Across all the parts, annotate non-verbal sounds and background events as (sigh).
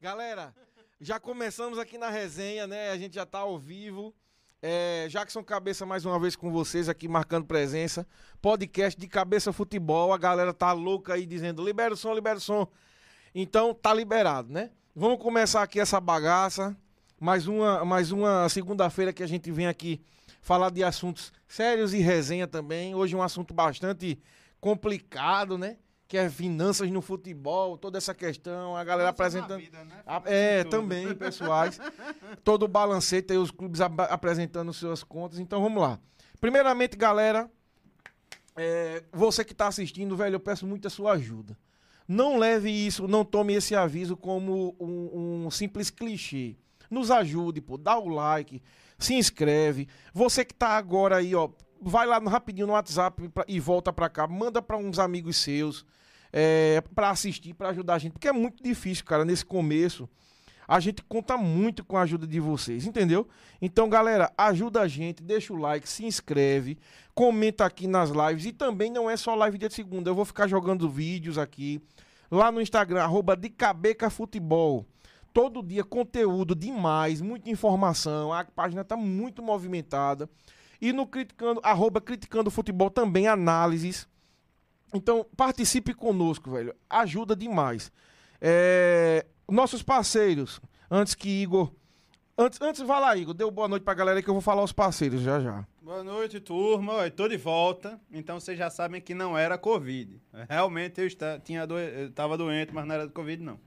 Galera, já começamos aqui na resenha, né? A gente já tá ao vivo. É, Jackson Cabeça mais uma vez com vocês aqui marcando presença. Podcast de Cabeça Futebol. A galera tá louca aí dizendo: libera o som, libera o som. Então tá liberado, né? Vamos começar aqui essa bagaça. Mais uma, mais uma segunda-feira que a gente vem aqui falar de assuntos sérios e resenha também. Hoje um assunto bastante complicado, né? Que é finanças no futebol, toda essa questão, a galera apresentando. vida, né? É, também, pessoais. (laughs) Todo o balancete aí, os clubes aba- apresentando suas contas. Então vamos lá. Primeiramente, galera, é, você que está assistindo, velho, eu peço muito a sua ajuda. Não leve isso, não tome esse aviso como um, um simples clichê. Nos ajude, pô, dá o like, se inscreve. Você que tá agora aí, ó, vai lá no- rapidinho no WhatsApp pra- e volta pra cá, manda pra uns amigos seus é, para assistir, pra ajudar a gente, porque é muito difícil, cara, nesse começo. A gente conta muito com a ajuda de vocês, entendeu? Então, galera, ajuda a gente, deixa o like, se inscreve, comenta aqui nas lives e também não é só live dia de segunda, eu vou ficar jogando vídeos aqui lá no Instagram, arroba de Cabeca Futebol. Todo dia conteúdo demais, muita informação, a página tá muito movimentada. E no criticando, arroba criticando futebol também análises. Então, participe conosco, velho. Ajuda demais. É, nossos parceiros, antes que Igor. Antes, antes, vai lá, Igor. Deu boa noite pra galera que eu vou falar os parceiros já já. Boa noite, turma. Oi, tô de volta. Então vocês já sabem que não era Covid. Realmente eu, está, tinha do, eu tava doente, mas não era do Covid, não.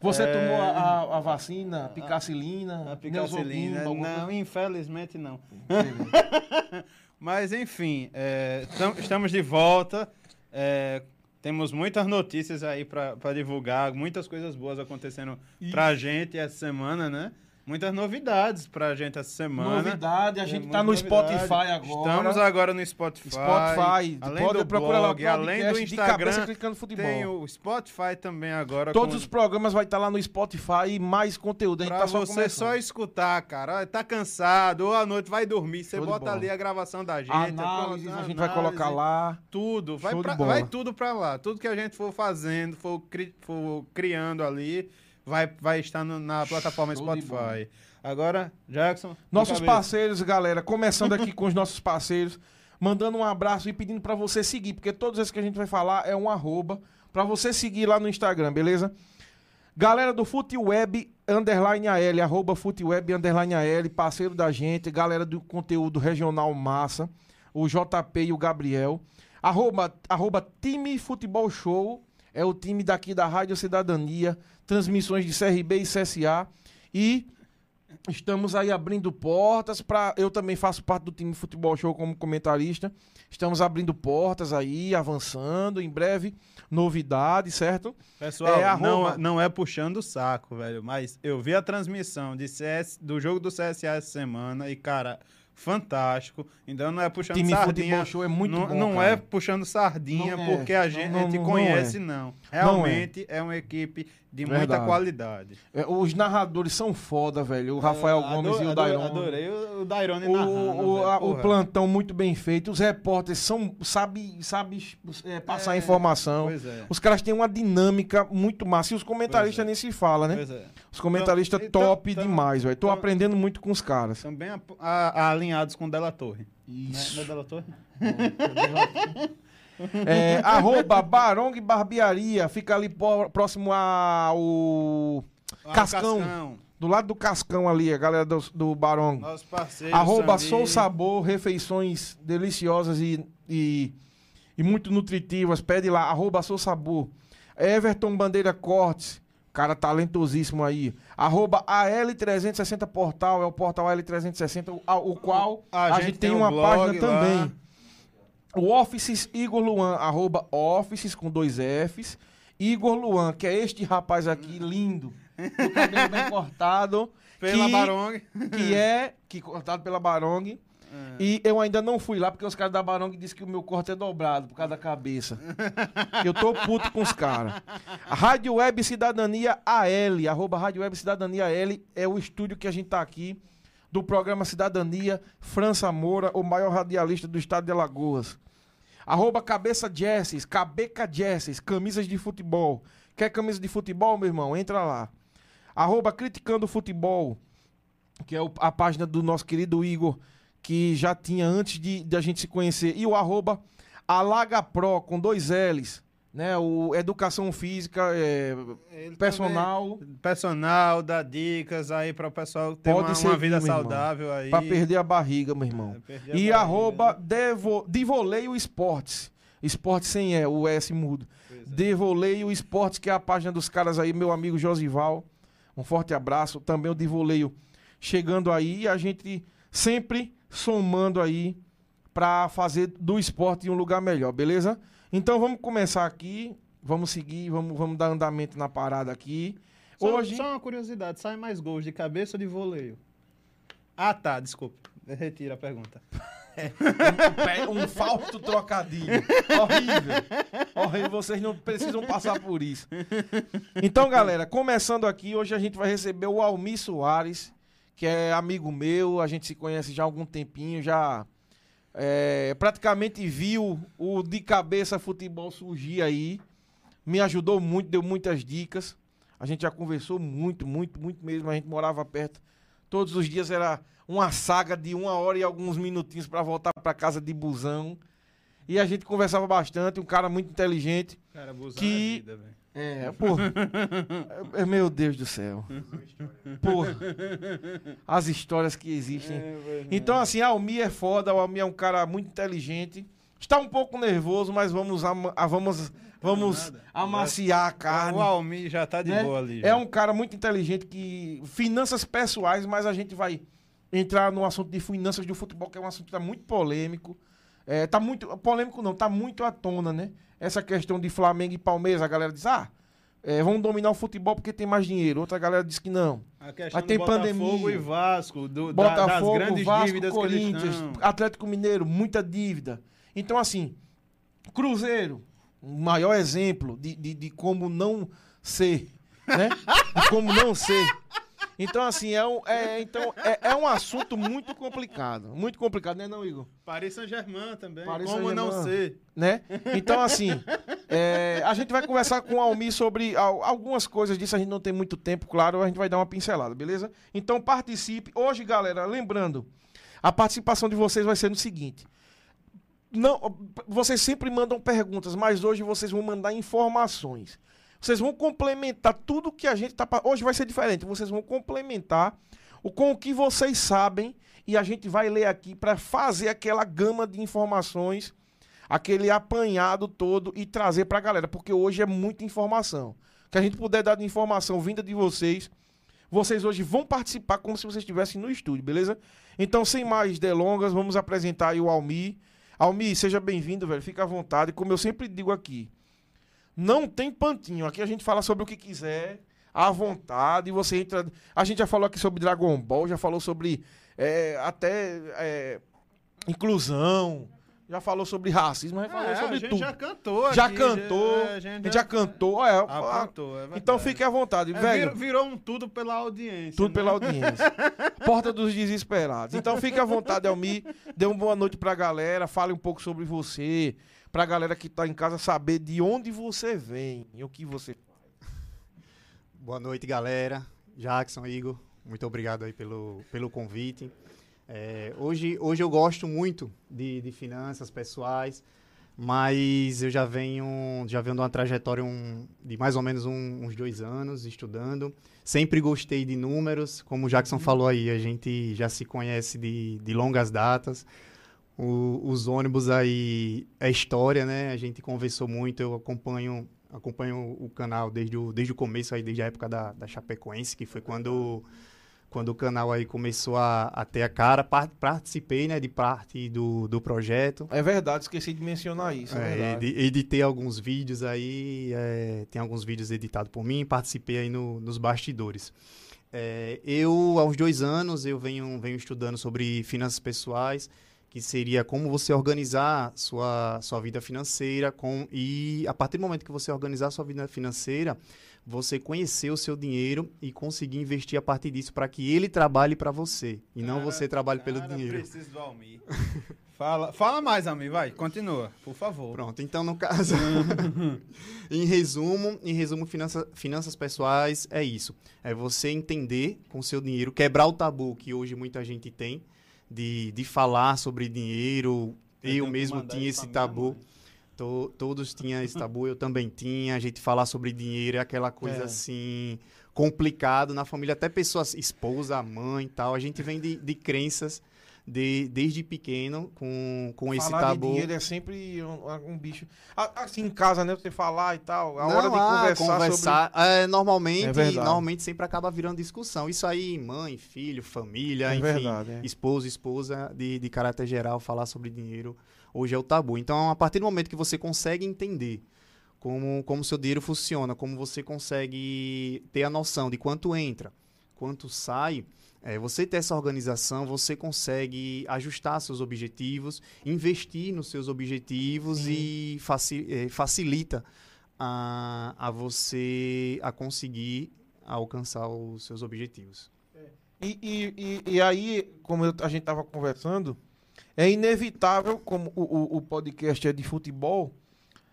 Você É, tomou a, a- a vacina, a picacilina, A picacilina. Não, infelizmente não. (laughs) Mas enfim, é, tam- estamos de volta. É, temos muitas notícias aí pra divulgar, muitas coisas boas acontecendo pra gente essa semana, né? Muitas novidades pra gente essa semana. Novidade, a É, gente muita tá no novidade. Spotify agora. Estamos agora no Spotify. Spotify, além pode do procurar lá blog, além do podcast de cabeça Instagram, clicando futebol. tem o Spotify também agora. Todos com- os programas vai estar lá no Spotify e mais conteúdo. A gente Pra tá só você começando. só escutar, cara. Tá cansado, ou à noite vai dormir. Você bota bola. ali a gravação da gente. Análises, pronto, a gente vai análise, colocar lá. Tudo. Vai, pra- vai tudo pra lá. Tudo que a gente for fazendo, for, cri- for criando ali, vai, vai estar no- na plataforma Show Spotify. Agora, Jackson. Nossos parceiros, galera, começando aqui (laughs) com os nossos parceiros, mandando um abraço e pedindo pra você seguir, porque todos esses que a gente vai falar é um arroba, pra você seguir lá no Instagram, beleza? Galera do Futeweb underline AL, arroba Futeweb underline AL, parceiro da gente, galera do conteúdo regional massa, o JP e o Gabriel. Arroba, arroba Time Futebol Show, é o time daqui da Rádio Cidadania, transmissões de CRB e CSA. E Estamos aí abrindo portas para. Eu também faço parte do time Futebol Show como comentarista. Estamos abrindo portas aí, avançando. Em breve, novidade, certo? Pessoal, É, não, não é puxando o saco, velho, mas eu vi a transmissão de CS, do jogo do CSA essa semana e, cara, fantástico. Então não é puxando time sardinha. Futebol Show é muito não, bom. não é puxando sardinha Não é. porque a Não, gente não, não conhece, é. não. Realmente é. uma equipe de muita Verdade. qualidade. É, os narradores são foda, velho. O Rafael Eu Gomes e o Dairon. Adorei o, o Dairone O, narrando, o, a- o plantão muito bem feito. Os repórteres são sabe, sabe é, passar É, informação. Pois é. Os caras têm uma dinâmica muito massa. E os comentaristas é. nem se fala, né? Pois é. Os comentaristas Então- top então- demais, velho. Tô então- aprendendo muito com os caras. A- a- alinhados com o Della Torre. Isso. Né? Não é Della Torre? É, arroba Barong Barbearia, fica ali próximo ao Ah, Cascão. do lado do Cascão ali, a galera do, do Barong. Nosso parceiro. Arroba Samir. Sou Sabor, refeições deliciosas e, e, e muito nutritivas. Pede lá, arroba Sou Sabor. Everton Bandeira Cortes, cara talentosíssimo aí. Arroba AL360 Portal, é o portal AL360, o, o qual A a, gente gente tem tem um uma página lá. também. O Offices Igor Luan, arroba Offices com dois Fs. Igor Luan, que é este rapaz aqui, lindo, do cabelo bem (laughs) cortado. Pela que, Barong. Que é, que cortado pela Barong. E eu ainda não fui lá porque os caras da Barong disseram que o meu corte é dobrado por causa da cabeça. (laughs) eu tô puto com os caras. Rádio Web Cidadania AL, arroba Rádio Web Cidadania AL, é o estúdio que a gente tá aqui do programa Cidadania, França Moura, o maior radialista do estado de Alagoas. Arroba Cabeça Jesses, Cabeca Jesses, camisas de futebol. Quer camisa de futebol, meu irmão? Entra lá. arroba Criticando Futebol, que é a página do nosso querido Igor, que já tinha antes de, de a gente se conhecer, e o arroba Alaga Pro, com dois L's, né? O Educação Física, é, personal, também- personal, dá dicas aí para o pessoal ter Pode uma, uma vida saudável aí. pra perder a barriga, meu irmão. É, E barriga, arroba? Devo, Divoleio Esportes. Esporte sem E, o S mudo. Pois é. Devoleio Esportes, que é a página dos caras aí, meu amigo Josival. Um forte abraço. Também o Divoleio chegando aí. E a gente sempre somando aí pra fazer do esporte um lugar melhor, beleza? Então vamos começar aqui. Vamos seguir, vamos, vamos dar andamento na parada aqui. Só, Hoje. só uma curiosidade, sai mais gols de cabeça ou de voleio? Ah, tá, desculpa. Retira a pergunta. (laughs) um, um falso trocadilho. Horrível. Horrível, vocês não precisam passar por isso. Então, galera, começando aqui, hoje a gente vai receber o Almir Soares, que é amigo meu, a gente se conhece já há algum tempinho, já é, praticamente viu o de cabeça futebol surgir aí. Me ajudou muito, deu muitas dicas. A gente já conversou muito, muito, muito mesmo. A gente morava perto. Todos os dias era uma saga de uma hora e alguns minutinhos para voltar para casa de busão. E a gente conversava bastante, um cara muito inteligente. Cara, abusar Que- da vida, velho. É, pô. é, meu Deus do céu. Pô. As histórias que existem. É, Então, assim, Almir é foda, o Almir é um cara muito inteligente. Está um pouco nervoso, mas vamos, ama- ah, vamos, vamos Nada. amaciar a carne. O Almir já tá de né? boa ali. É já. um cara muito inteligente que. Finanças pessoais, mas a gente vai entrar no assunto de finanças do futebol, que é um assunto que tá muito polêmico. É, tá muito. Polêmico não, tá muito à tona, né? Essa questão de Flamengo e Palmeiras, a galera diz, ah, é, vamos dominar o futebol porque tem mais dinheiro. Outra galera diz que não. A questão Mas tem do Botafogo pandemia. e Vasco, do, da- das Botafogo, grandes Vasco, dívidas Corinthians. Atlético Mineiro, muita dívida. Então, assim, Cruzeiro, o maior exemplo de, de, de como não ser, né? De como não ser. Então, assim, é um, é, então, é, é um assunto muito complicado. Muito complicado, né, não, Igor? Paris Saint-Germain também. Paris Como não Saint-Germain. ser? né? Então, assim, é, a gente vai conversar com o Almir sobre al- algumas coisas disso. A gente não tem muito tempo, claro, a gente vai dar uma pincelada, beleza? Então, participe. Hoje, galera, lembrando, a participação de vocês vai ser no seguinte. Não, vocês sempre mandam perguntas, mas hoje vocês vão mandar informações. Vocês vão complementar tudo que a gente tá. Hoje vai ser diferente. Vocês vão complementar o, com o que vocês sabem e a gente vai ler aqui para fazer aquela gama de informações aquele apanhado todo e trazer pra galera, porque hoje é muita informação. Que a gente puder dar de informação vinda de vocês, vocês hoje vão participar como se vocês estivessem no estúdio, beleza? Então, sem mais delongas, vamos apresentar aí o Almir. Almir, seja bem-vindo, velho. Fica à vontade. Como eu sempre digo aqui, não tem pantinho. Aqui a gente fala sobre o que quiser, à vontade. Você entra. A gente já falou aqui sobre Dragon Ball, já falou sobre é, até é, inclusão, já falou sobre racismo, já falou É, sobre a gente tudo. já cantou Já aqui, cantou, é, a gente já cantou. Olha, Apontou, é então fique à vontade, É, velho. virou, um tudo pela audiência. Tudo né? pela audiência. (laughs) Porta dos desesperados. Então fique à vontade, Almir. Dê uma boa noite pra galera. Fale um pouco sobre você. Pra galera que tá em casa saber de onde você vem e o que você Boa noite, galera. Jackson, Igor, muito obrigado aí pelo, pelo convite. É, hoje, hoje eu gosto muito de, de finanças pessoais, mas eu já venho, já venho de uma trajetória um- de mais ou menos um- uns dois anos estudando. Sempre gostei de números, como o Jackson falou aí, a gente já se conhece de, de longas datas. O- os ônibus aí é história, né? A gente conversou muito, eu acompanho acompanho o canal desde o, desde o começo aí, desde a época da, da Chapecoense, que foi quando, quando o canal aí começou a, a ter a cara. Par- participei, né, de parte do, do projeto. É verdade, esqueci de mencionar isso. É, É, edi- editei alguns vídeos aí, é, tem alguns vídeos editados por mim, participei aí no- nos bastidores. É, eu, aos dois anos, eu venho, venho estudando sobre finanças pessoais que seria como você organizar sua, sua vida financeira com e a partir do momento que você organizar sua vida financeira, você conhecer o seu dinheiro e conseguir investir a partir disso para que ele trabalhe para você e não você trabalhe pelo cara, dinheiro. preciso do Almir. fala, fala mais, Almir, vai, continua, por favor. Pronto, então no caso, (laughs) em resumo, em resumo, finança, finanças pessoais é isso. É você entender com o seu dinheiro, quebrar o tabu que hoje muita gente tem de, de falar sobre dinheiro. Eu, que mesmo tinha esse tabu. To- todos tinham esse (laughs) tabu, eu também tinha. A gente falar sobre dinheiro é aquela coisa É. assim, complicado na família, até pessoas, esposa, mãe e tal. A gente vem de, de crenças de, desde pequeno com, com esse falar tabu. de dinheiro é sempre um, um bicho. Assim, em casa, né? Você falar e tal. A Não, hora de ah, conversar, conversar, é, normalmente, É normalmente sempre acaba virando discussão. Isso aí, mãe, filho, família, É enfim, verdade, é. esposo, esposa, de, de caráter geral, falar sobre dinheiro hoje é o tabu. Então, a partir do momento que você consegue entender como como seu dinheiro funciona, como você consegue ter a noção de quanto entra, quanto sai, é, você ter essa organização, você consegue ajustar seus objetivos, investir nos seus objetivos Sim. e faci- eh, facilita a, a você a conseguir alcançar os seus objetivos. E, e, e, e aí, como eu- a gente tava conversando, é inevitável, como o, o, o podcast é de futebol,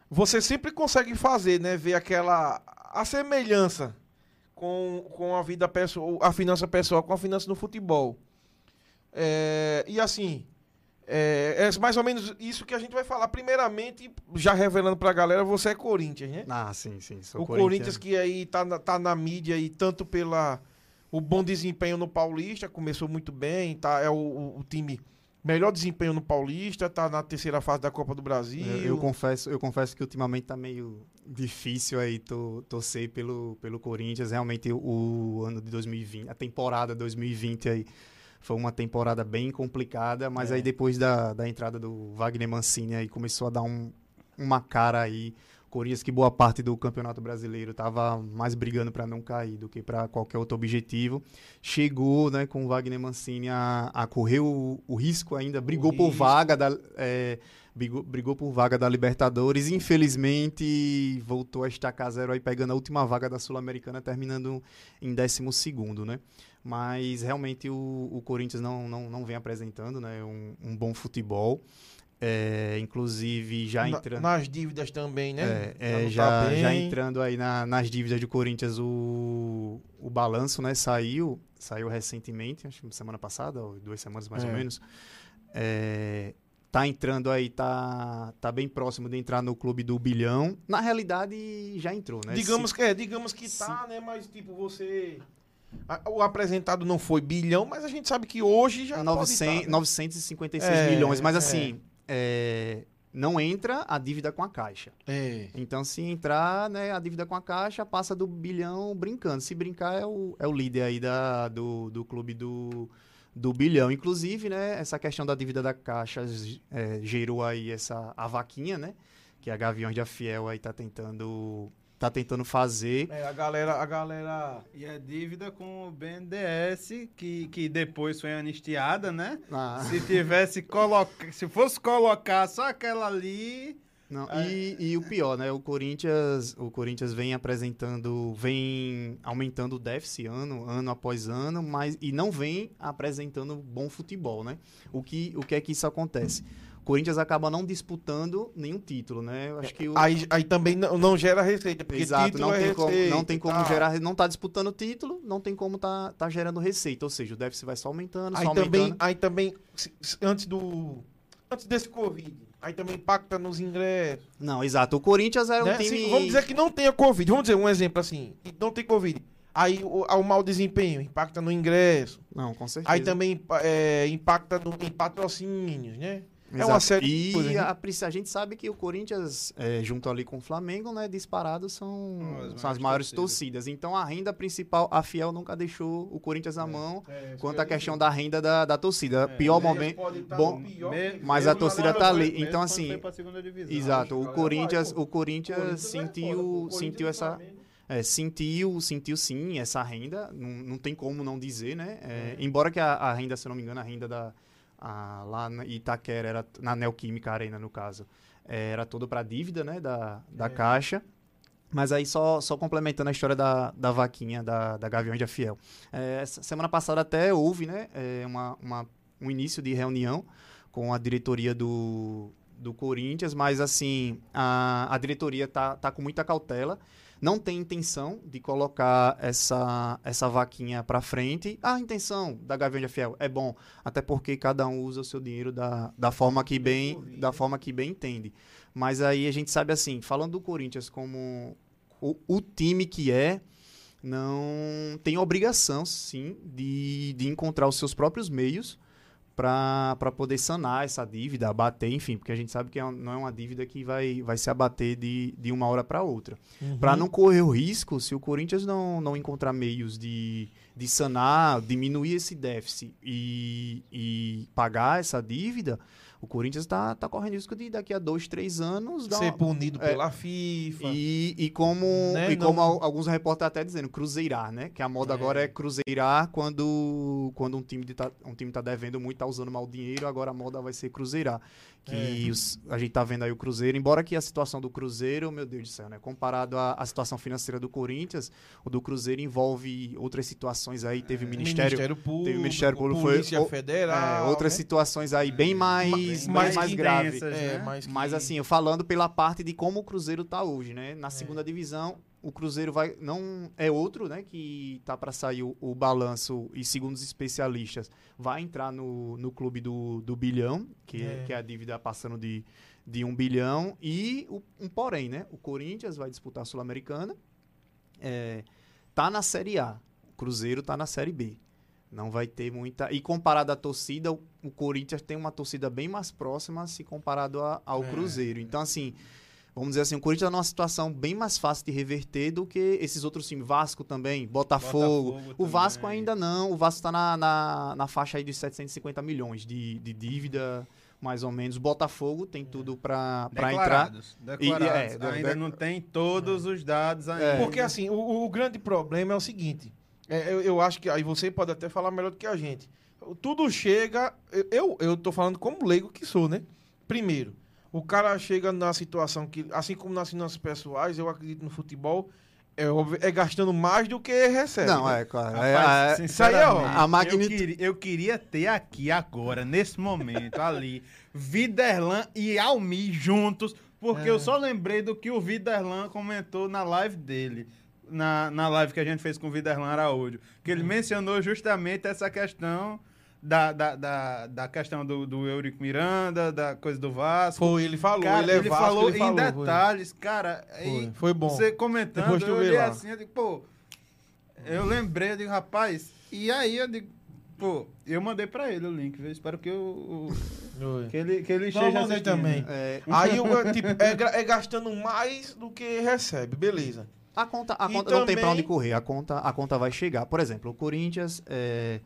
você sempre consegue fazer, né? Ver aquela a semelhança com, com a vida pessoal, a finança pessoal com a finança no futebol. É, e assim, é, é mais ou menos isso que a gente vai falar. Primeiramente, já revelando pra galera, você é Corinthians, né? Ah, sim, sim. Sou o Corinthians que aí tá na, tá na mídia aí, tanto pela o bom desempenho no Paulista, começou muito bem, tá, é o, o- o time melhor desempenho no Paulista, tá na terceira fase da Copa do Brasil. Eu, eu confesso, eu confesso que ultimamente tá meio difícil aí to- torcer pelo, pelo Corinthians. Realmente o, o ano de 2020, a temporada 2020 aí foi uma temporada bem complicada, mas É. aí depois da, da entrada do Wagner Mancini aí começou a dar um, uma cara aí. Corinthians que boa parte do Campeonato Brasileiro tava mais brigando para não cair do que para qualquer outro objetivo. Chegou, né, com o Wagner Mancini a, a correr o, o risco ainda, brigou por vaga da, é, brigou, brigou por vaga da Libertadores. Infelizmente, voltou a estacar zero aí, pegando a última vaga da Sul-Americana, terminando em 12 né? Mas realmente o, o Corinthians não, não, não vem apresentando né? um, um bom futebol. É, inclusive, já Na- entrando. nas dívidas também, né? É, é, não tá já, já entrando aí na- nas dívidas do Corinthians, o, o balanço né, saiu, saiu recentemente, acho que semana passada, ou duas semanas mais ou É. menos. É, tá entrando aí, tá, tá bem próximo de entrar no clube do bilhão. Na realidade, já entrou, né? Digamos que é, digamos que tá, né? Mas tipo, você. o apresentado não foi bilhão, mas a gente sabe que hoje já. Se- pode 900, tá, né? 956 É, milhões, mas é. assim, é, não entra a dívida com a Caixa. É. Então, se entrar, né, a dívida com a Caixa passa do bilhão brincando. Se brincar, é o, é o líder aí da, do, do clube do, do bilhão. Inclusive, né, essa questão da dívida da Caixa é, gerou aí essa, a vaquinha, né? Que a Gaviões da Fiel aí tá tentando, tá tentando fazer. É, a galera, a galera. E a dívida com o BNDES, que, que depois foi anistiada, né? Ah, Se tivesse coloca... se fosse colocar só aquela ali, não, É. e, e o pior, né? O Corinthians, o Corinthians vem apresentando, vem aumentando o déficit ano, ano após ano, mas e não vem apresentando bom futebol, né? O que, o que é que isso acontece? Corinthians acaba não disputando nenhum título, né? Eu acho que o, Aí, aí também não, não gera receita, porque Exato, não é tem, como, receita não tem como tal. gerar, não tá disputando título, não tem como tá, tá gerando receita, ou seja, o déficit vai só aumentando, Aí só também, aumentando. aí também, antes do. Antes desse Covid, aí também impacta nos ingressos. Não, exato. O Corinthians era um né? time Se- vamos dizer que não tenha Covid. Vamos dizer um exemplo assim, não tem Covid. Aí o, o mau desempenho impacta no ingresso. Não, com certeza. Aí também é, impacta no, em patrocínios, né? É uma Exato. série de e a, a gente sabe que o Corinthians, é, junto ali com o Flamengo, né, disparado são, As são maiores as maiores torcidas. torcidas. Então a renda principal, a Fiel nunca deixou o Corinthians na mão É, quanto à questão da renda da, da torcida. Pior momento. bom, mas a torcida tá ali. Então, assim, Exato, o Corinthians, o Corinthians sentiu, sentiu essa, é, sentiu, sentiu sim essa renda, não, não tem como não dizer, né? É, Embora que a, a renda, se eu não me engano, a renda da, a- lá na Itaquera, era, na Neoquímica Arena, no caso, eh, era todo para dívida, né, da, da É. Caixa. Mas aí, só, só complementando a história da, da vaquinha, da, da Gaviões da Fiel. Essa semana passada até houve, né, eh, uma, uma, um início de reunião com a diretoria do, do Corinthians, mas assim, a, a diretoria tá, tá com muita cautela, não tem intenção de colocar essa, essa vaquinha para frente. A intenção da Gavião de Fiel é bom, até porque cada um usa o seu dinheiro da, da forma que bem da forma que bem entende. Mas aí a gente sabe assim, falando do Corinthians como o, o time que é, não tem obrigação, sim, de, de encontrar os seus próprios meios para poder sanar essa dívida, abater, enfim, porque a gente sabe que é não é uma dívida que vai, vai se abater de, de uma hora para outra. Uhum. Para não correr o risco, se o Corinthians não, não encontrar meios de, de sanar, diminuir esse déficit e, e pagar essa dívida, o Corinthians está tá correndo risco de daqui a dois, três anos Ser uma- punido é. pela FIFA. e, e como, Né, e não- como al- alguns repórteres até dizendo, cruzeirar, né? Que a moda É. agora é cruzeirar quando, quando um, time de tá, um time tá devendo muito, tá usando mal dinheiro, agora a moda vai ser cruzeirar. Que É. os- a gente tá vendo aí o Cruzeiro, embora que a situação do Cruzeiro, meu Deus do céu, né? Comparado à, à situação financeira do Corinthians, o do Cruzeiro envolve outras situações aí, teve o Ministério... Público, teve o Ministério Público, foi- Polícia o- Federal. é, outras né? situações aí bem mais, bem mais mais, que graves. intensas, É, né? mas, que- Mas assim, eu falando pela parte de como o Cruzeiro tá hoje, né? Na segunda divisão, o Cruzeiro vai não é outro, né, que tá para sair o, o balanço e segundo os especialistas, vai entrar no, no clube do, do bilhão, que é. É. que é a dívida passando de, de um bilhão e o- um porém, né? O Corinthians vai disputar a Sul-Americana. É, tá na Série A. O Cruzeiro tá na Série B. Não vai ter muita. E comparado à torcida, o, o Corinthians tem uma torcida bem mais próxima se comparado a- ao É. Cruzeiro. Então, assim, vamos dizer assim, o Corinthians está numa situação bem mais fácil de reverter do que esses outros times. Vasco também, Botafogo. Botafogo o Vasco também. ainda não. O Vasco está na, na, na faixa aí de 750 milhões de, de dívida, mais ou menos. Botafogo tem tudo para entrar. Declarados. E- é, ainda de- não tem todos os dados ainda. Porque assim, o, o grande problema é o seguinte. é, eu, eu acho que aí você pode até falar melhor do que a gente. Tudo chega. eu- Eu, eu tô falando como leigo que sou, né? Primeiro, o cara chega na situação que, assim como nas finanças pessoais, eu acredito no futebol, é, óbvio- é gastando mais do que recebe. Não, né? é, claro. Rapaz, É, é- sinceramente, a magnitude- eu, queria, eu queria ter aqui agora, nesse momento, ali, Viderlan e Almi juntos, porque É. eu só lembrei do que o Viderlan comentou na live dele. Na, na live que a gente fez com o Viderlan Araújo. Que ele mencionou justamente essa questão da, da, da, da questão do, do Eurico Miranda, da coisa do Vasco. Foi, ele falou, Cara, ele é ele Vasco, falou ele em falou, foi. detalhes, cara. aí Foi, foi bom. Você comentando, eu olhei lá. assim, eu digo, pô, eu lembrei, eu digo, rapaz, e aí eu digo, pô, eu mandei pra ele o link, viu? espero que, eu, Foi. que ele, que ele esteja mandei também. é, Aí o- (laughs) tipo, é, é gastando mais do que recebe, beleza. A conta, a E conta não tem pra também- onde correr. A conta, a conta vai chegar. Por exemplo, o Corinthians é,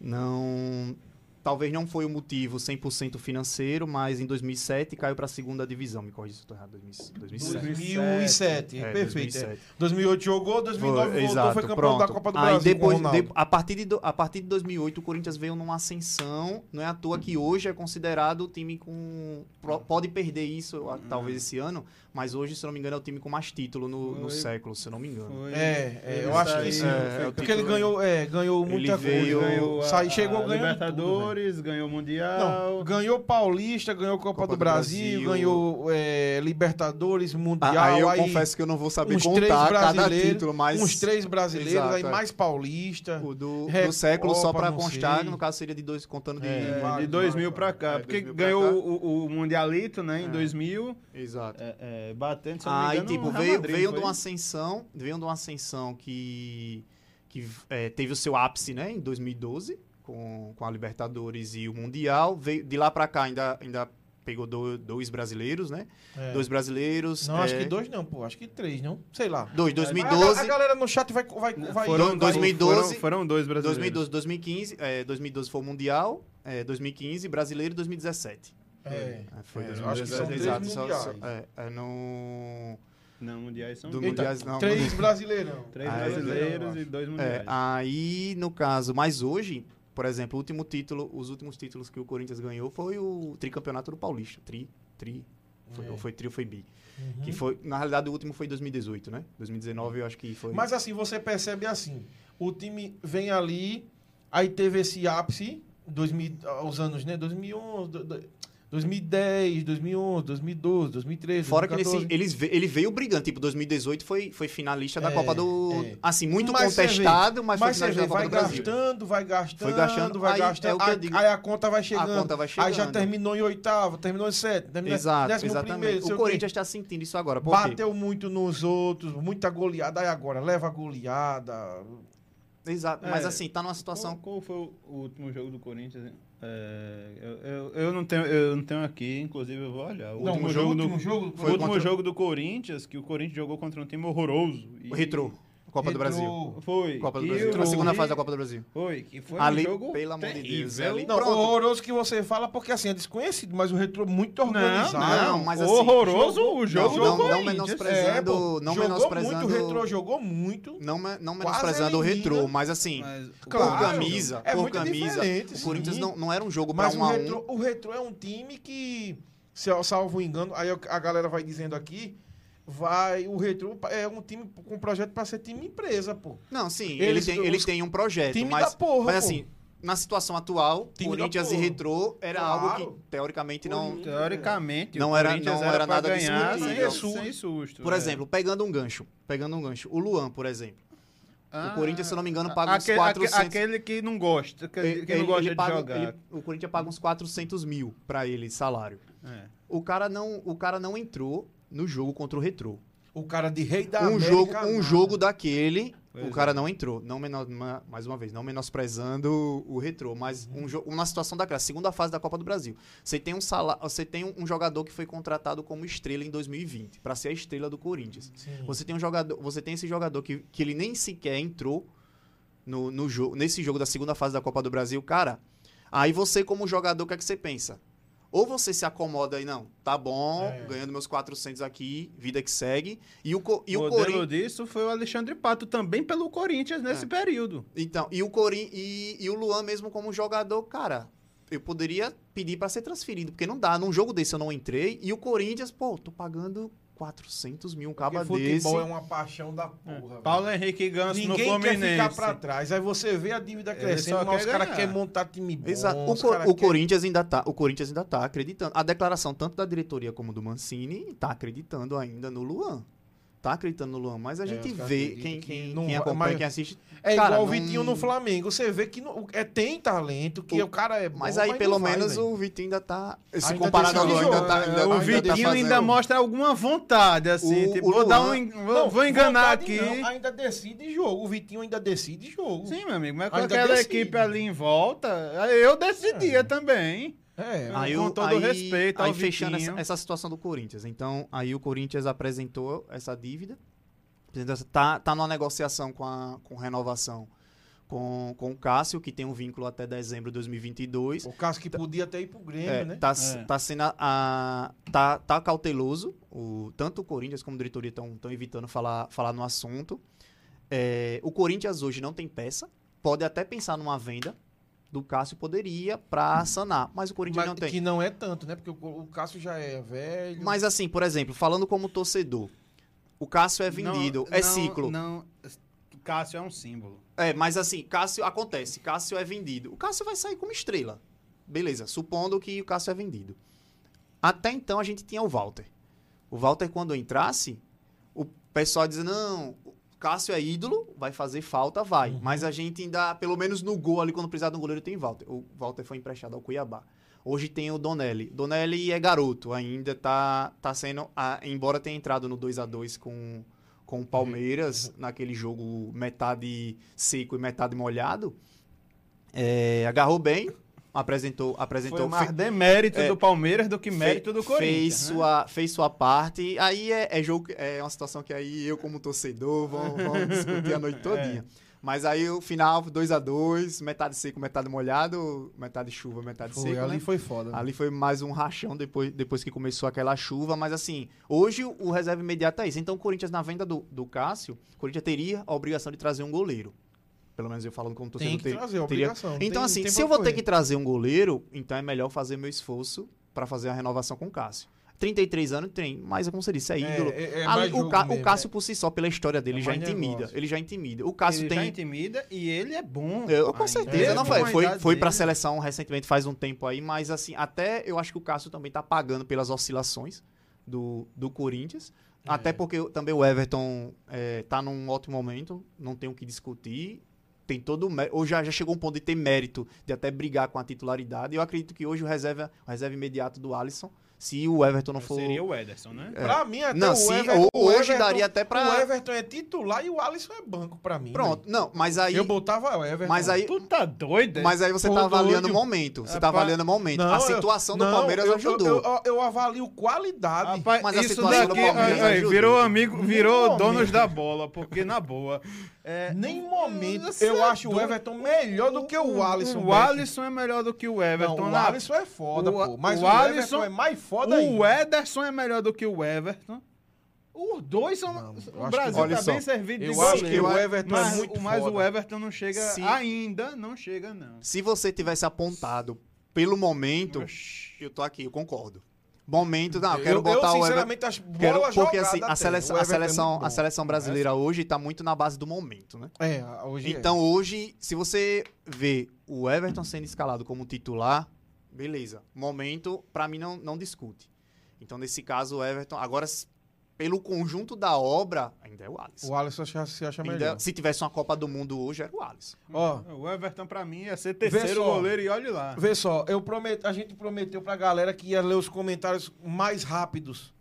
não. Talvez não foi o motivo 100% financeiro, mas em 2007 caiu para a segunda divisão. Me corrija se eu estou errado. 2007. 2007, É, perfeito. 2007. é. 2008 jogou, 2009 Foi, voltou, exato, foi campeão pronto. da Copa do Aí Brasil. depois, de- a, partir de, a partir de 2008, o Corinthians veio numa ascensão. Não é à toa que hoje é considerado o time com. Pode perder isso, a- talvez esse ano, mas hoje, se não me engano, é o time com mais título no, no século, se eu não me engano. Foi- É, é, ele eu acho que saiu, sim. É, é Porque ele ganhou, é, ganhou Ele muita veio- coisa. ganhou a, chegou a ganhando Libertadores, ganhou o tudo, Mundial. Não, ganhou Paulista, ganhou Copa, Copa do, do Brasil, Brasil. ganhou é, Libertadores, Mundial. Ah, aí eu aí confesso que eu não vou saber uns três contar cada brasileiros, título, mas. uns três brasileiros, Exato, aí é. mais Paulista. O do, do século, só pra constar, sei. no caso seria de dois, contando de. De vários, 2000 vários, pra cá, porque 2000 pra ganhou o, Mundialito, né, em É. 2000, Exato. é, é, batendo, se eu não me Aí, engano, tipo, veio, Madrid, veio foi? de uma ascensão, veio de uma ascensão que, que é, teve o seu ápice, né, em 2012, com, com a Libertadores e o Mundial. Veio, de lá pra cá ainda, ainda pegou do- dois brasileiros, né? É. Dois brasileiros. Não, acho é, que dois não, pô. Acho que três, não? Sei lá. Dois, A, 2012, a galera no chat vai... vai, vai Foram, vai- 2012, foram, foram dois brasileiros. 2012, 2015. É, 2012 foi o Mundial, é, 2015 brasileiro e 2017. É, É, foi é, 2017. eu acho que são três Exato, só- só- mundiais. é, é no... Não, mundiais são Do dois. Mundiais não. Três brasileirão. Três Ah, brasileiros e dois É, mundiais. aí, no caso, mas hoje, por exemplo, o último título, os últimos títulos que o Corinthians ganhou foi o tricampeonato do Paulista. Tri, tri, foi, É. ou foi tri ou foi bi. Uhum. Que foi, na realidade, o último foi em 2018, né? 2019 eu acho que foi. Mas assim, você percebe assim, o time vem ali, aí teve esse ápice, 2000, os anos, né? 2011, do- do- 2010, 2011, 2012, 2013, Fora que 2014. nesse, eles, ve- ele veio brigando, tipo, 2018 foi, foi finalista da É, Copa do. é. Assim, muito Mas contestado, mas, Mas foi finalista da Copa vai do Brasil. gastando, vai gastando, Foi gastando, vai aí é gastando, que eu aí, a conta vai A chegando. conta vai Aí já chegando. terminou em oitavo, terminou em sétimo, terminou Exato, décimo exatamente. primeiro, o. Corinthians está sentindo isso agora. Por quê? Bateu muito nos outros, muita goleada. Aí agora, leva a goleada. Exato, É. mas assim, tá numa situação. Qual, qual foi o o último jogo do Corinthians? É, eu, eu, não tenho, eu não tenho aqui, inclusive eu vou olhar. O último, jogo, do, último jogo o Foi último contra- jogo do Corinthians, que o Corinthians jogou contra um time horroroso. e- O Retrô, Copa do Brasil. Foi. Copa do E Brasil. o- Na segunda fase da Copa do Brasil. Foi, que foi Ali, um jogo pelo amor de Deus, ali- Não, Pronto. horroroso que você fala, porque assim, é desconhecido, mas o retrô muito Não, organizado. não, mas assim, horroroso o jogo não, do não Corinthians. menosprezando- É, pô, não jogou menosprezando- muito, o retrô jogou muito. Não, me- não Quase menosprezando o elimina. retrô, mas assim, Mas, Claro, por camisa, é por muito camisa, diferente, o Corinthians sim. não, não era um jogo pra Mas um o a um. retrô, o retrô é um time que, se eu salvo engano, aí eu- a galera vai dizendo aqui, vai, o retrô é um time com projeto pra ser time empresa, pô. Não, sim, ele Eles- tem, ele os- tem um projeto, Time mas, da porra, mas pô. assim, na situação atual, Time Corinthians e. Retrô era Claro. algo que teoricamente não. Corinthians. teoricamente, Não o era- não era, era nada ganhar discutível. sem, sem susto. Por é. exemplo, pegando um gancho, pegando um gancho, o Luan, por exemplo. Ah, o Corinthians, se eu não me engano, paga uns aquele, 400 Aquele que não gosta, que, que ele- não gosta ele de paga- jogar. ele- o Corinthians paga uns 400 mil pra ele, salário. É. O cara não, o cara não entrou no jogo contra o Retrô. O cara de rei da um América, jogo, um jogo daquele, Pois o é. cara não entrou. Não mais uma vez, não menosprezando o retrô, mas um jo- uma situação daquela, segunda fase da Copa do Brasil. Você tem um sala, você tem um, um jogador que foi contratado como estrela em 2020 para ser a estrela do Corinthians. Sim. Você tem um jogador, você tem esse jogador que, que ele nem sequer entrou no, no jogo, nesse jogo da segunda fase da Copa do Brasil, cara. Aí você como jogador, o que é que você pensa? Ou você se acomoda e não, tá bom, É. ganhando meus 400 aqui, vida que segue. E o, e o o modelo disso foi o Alexandre Pato, também pelo Corinthians nesse É. período. Então, e o Corin e, e o Luan mesmo como jogador, cara, eu poderia pedir pra ser transferido, porque não dá. Num jogo desse eu não entrei. E o Corinthians, pô, tô pagando 400 mil um caba Porque desse. futebol é uma paixão da porra. velho. Paulo Henrique Ganso no Ninguém quer Fluminense. ficar pra trás. Aí você vê a dívida crescendo, mas os quer caras querem montar time bom. Exato. O, Co- o quer- Corinthians ainda tá, o Corinthians ainda tá acreditando. A declaração tanto da diretoria como do Mancini tá acreditando ainda no Luan. Tá acreditando no Luan, mas a É, gente caras vê quem, que quem, não quem vai- acompanha, mas- quem assiste. É Cara, igual o Vitinho no Flamengo. Você vê que não- é, tem talento, que O- o, cara é bom. Mas aí pelo não vai, menos velho. o Vitinho ainda tá se Ainda comparado ao Luan ainda tá é, ainda, o ainda Vitinho tá fazendo... ainda mostra alguma vontade, assim. O- tipo, o vou dar um. Vou, Não, vou enganar aqui. ainda decide jogo. O Vitinho ainda decide jogo. Sim, meu amigo, mas com Ainda aquela decide. equipe ali em volta, eu decidia É. também. É. Ah, Aí, com o- todo aí, respeito aí ao fechando essa, essa situação do Corinthians. Então, aí o Corinthians apresentou essa dívida. Tá, tá numa negociação com, a, com renovação com, com o Cássio, que tem um vínculo até dezembro de 2022. O caso que podia até ir pro Grêmio, É, né? tá, É. tá sendo a, a- tá, tá cauteloso. O, tanto o Corinthians como a diretoria estão evitando falar, falar no assunto. É, o Corinthians hoje não tem peça. Pode até pensar numa venda do Cássio, poderia pra sanar. Mas o Corinthians Mas não tem. que não é tanto, né? Porque o, o Cássio já é velho. Mas assim, por exemplo, falando como torcedor, o Cássio é vendido, Não- é não- ciclo. Não, Cássio é um símbolo. É, mas assim, Cássio acontece, Cássio é vendido. O Cássio vai sair como estrela. Beleza, supondo que o Cássio é vendido. Até então a gente tinha o Walter. O Walter, quando entrasse, o pessoal dizia: não, Cássio é ídolo, vai fazer falta, vai. Uhum. Mas a gente ainda, pelo menos no gol ali, quando precisar de um goleiro, tem Walter. O Walter foi emprestado ao Cuiabá. Hoje tem o Donelli. Donelli é garoto, ainda tá, tá sendo. ah, embora tenha entrado no 2 a 2 com, com o Palmeiras, naquele jogo metade seco e metade molhado, é, agarrou bem, apresentou. apresentou Foi mais fe- demérito é, do Palmeiras do que fe- mérito do Fez Corinthians. né? sua, fez sua parte. Aí é, é jogo, é uma situação que aí eu, como torcedor, vamos, (laughs) vamos discutir a noite todinha. Mas aí o final, 2 a 2 metade seco, metade molhado, metade chuva, metade Foi, seco. ali né? foi foda. Ali foi mais um rachão depois, depois que começou aquela chuva, mas assim, hoje o, o reserva imediato é isso. Então o Corinthians, na venda do, do Cássio, o Corinthians teria a obrigação de trazer um goleiro. Pelo menos eu falando como Tem torcedor. que ter- trazer, é teria- Então, tem- assim, tem se eu vou ter correr. que trazer um goleiro, então é melhor fazer meu esforço pra fazer a renovação com o Cássio. 33 anos tem, mas como você disse, é É, ídolo. é- é mais o, Ca- o mesmo, Cássio, por si só, pela história dele, É já intimida. negócio. Ele já intimida. O Cássio ele tem. já intimida e ele é bom. Eu, com ainda. certeza, não é foi. Foi, foi pra seleção recentemente, faz um tempo aí, mas assim, até eu acho que o Cássio também tá pagando pelas oscilações do, do Corinthians. É. Até porque o- também o Everton é, tá num ótimo momento, não tem o que discutir. Tem todo ou já, já chegou um ponto de ter mérito de até brigar com a titularidade. Eu acredito que hoje o reserva, o reserva imediato do Alisson, se o Everton não for. Seria o Ederson, né? Pra mim, até Não, o sim, Everton, ho- o hoje Everton- daria até pra- O Everton é titular e o Alisson é banco pra mim. Pronto, não, mas aí. Eu botava o Everton. Mas aí, Tu tá doido? é? Mas aí você Pô, tá avaliando doido. o momento. Você tá Rapaz, avaliando o momento. Não, a eu- situação do não, Palmeiras eu, ajudou. Eu, eu, eu avalio qualidade. Rapaz, Mas a isso situação daqui do Palmeiras aí, virou amigo, virou donos da bola, porque na boa. É, Nem momento eu é acho o. Everton melhor do que o Alisson. O. Alisson é melhor do que o Everton. Não, o na- Alisson é foda, O- pô. Mas o o, Alisson- Everton é mais foda O ainda. Ederson é melhor do que o Everton. Os dois são. Não, o que- Brasil Olha tá só, bem servido de Eu acho que o Everton mas, é muito Mas foda. o Everton não chega. Se- Ainda não chega, não. Se você tivesse apontado pelo momento, Oxi. eu tô aqui, eu concordo. Momento, não, eu quero eu, botar eu, o Everton. sinceramente, acho Quero, bola porque assim, a seleção, a é seleção, muito a seleção brasileira hoje tá muito na base do momento, né? É, hoje Então hoje, se você vê o Everton sendo escalado como titular, beleza. Momento, pra mim não, não discute. Então nesse caso o Everton, agora pelo conjunto da obra, ainda é o é. Alisson. o Alisson acha- se acha Ainda- melhor. se tivesse uma Copa do Mundo hoje, era o Alisson. Ó, O Everton, pra mim, ia ser terceiro só. goleiro e olhe lá. Vê só, eu promet, a gente prometeu pra galera que ia ler os comentários mais rápidos.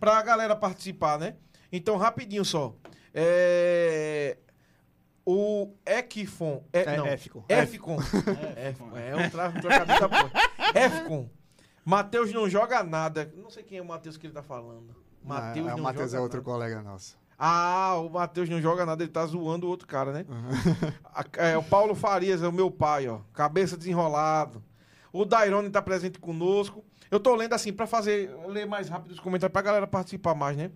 Pra galera participar, né? Então, rapidinho só. É... O Ekfon. É, É, não. Efcon. Efcon. É um tra- um trocadilho da porra. Efcon. Matheus não joga nada. Não sei quem é o Matheus que ele tá falando. Matheus Ah, não o Matheus joga é outro nada. colega nosso. Ah, o Matheus não joga nada, ele tá zoando o outro cara, né? (laughs) A- é, o Paulo Farias é o meu pai, ó. Cabeça desenrolado. O Dairone tá presente conosco. Eu tô lendo assim, pra fazer, ler mais rápido os comentários, pra galera participar mais, né?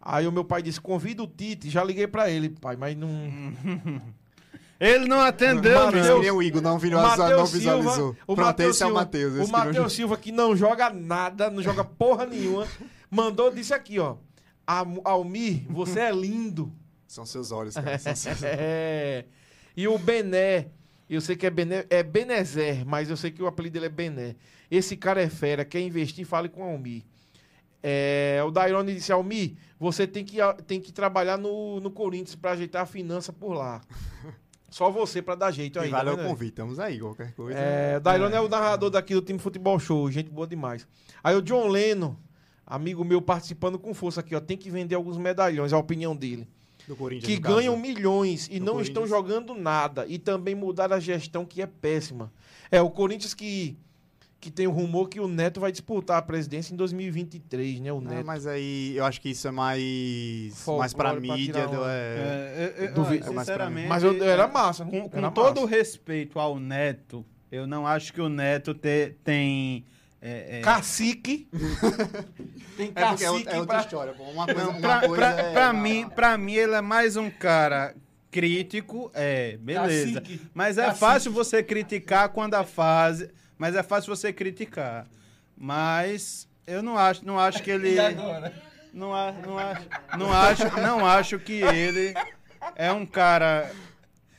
Aí o meu pai disse: convida o Tite. Já liguei pra ele, pai, mas não. (laughs) Ele não atendeu, Mateus- não. Nem o Igor não, virou, Mateus não Silva, visualizou. o Pronto, Mateus esse é o Silva- Matheus. O não Matheus Silva, que não joga nada, não joga porra nenhuma, (laughs) mandou, disse aqui, ó. "Am- Almir, você é lindo. São seus olhos, cara. São seus... (laughs) É. E o Bené, eu sei que é Bené, é Benezer, mas eu sei que o apelido dele é Bené. Esse cara é fera, quer investir, fale com o Almir. É, o Dairone disse, Almir, você tem que, tem que trabalhar no, no Corinthians pra ajeitar a finança por lá. (laughs) Só você pra dar jeito aí. E tá valeu o vendo aí? convite, estamos aí, qualquer coisa. É, Dairone é o narrador daqui do time Futebol Show, gente boa demais. Aí o John Leno, amigo meu, participando com força aqui, ó, tem que vender alguns medalhões, a opinião dele. Do Corinthians, Que no caso. ganham milhões e Do não estão jogando nada. E também mudar a gestão, que é péssima. É, o Corinthians que, que tem o rumor que o Neto vai disputar a presidência em 2023, né? O Não, Neto. mas aí eu acho que isso é mais, Folclore mais pra pra mídia. uma- é... É, é, é, Duvido. olha, sinceramente. Mas eu- era massa, né? Com, com Era todo o massa. respeito ao Neto, eu não acho que o Neto te- tem. É, é, Cacique. (laughs) tem É é, cacique é outra pra- história. pô. Uma coisa, não, uma pra, coisa pra- é- pra mim, pra mim, ele é mais um cara crítico, é, beleza. Cacique. Mas é Cacique. fácil você criticar quando a fase. Mas é fácil você criticar. Mas eu não acho, não acho que ele. Não, a- não, acho, não, acho, não acho que ele é um cara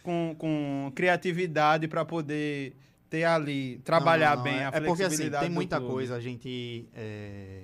com, com criatividade para poder ter ali, trabalhar Não, não, bem é, a é porque assim, tem muita clube. coisa. A gente. é,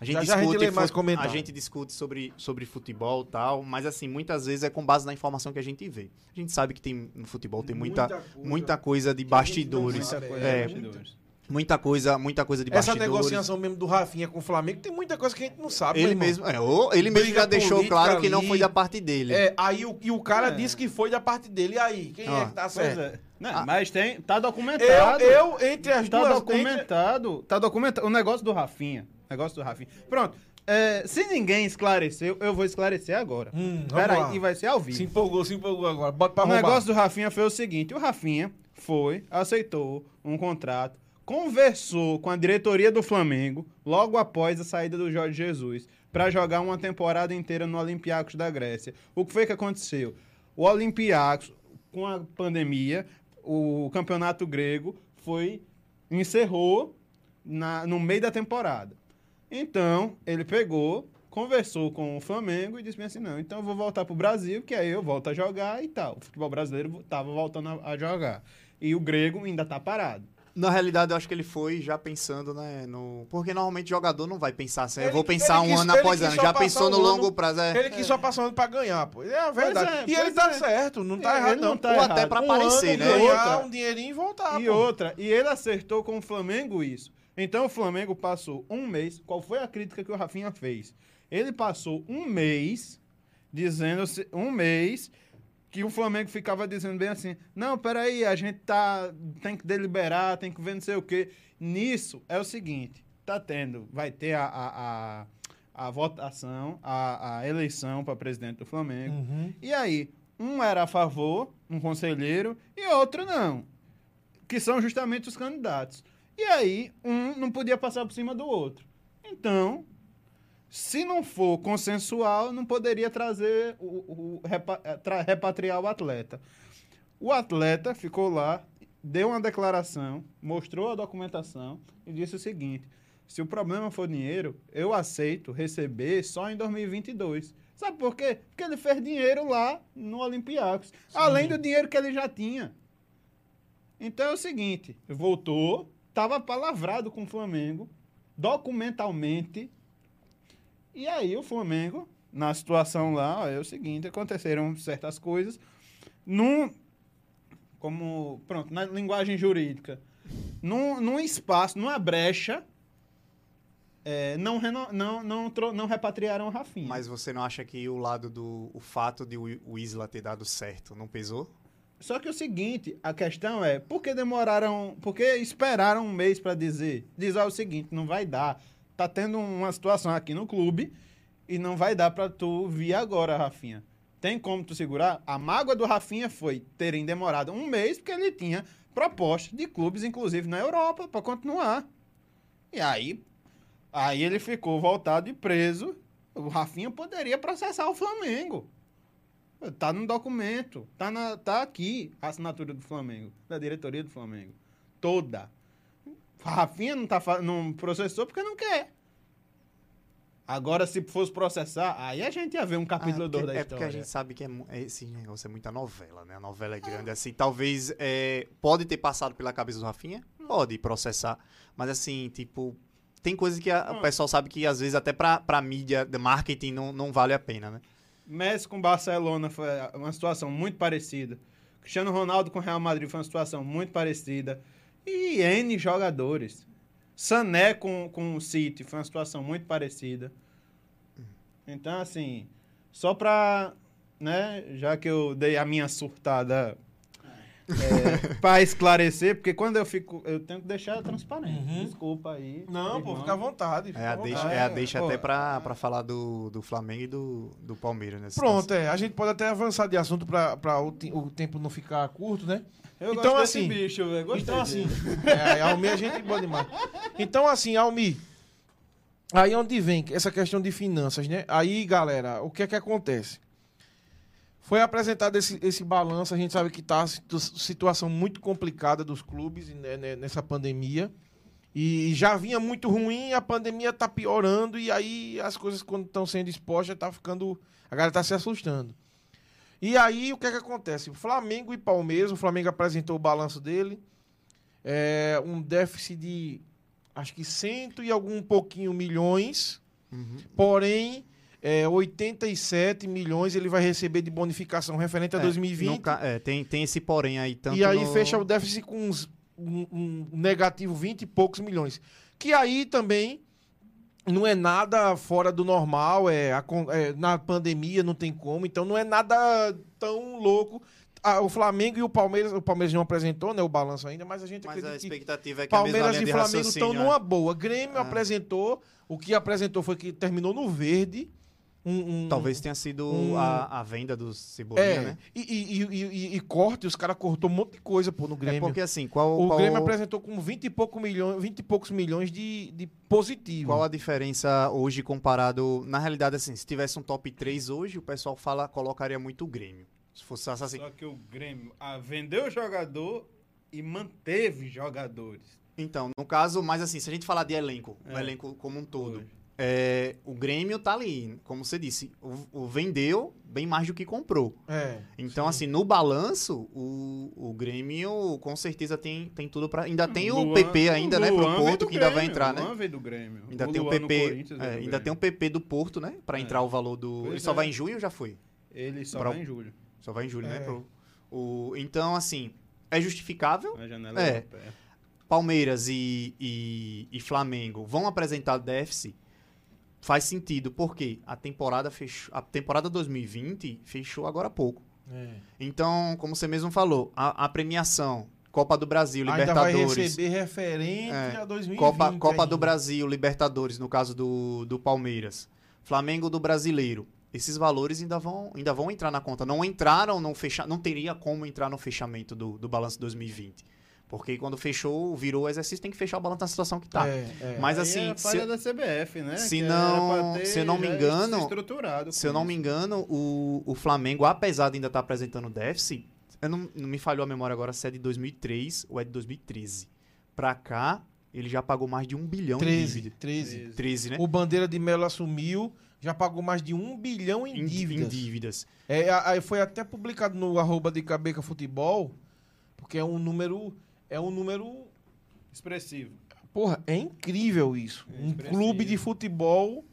A gente Já, já a gente discute, fu- comentários. a gente discute sobre, sobre futebol e tal, mas assim, muitas vezes é com base na informação que a gente vê. A gente sabe que tem no futebol tem muita, Muita coisa. muita coisa de a gente bastidores. sabe. Muita coisa, É, bastidores. Muita coisa, muita coisa de Essa bastidores. negociação mesmo do Rafinha com o Flamengo tem muita coisa que a gente não sabe. Ele mesmo, é, ou ele mesmo Briga já deixou claro que não ali. foi da parte dele. É, aí o, e o cara É. disse que foi da parte dele. E aí? Quem é Ó, que tá certo? Não, Ah. Mas tem, tá Eu, documentado. eu, entre as Tá duas. documentado. Tá documentado. O negócio do Rafinha. Negócio do Rafinha. Pronto. é, se ninguém esclareceu, eu vou esclarecer agora. Hum, vamos Pera lá. aí, e vai ser ao entre- vivo. Se empolgou, se empolgou agora. Bota pra O roubar. negócio do Rafinha foi o seguinte: o Rafinha foi, aceitou um contrato, conversou com a diretoria do Flamengo logo após a saída do Jorge Jesus para jogar uma temporada inteira no Olympiacos da Grécia. O que foi que aconteceu? O Olympiacos com a pandemia, o campeonato grego foi encerrou na, no meio da temporada. Então, ele pegou, conversou com o Flamengo e disse assim: não, então eu vou voltar pro Brasil, que aí eu volto a jogar e tal. O futebol brasileiro tava voltando a, a jogar. E o grego ainda tá parado. Na realidade, eu acho que ele foi já pensando, né, no... Porque normalmente jogador não vai pensar assim, eu vou pensar um quis- ano após ano. Já passar pensou um no ano- longo prazo, é. Ele quis só passando pra ganhar, pô. É a verdade. é, e ele tá é. certo, não tá É, errado não. não tá Ou errado. até pra Um aparecer, ano, né? Ganhar outra- um dinheirinho e voltar, e pô. outra, e ele acertou com o Flamengo isso. Então o Flamengo passou um mês. Qual foi a crítica que o Rafinha fez? Ele passou um mês dizendo se- um mês que o Flamengo ficava dizendo bem assim: não, peraí, a gente tá tem que deliberar, tem que ver não sei o quê. Nisso é o seguinte: tá tendo, vai ter a, a, a, a votação, a, a eleição para presidente do Flamengo. Uhum. E aí, um era a favor, um conselheiro, e outro não. Que são justamente os candidatos. E aí, um não podia passar por cima do outro. Então, se não for consensual, não poderia trazer o, o- repa- eh, tra- repatriar o atleta. O atleta ficou lá, deu uma declaração, mostrou a documentação e disse o seguinte: se o problema for dinheiro, eu aceito receber só em 2022. Sabe por quê? Porque ele fez dinheiro lá no Olympiacos, além do dinheiro que ele já tinha. Então é o seguinte, voltou, estava palavrado com o Flamengo, documentalmente, e aí o Flamengo, na situação lá, ó, é o seguinte, aconteceram certas coisas, num, como, pronto, na linguagem jurídica, num, num espaço, numa brecha, é, não, reno- não, não, tro- não repatriaram o Rafinha. Mas você não acha que o lado do o fato de o o Isla ter dado certo não pesou? Só que o seguinte, a questão é, por que demoraram, por que esperaram um mês para dizer? Dizer o seguinte, não vai dar. Tá tendo uma situação aqui no clube e não vai dar para tu vir agora, Rafinha. Tem como tu segurar? A mágoa do Rafinha foi terem demorado um mês porque ele tinha proposta de clubes, inclusive na Europa, para continuar. E aí, aí ele ficou voltado e preso. O Rafinha poderia processar o Flamengo. Tá no documento. Tá, na, tá aqui a assinatura do Flamengo, da diretoria do Flamengo. Toda. Rafinha não, tá, não processou porque não quer. Agora, se fosse processar, aí a gente ia ver um capítulo Ah, 2 porque- da é porque história. a gente sabe que é, é- esse negócio é muita novela, né? A novela é grande. Assim, talvez é, pode ter passado pela cabeça do Rafinha, pode processar. Mas assim, tipo, tem coisas que a- o Hum. pessoal sabe que às vezes até pra, pra mídia de marketing não, não vale a pena, né? Messi com Barcelona foi uma situação muito parecida. Cristiano Ronaldo com Real Madrid foi uma situação muito parecida. E N jogadores. Sané com, com o City foi uma situação muito parecida. Então, assim, só pra, né, já que eu dei a minha surtada é, pra esclarecer, porque quando eu fico, eu tenho que deixar transparente. Uhum. Desculpa aí. Não, pô, fica à vontade. fica É a vontade. deixa, é a deixa pô. até pra, pra falar do, do Flamengo e do, do Palmeiras, né? Pronto, é. A gente pode até avançar de assunto pra, pra o, o tempo não ficar curto, né? Eu Então, gosto assim, bicho, velho. Gostei Então, assim, (laughs) é, Almi a gente boa demais. Então, assim, Almi, aí onde vem essa questão de finanças, né? Aí, galera, o que é que acontece? Foi apresentado esse, esse balanço, a gente sabe que tá situ- situação muito complicada dos clubes né, né, nessa pandemia. E já vinha muito ruim, a pandemia tá piorando, e aí as coisas, quando estão sendo expostas, tá ficando. A galera tá se assustando. E aí, o que é que acontece? Flamengo e Palmeiras, o Flamengo apresentou o balanço dele. É, um déficit de acho que cento e algum pouquinho milhões. Uhum. Porém, é, 87 milhões ele vai receber de bonificação referente a É, 2020. no ca- é, tem, tem esse porém aí, tanto e aí no- fecha o déficit com uns- um, um negativo 20 e poucos milhões. Que aí também não é nada fora do normal, é, acon- é, na pandemia não tem como, então não é nada tão louco. Ah, o Flamengo e o Palmeiras, o Palmeiras não apresentou né, o balanço ainda, mas a gente Mas a acredita que expectativa é que a mesma Palmeiras e Flamengo estão né? numa boa. Grêmio Ah. apresentou, o que apresentou foi que terminou no verde. Um, um- Talvez tenha sido um- a, a venda do Cebolinha, É, né? e, e, e, e- e corte, os caras cortou um monte de coisa pô, no Grêmio. É porque assim, qual, O qual, Grêmio apresentou com 20 e, pouco milhões, 20 e poucos milhões de, de positivo. qual a diferença hoje comparado... Na realidade, assim, se tivesse um top 3 hoje, o pessoal fala, colocaria muito o Grêmio. Se fosse assim. Só que o Grêmio ah, vendeu o jogador e manteve jogadores. Então, no caso, mas assim, se a gente falar de elenco, o É. elenco como um todo, Hoje. É, o Grêmio tá ali, como você disse, o, o vendeu bem mais do que comprou. É. Então, sim. assim, no balanço, o, o Grêmio com certeza tem, tem tudo pra. Ainda tem o Luan- PP ainda, né, Luan pro Porto, que ainda vai entrar, o né? Veio do Grêmio. Ainda tem o Luan no PP, é, ainda tem o PP do Porto, né, Pra É. entrar o valor do. Pois Ele só é. vai em junho ou já foi? Ele só Pra- vai em julho, Só vai em julho, né? É. pro- o, então, assim, é justificável. na janela É. europeia. Palmeiras e, e, e Flamengo vão apresentar déficit, faz sentido, porque a temporada fechou, a temporada 2020 fechou agora há pouco. É. Então, como você mesmo falou, a, a premiação, Copa do Brasil, Ainda vai Libertadores, receber referente É. a 2020. Copa, Copa do. Brasil, Libertadores, no caso do, do Palmeiras, Flamengo do Brasileiro. Esses valores ainda vão, ainda vão entrar na conta. Não entraram no fecha, não teria como entrar no fechamento do, do balanço 2020. Porque quando fechou, virou o exercício, tem que fechar o balanço na situação que tá. É, é. Mas Aí assim, é a se- falha da CBF, né? se Que não- pra ter se eu não me engano- estruturado Se eu não me engano, o, o Flamengo, apesar de ainda estar apresentando déficit, eu não, não me falhou a memória agora se é de 2003 ou é de 2013. Pra cá, ele já pagou mais de um bilhão em 13, dívida. 13. 13, né? O Bandeira de Melo assumiu, já pagou mais de um bilhão em, Em, dívidas. em dívidas. É, a- aí foi até publicado no arroba de Cabeca Futebol, porque é um número. É um número. Expressivo. Porra, é incrível isso. É um expressivo. clube de futebol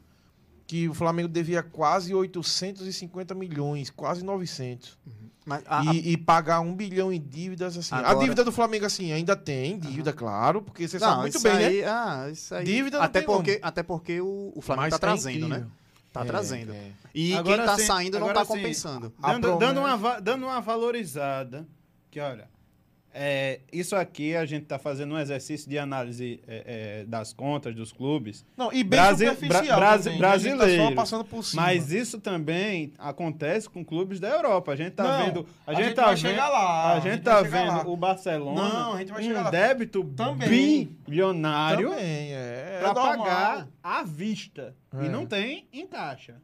que o Flamengo devia quase 850 milhões, quase 900. Mas a- a- e, e pagar um bilhão em dívidas, assim. A Agora- dívida do Flamengo, assim, ainda tem dívida, claro, porque você não, sabe muito bem, aí, né? Ah, isso aí. Dívida não até porque, como. até porque o, o Flamengo Mas tá trazendo, né? incrível. Tá É, trazendo. é. E Agora quem tá sim, saindo não tá sim. compensando. A Dando, promessa- dando, uma, dando uma valorizada, que olha, é, isso aqui a gente tá fazendo um exercício de análise é, é, das contas dos clubes, Não, e bem Brasi- superficial Bra- Brasi- tá só brasileiro. passando por cima. mas isso também acontece com clubes da Europa. A gente tá Não, vendo, a, a gente, gente tá vai vendo, chegar lá, a a gente tá chegar vendo lá. o Barcelona Não, a gente vai um chegar lá. débito Também. bilionário é. para é normal. pagar à vista É. e não tem em caixa.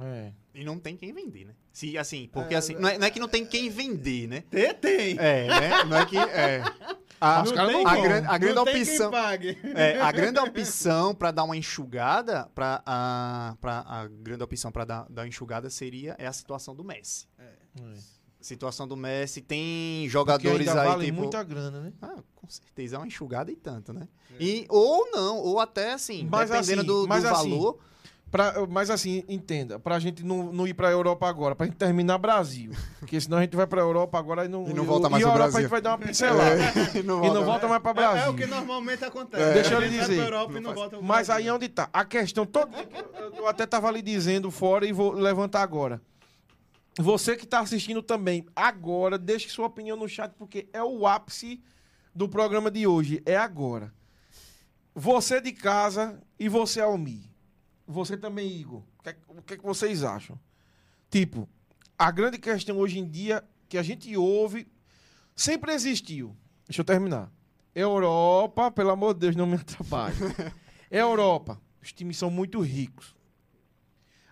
É. E não tem quem vender, né? Se, assim, porque assim, não é, não é que não tem quem vender, né? Tem, tem. É, né? Não é que. É. A, Os caras a, não vão. gran- a grande não tem opção. quem pague. É, a grande opção para dar uma enxugada, para a, pra, a grande opção para dar, dar uma enxugada seria é a situação do Messi. Situação do Messi tem jogadores ainda aí vale tipo, muita grana, né? ah, com certeza é uma enxugada e tanto, né? E ou não, ou até assim, Mas dependendo assim, do, do mas assim, valor, Pra, mas assim, entenda, pra gente não, não ir pra Europa agora, pra gente terminar Brasil. Porque senão a gente vai pra Europa agora e não, E não volta mais e a pro Europa Brasil. a gente vai dar uma pincelada. É, (laughs) não E não volta mais pra É, Brasil. é o que normalmente acontece. É. Deixa eu lhe dizer. pra Europa e Não não faz- volta pro Mas Brasil. aí é onde tá. A questão toda. Eu até tava ali dizendo fora e vou levantar agora. Você que tá assistindo também, agora, deixe sua opinião no chat, porque é o ápice do programa de hoje. É agora. Você de casa e você, Almi. Você também, Igor. O que, é- o que é que vocês acham? Tipo, a grande questão hoje em dia que a gente ouve sempre existiu. Deixa eu terminar. Europa, pelo amor de Deus, não me atrapalhe. (laughs) Europa, os times são muito ricos.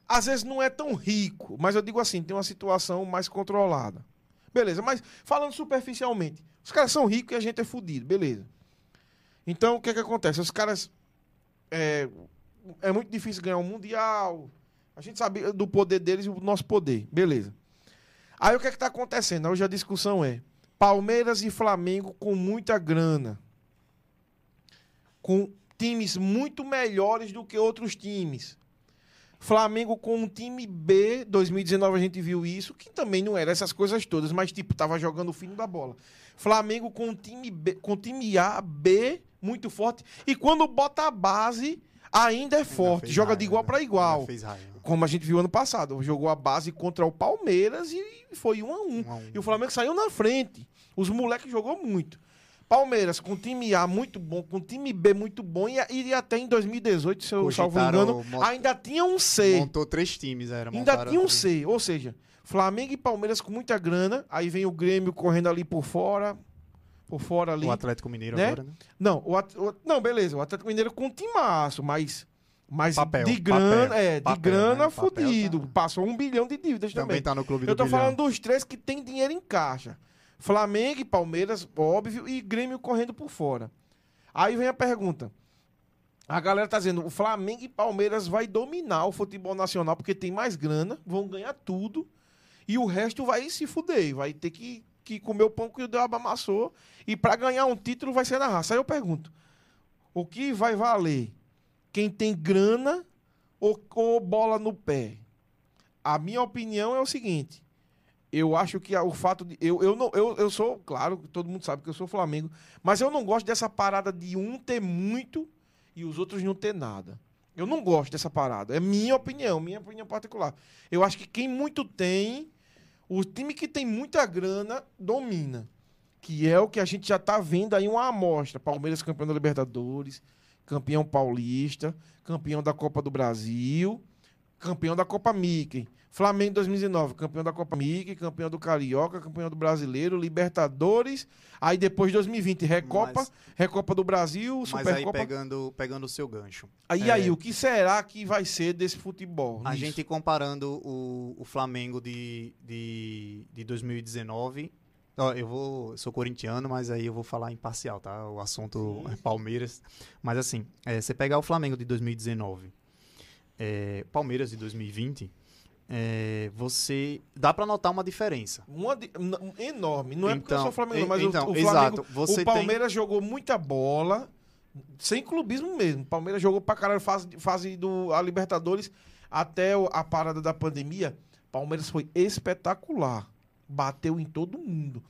Às vezes não é tão rico, mas eu digo assim, tem uma situação mais controlada. Beleza, mas falando superficialmente, os caras são ricos e a gente é fudido, beleza. Então, o que é que acontece? Os caras. É, é muito difícil ganhar um Mundial. A gente sabe do poder deles e o nosso poder, beleza. Aí o que é que tá acontecendo? Hoje a discussão é Palmeiras e Flamengo com muita grana. Com times muito melhores do que outros times. Flamengo com um time B, 2019 a gente viu isso, que também não era essas coisas todas, mas tipo, tava jogando o fino da bola. Flamengo com um time B, com time A, B, muito forte, e quando bota a base, ainda é forte, fez joga de igual né? para igual. Ainda fez raiva. Como a gente viu ano passado, jogou a base contra o Palmeiras e foi um a um. Um a um. E o Flamengo saiu na frente. Os moleques jogou muito. Palmeiras com time A muito bom, com time B muito bom e, e até em 2018, se eu salvo Cogitaram engano, mont- ainda tinha um C. Montou três times, era. Ainda tinha um. C. Ou seja, Flamengo e Palmeiras com muita grana, aí vem o Grêmio correndo ali por fora, por fora ali. O Atlético Mineiro né? agora, né? Não, o, At- não, beleza, o Atlético Mineiro com um timaço, mas Mas Papel, de grana, papel, é, de papel, grana né? Fudido. tá- Passou um bilhão de dívidas Também também. tá no clube Eu do tô bilhão. falando dos três que tem dinheiro em caixa. Flamengo e Palmeiras, óbvio, e Grêmio correndo por fora. Aí vem a pergunta. A galera tá dizendo, o Flamengo e Palmeiras vai dominar o futebol nacional porque tem mais grana, vão ganhar tudo, e o resto vai se fuder, vai ter que, que comer o pão que o diabo amassou, e pra ganhar um título vai ser na raça. Aí eu pergunto, o que vai valer? Quem tem grana ou, ou bola no pé? A minha opinião é o seguinte, eu acho que o fato de. Eu, eu, não, eu, eu sou, claro, todo mundo sabe que eu sou Flamengo, mas eu não gosto dessa parada de um ter muito e os outros não ter nada. Eu não gosto dessa parada. É minha opinião, minha opinião particular. Eu acho que quem muito tem, o time que tem muita grana, domina. Que é o que a gente já tá vendo aí uma amostra. Palmeiras campeão da Libertadores, campeão paulista, campeão da Copa do Brasil, campeão da Copa Mickey. Flamengo 2019, campeão da Copa Mickey, campeão do Carioca, campeão do Brasileiro, Libertadores. Aí depois 2020, Recopa, Mas- Recopa do Brasil, Mas aí Supercopa. pegando, pegando o seu gancho. Aí, É. aí, o que será que vai ser desse futebol? A nisso? gente comparando o, o Flamengo de, de, de 2019. Ó, eu vou. eu sou corintiano, mas aí eu vou falar imparcial, tá? O assunto é Palmeiras. Mas assim, é, você pegar o Flamengo de 2019, é, Palmeiras de 2020, é, você. Dá pra notar uma diferença. Uma de- enorme. Não é porque eu Então, sou Flamengo, não, e- mas o- então, o, Flamengo. exato, o tem- Palmeiras jogou muita bola, sem clubismo mesmo. O Palmeiras jogou pra caralho fase, fase do a Libertadores até o- a parada da pandemia. Palmeiras foi espetacular. Bateu em todo mundo.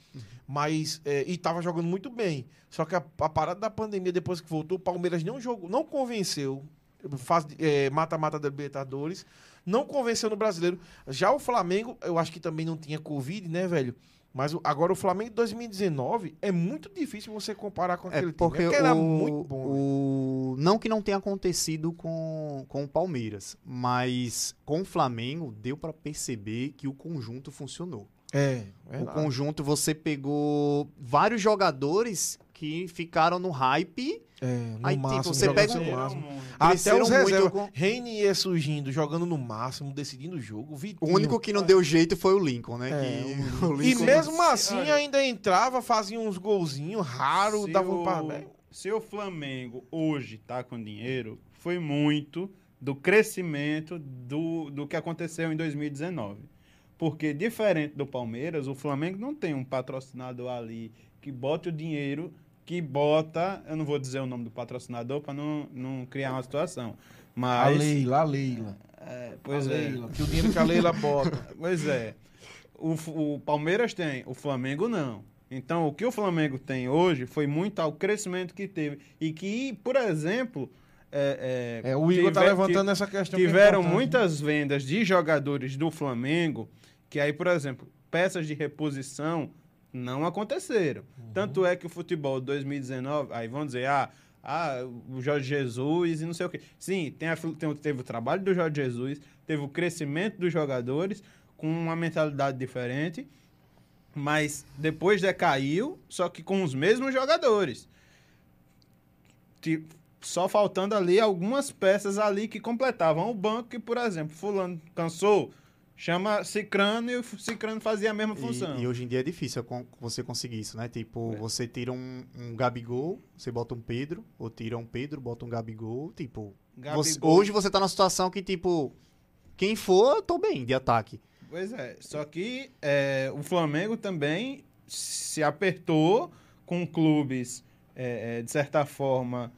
Mas. é, e tava jogando muito bem. Só que a, a parada da pandemia, depois que voltou, o Palmeiras não jogou, não convenceu. Fase é, Mata-mata da Libertadores. Não convenceu no brasileiro. Já o Flamengo, eu acho que também não tinha Covid, né, velho? Mas agora o Flamengo de 2019 é muito difícil você comparar com aquele É porque, time. Porque era o, muito bom. o- não que não tenha acontecido com, com o Palmeiras, mas com o Flamengo deu pra perceber que o conjunto funcionou. É, O verdade. conjunto você pegou vários jogadores que ficaram no hype. É, no Aí, tipo, máximo, você jogando pega no um- máximo. Até os muito reservas. com- Reinier surgindo, jogando no máximo, decidindo o jogo. O Vitinho. único que não deu jeito foi o Lincoln, né? É, que o (laughs) E Lincoln- mesmo assim Olha. ainda entrava, fazia uns golzinhos raros, Se dava um o- par... Se o Flamengo hoje tá com dinheiro, foi muito do crescimento do, do que aconteceu em 2019. Porque, diferente do Palmeiras, o Flamengo não tem um patrocinador ali que bota o dinheiro, que bota. Eu não vou dizer o nome do patrocinador para não, não criar uma situação. A Mas. Leila, a Leila. É, pois a é. Leila, que o dinheiro que a Leila bota. (laughs) Pois é. O, o Palmeiras tem, o Flamengo não. Então, o que o Flamengo tem hoje foi muito ao crescimento que teve. E que, por exemplo. É, É, o Igor tá tiver- levantando essa questão. que é Tiveram importante. muitas vendas de jogadores do Flamengo que aí, por exemplo, peças de reposição não aconteceram. Uhum. Tanto é que o futebol de 2019, aí vão dizer, ah, ah, o Jorge Jesus e não sei o quê. Sim, tem a tem o- teve o trabalho do Jorge Jesus, teve o crescimento dos jogadores com uma mentalidade diferente, mas depois decaiu, só que com os mesmos jogadores. Ti- Só faltando ali algumas peças ali que completavam o banco, que, por exemplo, fulano cansou, chama Cicrano e o Cicrano fazia a mesma função. E, e hoje em dia é difícil você conseguir isso, né? Tipo, É. você tira um, um Gabigol, você bota um Pedro, ou tira um Pedro, bota um Gabigol, tipo... você- Gabigol- hoje você tá numa situação que, tipo, quem for, eu tô bem de ataque. Pois é, só que é, o Flamengo também se apertou com clubes, é, é, de certa forma,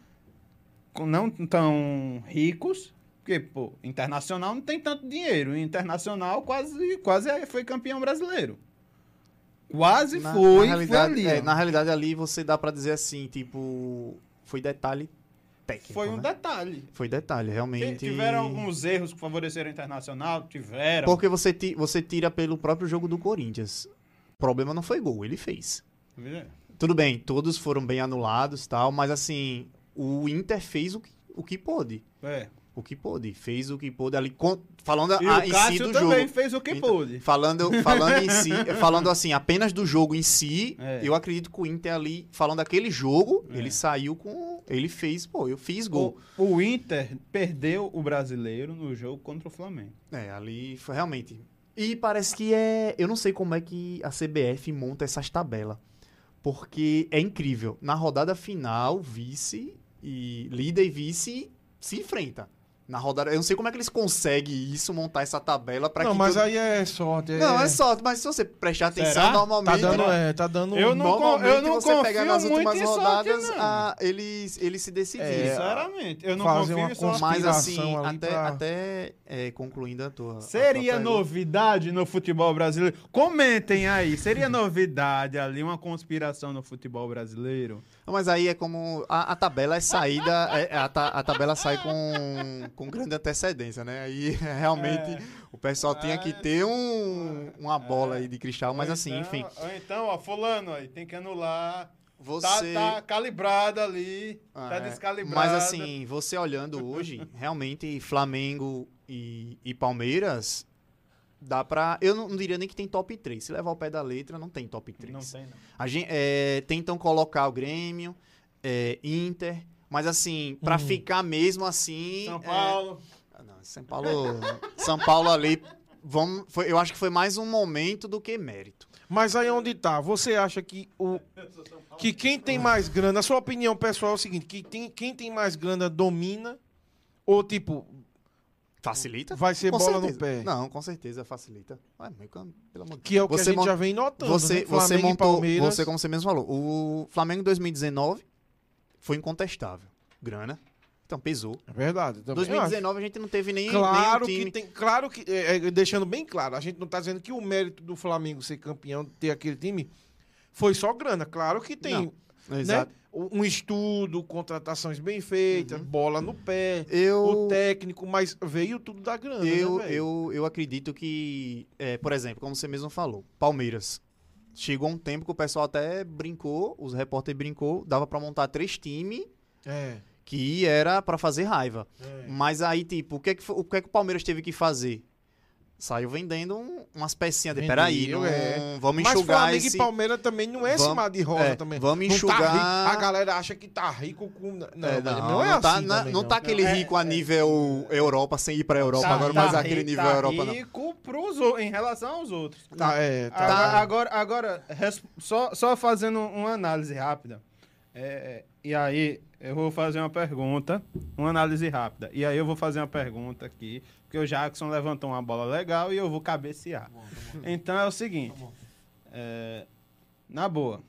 não tão ricos, porque, pô, Internacional não tem tanto dinheiro. Internacional quase, quase é- foi campeão brasileiro. Quase Na- foi, na foi realidade, ali. é, na realidade, ali você dá pra dizer assim, tipo... Foi detalhe técnico, Foi um né? detalhe. Foi detalhe, realmente. Tiveram alguns erros que favoreceram o Internacional? Tiveram. Porque você, ti- você tira pelo próprio jogo do Corinthians. O problema não foi gol, ele fez. Tudo bem, todos foram bem anulados tal, mas assim, o Inter fez o que, o que pôde. É. O que pôde. Fez o que pôde ali. falando E a, em si do também jogo. fez o que Então, pôde. Falando, falando em si, (laughs) falando assim, apenas do jogo em si, É. eu acredito que o Inter ali, falando daquele jogo, É. ele saiu com, ele fez, pô, eu fiz gol. O, o Inter perdeu o brasileiro no jogo contra o Flamengo. É, ali foi realmente. E parece que é. Eu não sei como é que a CBF monta essas tabelas. Porque é incrível. Na rodada final, vice e líder e vice se enfrenta. Na rodada. Eu não sei como é que eles conseguem isso, montar essa tabela para que. Não, mas todo- aí é sorte. Não, é sorte, mas se você prestar atenção, Será? Tá normalmente. dando, é, tá dando. Eu não- normalmente eu não você pega confio nas muito últimas sorte, rodadas, não. ah, eles, eles se decidiram. É, Sinceramente, eu não fazer confio uma em sorte. Mas assim, até, pra- até é, concluindo a tua. a Seria tua pergunta. novidade no futebol brasileiro? Comentem aí. Seria novidade ali uma conspiração no futebol brasileiro? Mas aí é como. A, a tabela é saída. é- a, ta- a tabela sai com, com grande antecedência, né? Aí (laughs) realmente É. o pessoal tinha que ter um, uma bola aí de cristal. Mas Ou assim, então- enfim. Ou então, ó, fulano aí, tem que anular. Tá, Você. tá calibrado ali, Ah, tá é. descalibrado. Mas assim, você olhando hoje, realmente Flamengo e, e Palmeiras. Dá pra. Eu não, não diria nem que tem top 3. Se levar o pé da letra, não tem top 3. Não tem, não. A gente, é, tentam colocar o Grêmio, é, Inter, mas assim, pra Hum. ficar mesmo assim. São é- Paulo. Ah, não, São Paulo. São Paulo ali. Vamos, foi- eu acho que foi mais um momento do que mérito. Mas aí onde tá? Você acha que o que quem tem mais grana, a sua opinião pessoal é o seguinte, que tem, quem tem mais grana domina ou tipo, Facilita? vai ser Com bola certeza. no pé? Não, com certeza facilita. Meu cam- pelo amor de Que é o que Você a gente já vem notando, Você, né? você Flamengo montou. Você, como você mesmo falou, o Flamengo em 2019 foi incontestável. Grana. Então pesou. É verdade. também acho. 2019 a gente não teve nem, Claro nenhum time. que tem, claro que é, é, deixando bem claro, a gente não tá dizendo que o mérito do Flamengo ser campeão, ter aquele time foi só grana. Claro que tem, né? Exato. Um estudo, contratações bem feitas, bola no pé, Uhum. Eu, o técnico, mas veio tudo da grana, Eu, né, eu, eu acredito que, é, por exemplo, como você mesmo falou, Palmeiras. Chegou um tempo que o pessoal até brincou, os repórteres brincou, dava pra montar três times É, que era pra fazer raiva. é. Mas aí, tipo, o que é que, o que é que o Palmeiras teve que fazer? Saiu vendendo um- umas pecinhas de, Vendeu, peraí, não, é. vamos Mas enxugar Flamengo esse... e Palmeiras também não é esse Vamos- mar de rosa é, também. vamos Não tá enxugar- rico. A galera acha que tá rico com... Não, É, velho, não, não, é não tá, assim na- também, não tá aquele É, rico a é, nível Europa, sem ir pra Europa agora, mas aquele ri- nível tá Europa não. rico pros, em relação aos outros. Tá, é, tá. Agora, agora, res- só, só fazendo uma análise rápida. É, e aí, eu vou fazer uma pergunta, uma análise rápida. E aí eu vou fazer uma pergunta aqui, porque o Jackson levantou uma bola legal e eu vou cabecear. Então é o seguinte, é, na boa,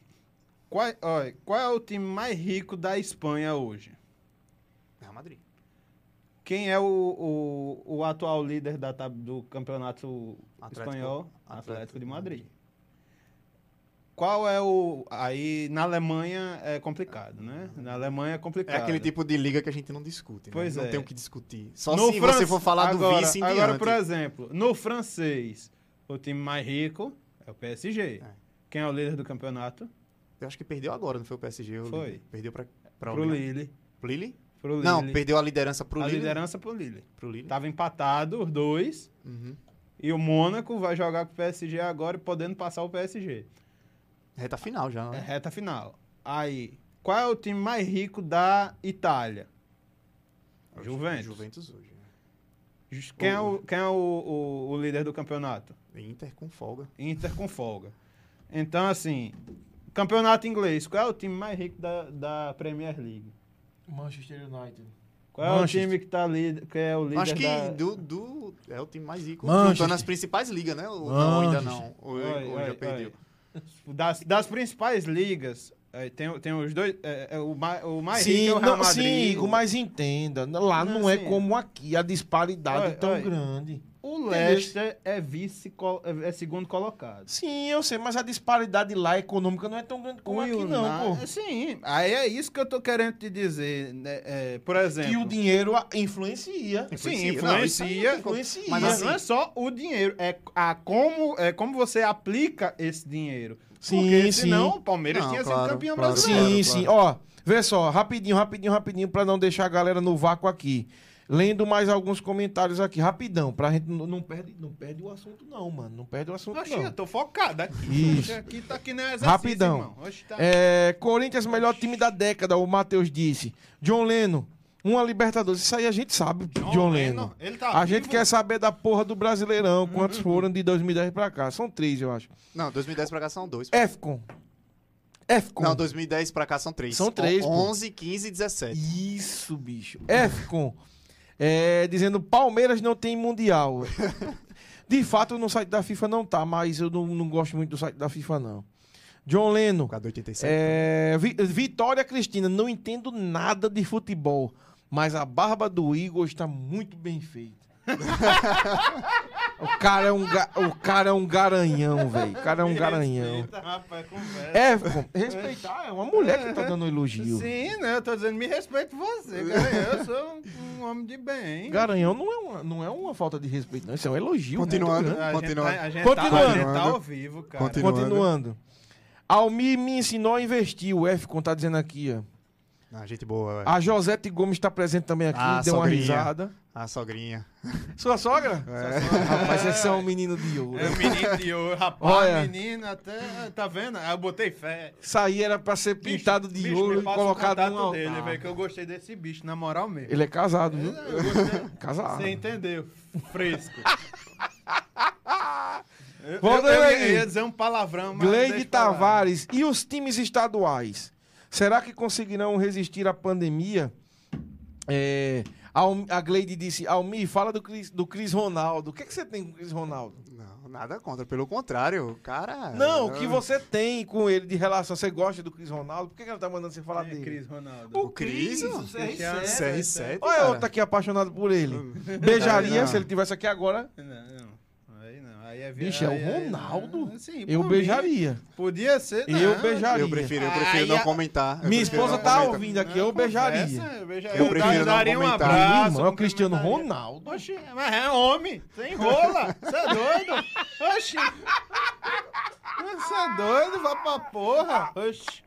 qual, olha, qual é o time mais rico da Espanha hoje? Real Madrid. Quem é o, o, o atual líder da, do campeonato Atlético- espanhol? Atlético Atlético de Madrid. Qual é o. Aí na Alemanha é complicado, né? Na Alemanha é complicado. É aquele tipo de liga que a gente não discute, né? Pois não é. tem o que discutir. Só No se você for falar agora, do vice em Agora, diante. por exemplo, no francês, o time mais rico é o PSG. É. Quem é o líder do campeonato? Eu acho que perdeu agora, não foi o PSG? Foi. líder. Perdeu pra, pra Pro o Lille. Pro Lille? Pro Não, Lille. perdeu a liderança pro a Lille. liderança pro Lille. Pro Lille. Tava empatado os dois. Uhum. E o Mônaco vai jogar com o PSG agora, podendo passar o PSG. Reta final já, É né? reta final. Aí, qual é o time mais rico da Itália? Juventus. Juventus hoje. né? Quem é, o, quem é o, o- o líder do campeonato? Inter com folga. Inter com folga. Então, assim, campeonato inglês, qual é o time mais rico da, da Premier League? Manchester United. Qual é Manchester. o time que, tá líder, que é o líder Acho que da... do, do- é o time mais rico. Manchester. Juntando as principais ligas, né? Ou, não, ainda não. Ou, Oi, ou oi, já oi. perdeu. Das, das principais ligas, é, tem, tem os dois... é, é, o, mais, o mais rico Sim, é o Real não, sim, Madrid. Igor, mas entenda. Lá não, Não, é sim. como aqui, a disparidade é tão grande. O Leicester é vice, é é segundo colocado. Sim, eu sei, mas a disparidade lá econômica não é tão grande como O aqui, United- não, pô. Sim, aí é isso que eu tô querendo te dizer. né? É, por exemplo. Que o dinheiro a- influencia. Sim, Influencia. Não, influencia. Influencia. Mas assim- não é só o dinheiro, é, a como, é como você aplica esse dinheiro. Sim, Porque sim. senão o Palmeiras Não, tinha claro, sido campeão claro. brasileiro. Sim, Claro, sim. Ó, vê só, rapidinho, rapidinho, rapidinho, pra não deixar a galera no vácuo aqui. Lendo mais alguns comentários aqui, rapidão, pra gente não, não perde, não perde o assunto não, mano. Não perde o assunto Oxi, eu não. tô focado aqui. Isso. Aqui tá que nem exercício, Rapidão. irmão. Oxi, tá... É, Corinthians, melhor time da década, o Matheus disse. John Leno, uma Libertadores. Isso aí a gente sabe, John, Leno. Ele tá A gente vivo? quer saber da porra do Brasileirão, quantos foram de 2010 pra cá. São três, eu acho. Não, 2010 pra cá são dois. EFCON. EFCON. Não, 2010 pra cá são três. São três, pô. 11, 15 e 17. Isso, bicho. EFCON. É, dizendo Palmeiras não tem mundial. (laughs) De fato, no site da FIFA não tá, mas eu não, não gosto muito do site da FIFA, não. John Leno. Por causa do 87. É, Vi- Vitória Cristina, não entendo nada de futebol, mas a barba do Igor está muito bem feita. (laughs) o, cara é um ga- o cara é um garanhão, velho. O cara é um Me garanhão. respeita, rapaz, conversa. É, respeitar, é uma mulher que tá dando elogio. Sim, né? Eu tô dizendo, me respeito você, cara. Eu sou um, um homem de bem. Garanhão não é, uma, não é uma falta de respeito, não. Isso é um elogio. Continuando. muito grande. A gente, Continuando. tá, a gente, Continuando. Tá, a gente tá ao vivo, cara. Continuando. Continuando. Almir me ensinou a investir. O F tá dizendo aqui, ó. Ah, gente boa. ué. A Josete Gomes está presente também aqui, Ah, deu uma sogrinha. risada. A sogrinha. (laughs) Sua sogra? Rapaz, vocês são um menino de ouro. É menino de ouro, (laughs) rapaz, Olha. menino até, tá vendo? Aí eu botei fé. Isso aí era pra ser pintado de Bicho, ouro e colocado no altar. dele, velho, que eu gostei desse bicho, na moral mesmo. Ele é casado, viu? Eu gostei. (laughs) Casado. Você entendeu? Fresco. Eu, Volta eu, eu, aí. ia- eu ia dizer um palavrão, mas Gleide. Tavares. E os times estaduais? Será que conseguirão resistir à pandemia? É, a Gleide disse, Almir, fala do Cris, do Cris Ronaldo. O que, que você tem com o Cris Ronaldo? Não, nada contra. Pelo contrário, o cara. Não, o que você tem com ele de relação? Você gosta do Cris Ronaldo? Por que, que ela tá mandando você falar É, dele? Cris Ronaldo. O Cris, o CR7. CR7. Olha cara. outro aqui apaixonado por ele. (laughs) Beijaria, Não. se ele tivesse aqui agora, Não, não. Aí não. É Bicho, é o aí- Ronaldo? Sim, eu beijaria. mim, Podia ser. Eu não. beijaria. Eu prefiro, eu prefiro Aí não a- comentar. Eu Minha esposa não tá comentar. ouvindo aqui, Não, eu beijaria. conversa, Eu, beijaria. Eu prefiro não daria um comentar. Meu abraço. irmão, é o um Cristiano. Ronaldo. Oxi, mas é homem, sem rola. Você é doido? Oxi. Você é doido? Vai pra porra. Oxi.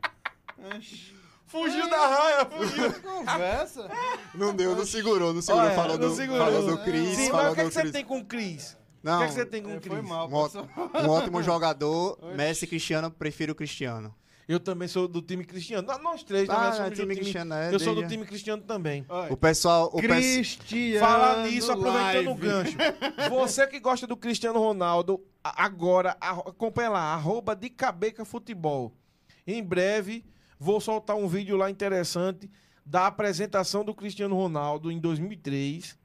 Oxi. Fugiu da raia, fugiu. Conversa. Não deu, não segurou, não segurou. Olha, falou, não do, segurou. falou do Cris, Sim, mas o que, é que você tem com o Cris? O Não, que, é que você tem com o Foi Cris? mal, um, um ótimo jogador, (laughs) Messi e Cristiano, prefiro o Cristiano. Eu também sou do time Cristiano. Nós- Nós três também Ah, somos time do time Cristiano, é, Eu sou do time Cristiano também. Olha, O pessoal... O Cristiano. Falar nisso, aproveitando o gancho. Você que gosta do Cristiano Ronaldo, agora, acompanha lá, arroba de Cabeca Futebol. Em breve, vou soltar um vídeo lá interessante da apresentação do Cristiano Ronaldo em 2003.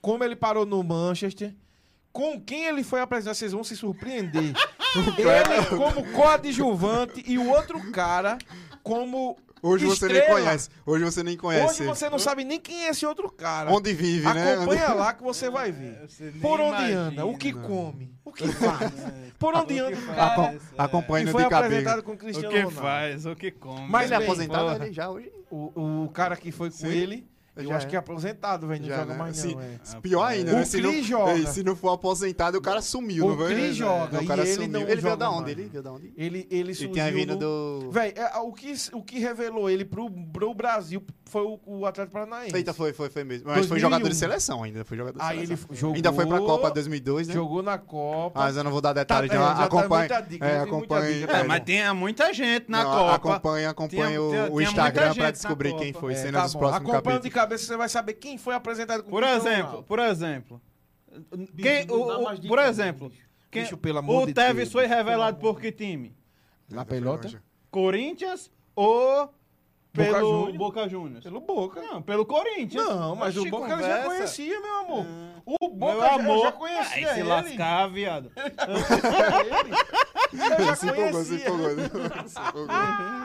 Como ele parou no Manchester. Com quem ele foi apresentar, vocês vão se surpreender. (laughs) ele como coadjuvante e o outro cara como Hoje você nem estrela. conhece. Hoje você nem conhece. Hoje você não sabe nem quem é esse outro cara. Onde vive, né? Acompanha lá que você vai ver. Você nem Por onde imagina. anda, o que come, o que (laughs) faz. Por onde O anda o. Acom- é. Acompanha no de cabelo. apresentado com o O Cristiano que Ronaldo. faz, o que come. Mas Ele é aposentado ele já hoje? O, o cara que foi com Sim. ele, eu Já acho é. que é aposentado, velho. Não Já, joga né? mais Sim. não, é. Pior ainda, O né? Se não, Cris joga. Ei, se não for aposentado, o cara sumiu, O não vai? Cris joga, O e cara ele sumiu. não Ele veio joga da onde? Ele veio da onde? Ele, ele Ele surgiu tinha vindo do... Véi, é, o, que, o que revelou ele pro, pro Brasil foi o, o Atlético Paranaense. Eita, foi, foi, foi mesmo. Mas foi 2001. jogador de seleção ainda. Foi jogador de Aí ele seleção. jogou... Ainda foi pra Copa 2002, né? Jogou na Copa. Mas eu não vou dar Tá, detalhes. é, não. tá acompanhe. muita dica, é, já tem muita acompanhe. dica, tá mas tem muita gente na Copa. Acompanhe, acompanhe Tinha- o, o Instagram pra descobrir quem foi. É, Cena tá dos próximos capítulos. Cabeça, você vai saber quem foi apresentado com o Por exemplo, por exemplo. Quem, o, o, por exemplo, quem, Bicho, pelo amor o Tevez foi revelado por que time? Na pelota? Corinthians ou pelo Juniors. Boca Juniors? Pelo Boca. Não, pelo Corinthians. Não, mas Oxi, o Boca ele já conversa. conhecia, meu amor. Ah. O Boca Meu já- amor. eu já conhecia Ai, se ele. lascar, viado. (laughs) Eu já Se empolgou, se conhecia. empolgou. (laughs) Se empolgou.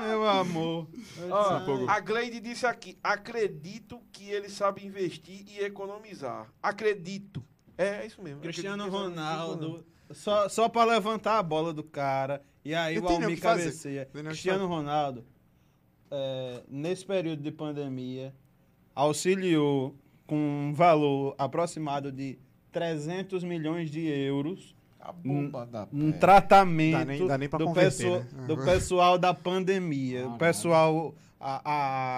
Meu amor. Ó, a Gleide disse aqui: acredito que ele sabe investir e economizar. Acredito. É, é isso mesmo. Cristiano Ronaldo. Só, só pra levantar a bola do cara. E aí o Almir cabeceia. Cristiano Ronaldo, é, nesse período de pandemia, auxiliou com um valor aproximado de 300 milhões de euros A bomba da um pé. tratamento Dá nem- dá nem do, pessoa- né? do pessoal da pandemia. Ah, o pessoal, a,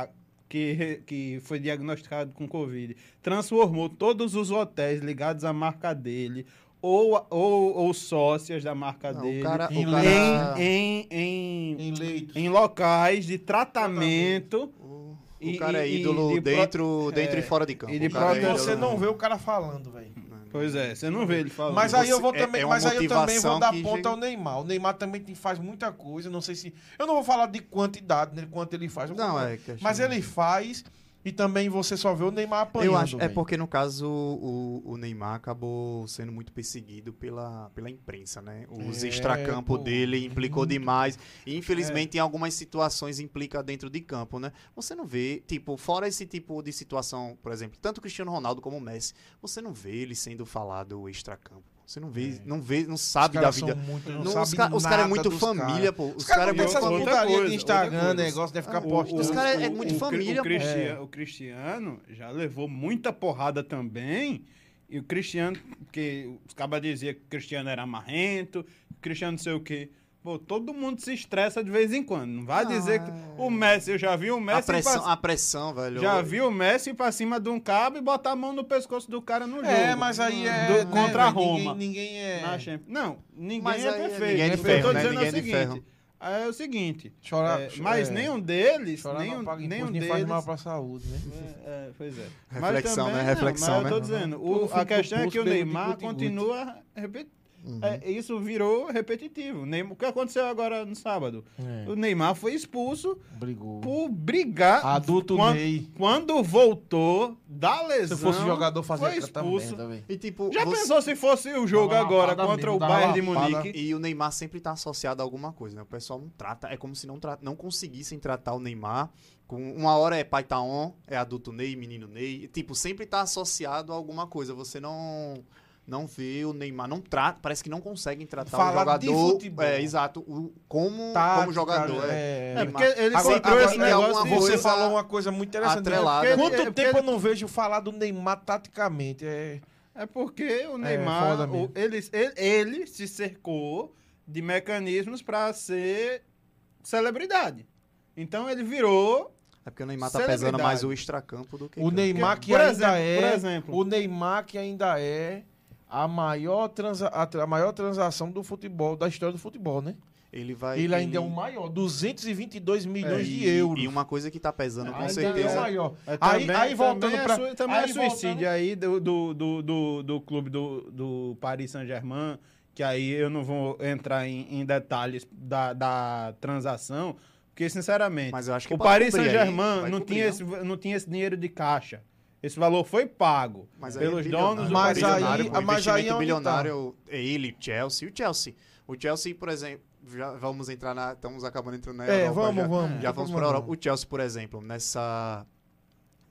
a que, que foi diagnosticado com Covid, transformou todos os hotéis ligados à marca dele ou, ou, ou sócias da marca Não, dele o cara, em cara- em, em, em, Em locais de tratamento. o, E- o cara é ídolo de pro- dentro, dentro é, e fora de campo. e de O cara é Você não vê o cara falando, velho. Pois é, você não vê ele falando. Mas aí eu vou é- também, é uma mas aí eu também vou dar ponta chega- ao Neymar. O Neymar também tem- faz muita coisa, não sei se eu não vou falar de quantidade, né, quanto ele faz. Não, é questão- Mas ele faz e também você só vê o Neymar apanhando. Eu acho, é velho. porque no caso o, o Neymar acabou sendo muito perseguido pela, pela imprensa, né? Os É, extracampo pô, dele implicou demais. E infelizmente É. em algumas situações implica dentro de campo, né? Você não vê, tipo, fora esse tipo de situação, por exemplo, tanto o Cristiano Ronaldo como o Messi, você não vê ele sendo falado extracampo. Você não vê, não vê, não sabe da vida. muito, não Não, sabe os caras cara é muito família, caras. pô. Os caras caras é não muito pensam outra putaria coisa, de Instagram, negócio deve ficar postando. os caras é muito o- família, o, pô. Cristiano, o Cristiano já levou muita porrada também. E o Cristiano, porque os cabas diziam que o Cristiano era marrento, o Cristiano não sei o quê. Pô, todo mundo se estressa de vez em quando. Não vai Ah, dizer que o Messi, eu já vi o A Messi ir pressão, pra, a pressão, velho. já vi o Messi ir pra cima de um cabo e botar a mão no pescoço do cara no jogo. É, mas aí é Do- né, contra a Roma. Ninguém, ninguém é. Não, ninguém Mas é é- perfeito. ninguém é de O que ferro, eu tô né? dizendo Ninguém é é o de seguinte. ferro. É o seguinte. Chorar, é, mas é, nenhum deles, chorar nenhum, não paga nenhum nem deles faz mal pra saúde, né? é, é, pois é. Reflexão, mas né? também, Reflexão, não, mas eu tô né? dizendo, o- a questão é que o Neymar continua repetindo. Uhum. É, isso virou repetitivo. O que aconteceu agora no sábado? É, O Neymar foi expulso brigou. por brigar. Adulto quando, Ney. quando voltou da lesão. Se fosse jogador, fazia foi expulso. merda, velho. E tipo, Já você- pensou se fosse o jogo uma agora contra mesmo, o Bayern de. Munique? E o Neymar sempre tá associado a alguma coisa, né? O pessoal não trata, é como se não, tra não conseguissem tratar o Neymar com uma hora é pai tá on, é adulto Ney, menino Ney, e, tipo, sempre tá associado a alguma coisa. Você não não vê o Neymar, não trata, parece que não conseguem tratar Falar o jogador, futebol. é, exato, o, como Tática, como jogador, é. é. É, porque ele Agora- agora, esse negócio Você coisa falou uma coisa muito interessante. né? atrelada. Porque- Quanto é, tempo ele- eu não vejo falar do Neymar taticamente? É... É porque o foda Neymar, o- ele, ele, ele se cercou de mecanismos para ser celebridade. Então ele virou. É porque o Neymar tá pesando mais o extracampo do que O campo. Neymar que por ainda exemplo, é. por exemplo. O Neymar que ainda é a maior, transa, a, a maior transação do futebol, da história do futebol, né? Ele vai Ele ainda é o maior, 222 milhões e, de euros. E uma coisa que tá pesando com Ainda certeza. é o maior. É, Aí, também- aí voltando também é pra. sui- também aí é suicídio voltando- aí do, do, do, do, do clube do, do Paris Saint-Germain, que aí eu não vou entrar em, em detalhes da, da transação, porque, sinceramente, Mas eu acho que o Paris Saint-Germain não, cobrir, tinha não? esse, não tinha esse dinheiro de caixa. Esse valor foi pago Mas aí é pelos bilionário. donos do Mas Paris aí- mas aí é onde bilionário é ele, Chelsea. E o Chelsea. O Chelsea, por exemplo, já vamos entrar na. Estamos acabando entrando na É, Europa. vamos, já, vamos. Já vamos para a Europa. O Chelsea, por exemplo, nessa,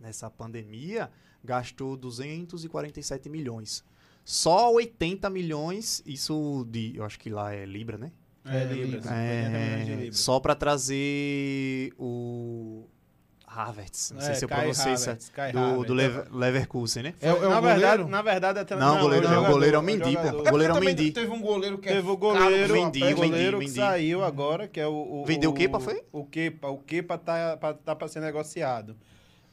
nessa pandemia, gastou 247 milhões. Só 80 milhões, isso de. Eu acho que lá é Libra, né? É, É, libras, libras. 80 milhões de É, libras. só para trazer o. Havertz. Não sei É, se eu pronunciei isso. Havertz, Kai Do, Havertz. do Lever- Leverkusen, né? É, o- é o na, verdade, na verdade, até Não, goleiro não, jogador, goleiro é o Mendy, pô. jogador. É goleiro porque também Mendy. Teve um goleiro que é Teve o goleiro, Mendy, o Mendy, goleiro que Mendy. saiu agora, que é o... o Vendeu o o- Kepa, foi? O Kepa. O Kepa tá, pra- tá para ser negociado.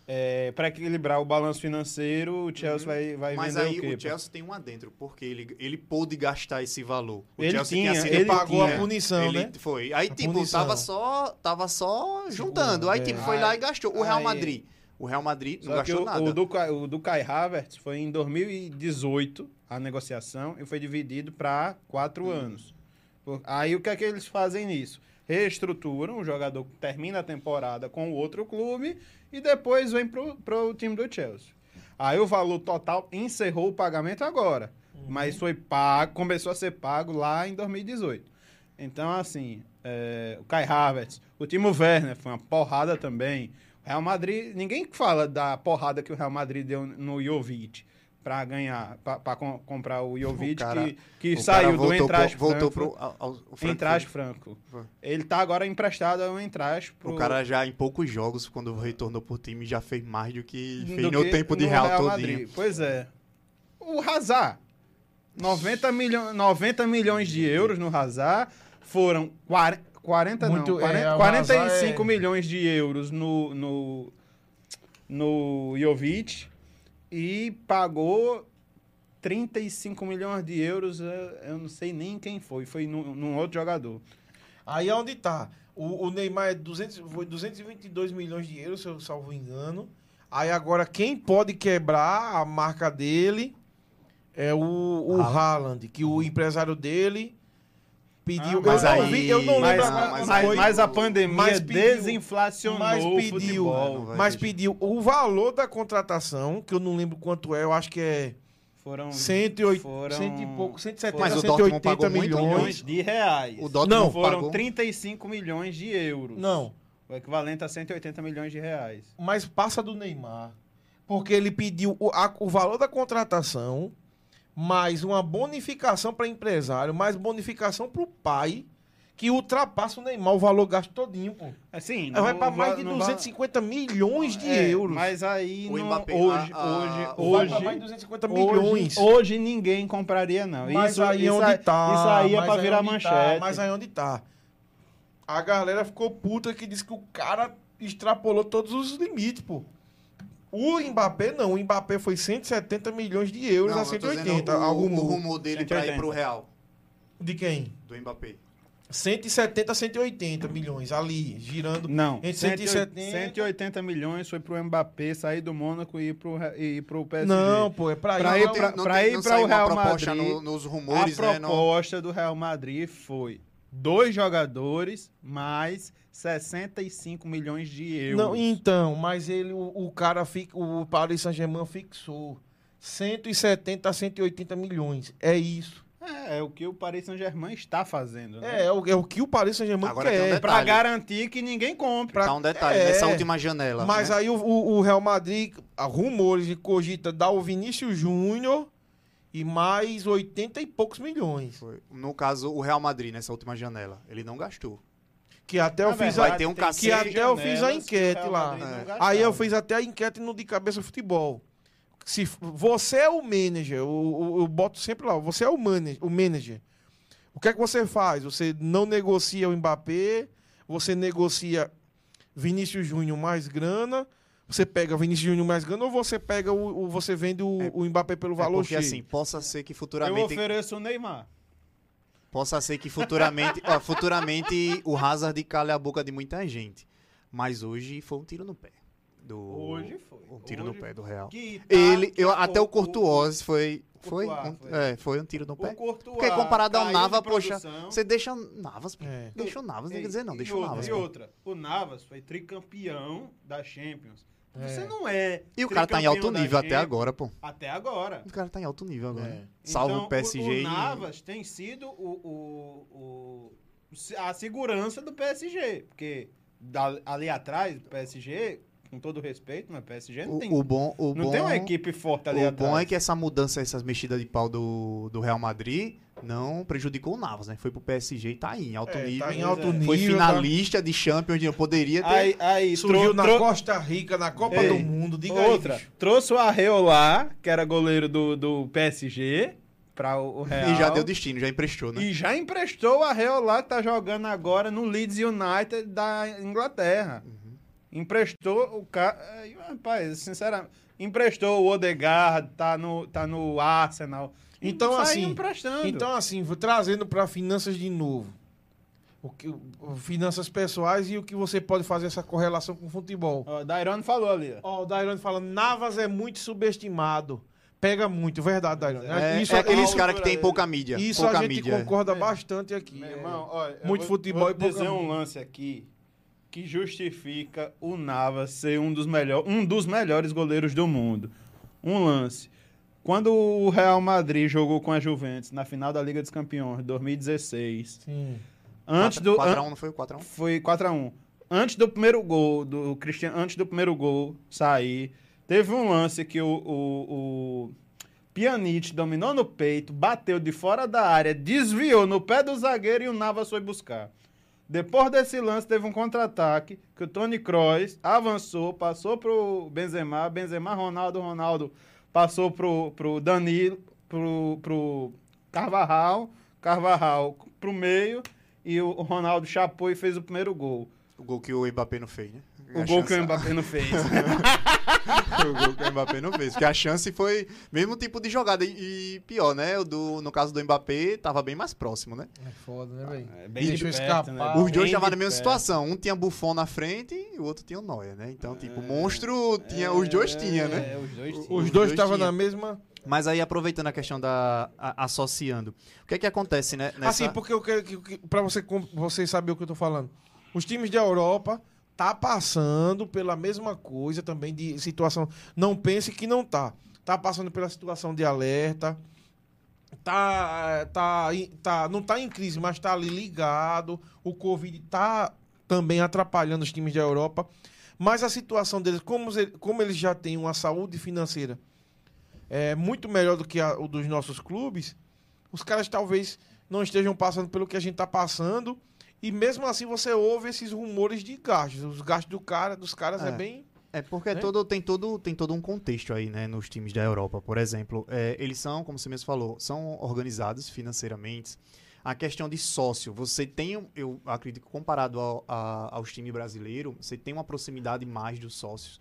É, para equilibrar o balanço financeiro, o Chelsea vai, vai Uhum. Mas vender aí o Kepa. o Chelsea tem um adentro, porque ele, ele pôde gastar esse valor. O Ele Chelsea tinha, sido ele pagou tinha. a punição, ele né? Foi. Aí, A tipo, punição. tava só, tava só juntando. Aí, é. tipo, foi lá Aí- e gastou. O Real aí- Madrid. O Real Madrid não Só gastou o, nada. o, do, Kai- o do Kai Havertz foi em 2018 a negociação e foi dividido para quatro anos. Por- Aí o que é que eles fazem nisso? Reestruturam, o jogador termina a temporada com o outro clube e depois vem pro, pro time do Chelsea. Aí o valor total encerrou o pagamento agora, mas foi pago, começou a ser pago lá em 2018. Então, assim, é, o Kai Havertz, o Timo Werner foi uma porrada também. O Real Madrid, ninguém fala da porrada que o Real Madrid deu no Jovic para ganhar, para comprar o Jovic, cara- que, que O saiu do Eintracht pro, voltou Frankfurt. pro ao, ao, o Frankfurt. Eintracht Franco. Ele tá agora emprestado ao Eintracht pro... O cara já em poucos jogos, quando retornou pro time, já fez mais do que do fez no que tempo de no Real, todinho. Madrid. Pois é. O Hazard. 90, milho, 90 milhões de euros no Hazard. Foram 40, 40 Muito- não, é, 40, o 45 Hazard é- milhões de euros no, no, no Jovic e pagou 35 milhões de euros, eu não sei nem quem foi, foi num, num outro jogador. Aí é onde tá. O, o Neymar é 200, foi 222 milhões de euros, se eu salvo engano. Aí agora quem pode quebrar a marca dele é o, o Haaland, que o empresário dele pediu. Ah, mas eu, não aí- vi, eu não Mas, lembro. não, mas, mas foi- mas a pandemia mas pediu- desinflacionou mas o pediu, futebol. Não vai mas pediu o valor da contratação, que eu não lembro quanto é, eu acho que é Foram 108, foram- 100 e pouco, 170, Mas o Dortmund 180 pagou muito milhões. milhões de reais. O Dortmund Não, foram pagou. 35 milhões de euros. Não, O equivalente a 180 milhões de reais. mas passa do Neymar. Porque ele pediu o, a- o valor da contratação, mais uma bonificação para empresário, mais bonificação para o pai, que ultrapassa o Neymar, o valor gasto todinho, pô. Assim, Aí vai não para mais de não va- 250 milhões de É, euros. Mas aí, O não- Mbappé, hoje, a- a- hoje, vai hoje, pra mais de 250 hoje, milhões. hoje ninguém compraria, não. Mas isso aí é isso onde aí- tá. Isso aí é mas pra virar onde manchete. Tá, mas aí onde tá. A galera ficou puta que disse que o cara extrapolou todos os limites, pô. O Mbappé não, o Mbappé foi 170 milhões de euros Não, a eu tô 180. dizendo o, algo o rumor dele pra ir 180. pro Real, De quem? do Mbappé. 170 a 180 milhões ali, girando. Não, Entre 170, 170 180 milhões foi pro Mbappé sair do Mônaco e ir pro, e ir pro PSG. Não, pô, é pra, Pra ir ir pra- tem- pra tem- ir pra o Real proposta Madrid, no- nos rumores, a né? Não, proposta do Real Madrid foi dois jogadores mais 65 milhões de euros. Não, então, mas ele, o, o cara, fica, o Paris Saint-Germain fixou 170 a 180 milhões. É isso. É, é o que o Paris Saint-Germain está fazendo. Né? É, é o, é o que o Paris Saint-Germain Agora um quer. detalhe. Pra garantir que ninguém compre. pra- Tá um detalhe, é. nessa última janela. Mas né? aí o, o- o Real Madrid, há rumores de cogita dar o Vinícius Júnior e mais 80 e poucos milhões. Foi. No caso, o Real Madrid, nessa última janela, ele não gastou. Que até eu fiz a, um que até eu fiz a enquete Real lá. É. Aí eu fiz até a enquete no De Cabeça Futebol. Se você é o manager, eu, eu- eu boto sempre lá, você é o manager, o manager. O que é que você faz? Você não negocia o Mbappé, você negocia Vinícius Júnior mais grana, você pega Vinícius Júnior mais grana ou você pega o, o- você vende o, É- o Mbappé pelo É valor porque cheio? assim, possa ser que Eu futuramente. ofereço o Neymar. Possa ser que futuramente. ó, futuramente o Hazard cale a boca de muita gente. Mas hoje foi um tiro no pé. Do, Hoje foi. Um tiro no Hoje pé do Real. que tá- Ele, que eu, o- até o o- Courtois foi. Foi, Courtois, um, foi. É, foi um tiro no pé. Courtois Porque comparado ao caiu de Nava, poxa. Você deixa Navas. É. Deixa o Navas, não quer dizer não, deixa o Navas. E outra, o Navas foi tricampeão da Champions. É. Você não é. E o cara tá em alto nível até agora, pô. Até agora. O cara tá em alto nível agora. É. Salvo Então, o PSG O, e- Navas tem sido o, o- o- a segurança do PSG. Porque da- ali atrás, o PSG, com todo respeito, mas o PSG não O, tem. o bom, o não bom, tem uma equipe forte ali o atrás. bom é que essa mudança, essas mexidas de pau do, do Real Madrid não prejudicou o Navas, né? Foi pro PSG e tá aí, em alto É, nível. tá em alto é. nível. Foi tá- finalista de Champions, não poderia ter. Aí, aí Surgiu trou- na trou- Costa Rica, na Copa Ei, do Mundo. Diga Outra, aí, trouxe o Arreolá, que era goleiro do, do PSG, para o, o Real. E já deu destino, já emprestou, né? E já emprestou o Arreolá, que tá jogando agora no Leeds United da Inglaterra. Uhum. Emprestou o cara. Rapaz, sinceramente. Emprestou o Odegaard, tá no, tá no Arsenal. Então, assim, emprestando. Então, assim, vou trazendo para finanças de novo. O que, o- finanças pessoais e o que você pode fazer essa correlação com o futebol. Ó, Dairone falou ali. ó. O Dairone falando, Navas é muito subestimado. Pega muito, verdade, Dairone. É, isso é aqueles isso, caras que tem pouca mídia. isso pouca a gente mídia. é. concorda É. bastante aqui. Meu É. irmão, olha, eu Muito vou- futebol vou e pouca dizer um mídia. lance aqui que justifica o Navas ser um dos, melhor, um dos melhores goleiros do mundo. Um lance. Quando o Real Madrid jogou com a Juventus na final da Liga dos Campeões, 2016, Sim. antes do 4x1, an- não foi o 4x1? foi 4 a 1. Antes do primeiro gol do Cristiano, antes do primeiro gol sair, teve um lance que o, o, o Pjanic dominou no peito, bateu de fora da área, desviou no pé do zagueiro e o Navas foi buscar. Depois desse lance teve um contra-ataque que o Tony Kroos avançou, passou pro Benzema, Benzema, Ronaldo, Ronaldo passou pro, pro Danilo, pro, pro Carvajal, Carvajal pro meio e o Ronaldo chapou e fez o primeiro gol. O gol que o Mbappé não fez, né? O gol que o chance- Mbappé não fez. (laughs) o gol que o Mbappé não fez. Porque a chance foi mesmo tipo de jogada. E, e pior, né? O do, no caso do Mbappé, tava bem mais próximo, né? É foda, né, velho? É, bem Deixou de perto, escapar. né? Os dois estavam na mesma perto. situação. Um tinha Buffon na frente e o outro tinha o Neuer, né? Então, tipo, monstro tinha. Os dois tinham, né? É, os dois O- tinham. Os dois estavam na mesma. Mas aí, aproveitando a questão da. a- associando. O que é que acontece, né? Nessa... Assim, porque eu quero que, que para você você saber o que eu tô falando. Os times da Europa tá passando pela mesma coisa também de situação. Não pense que não tá. Tá passando pela situação de alerta. Tá, tá, tá, não tá em crise, mas tá ali ligado. O Covid tá também atrapalhando os times da Europa. Mas a situação deles, como, como eles já têm uma saúde financeira é muito melhor do que a, o dos nossos clubes, os caras talvez não estejam passando pelo que a gente tá passando. E mesmo assim você ouve esses rumores de gastos. Os gastos do cara, dos caras é, É. bem. É porque né? todo, tem, todo, tem todo um contexto aí, né, nos times da Europa. Por exemplo, é, eles são, como você mesmo falou, são organizados financeiramente. A questão de sócio, você tem, eu acredito que comparado ao, a- aos times brasileiros, você tem uma proximidade mais dos sócios.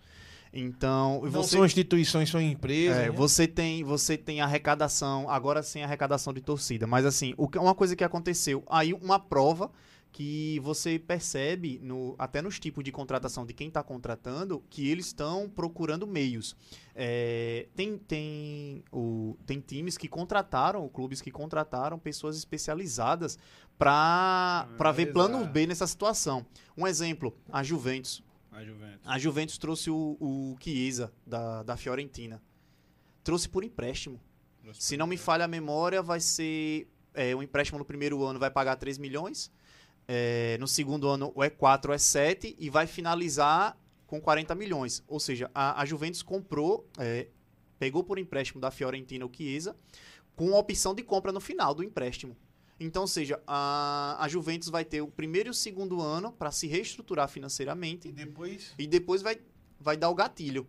Então, Não você, são instituições, são empresas. é, né? você tem você tem arrecadação, agora sem arrecadação de torcida. Mas assim, o que- uma coisa que aconteceu, aí uma prova que você percebe no, até nos tipos de contratação de quem está contratando que eles estão procurando meios. É, tem, tem, o, tem times que contrataram, clubes que contrataram pessoas especializadas para ver Analisar. planos B nessa situação. Um exemplo, a Juventus. A Juventus. A Juventus trouxe o, o Chiesa da, da Fiorentina. Trouxe por empréstimo. Se não me falha a memória, vai ser. É, um empréstimo no primeiro ano vai pagar 3 milhões. É, no segundo ano, ou é 4 ou é 7. E vai finalizar com 40 milhões. Ou seja, a, a Juventus comprou, é, pegou por empréstimo da Fiorentina o Chiesa, com a opção de compra no final do empréstimo. Então, ou seja, a, a Juventus vai ter o primeiro e o segundo ano para se reestruturar financeiramente E depois. e depois vai, vai dar o gatilho.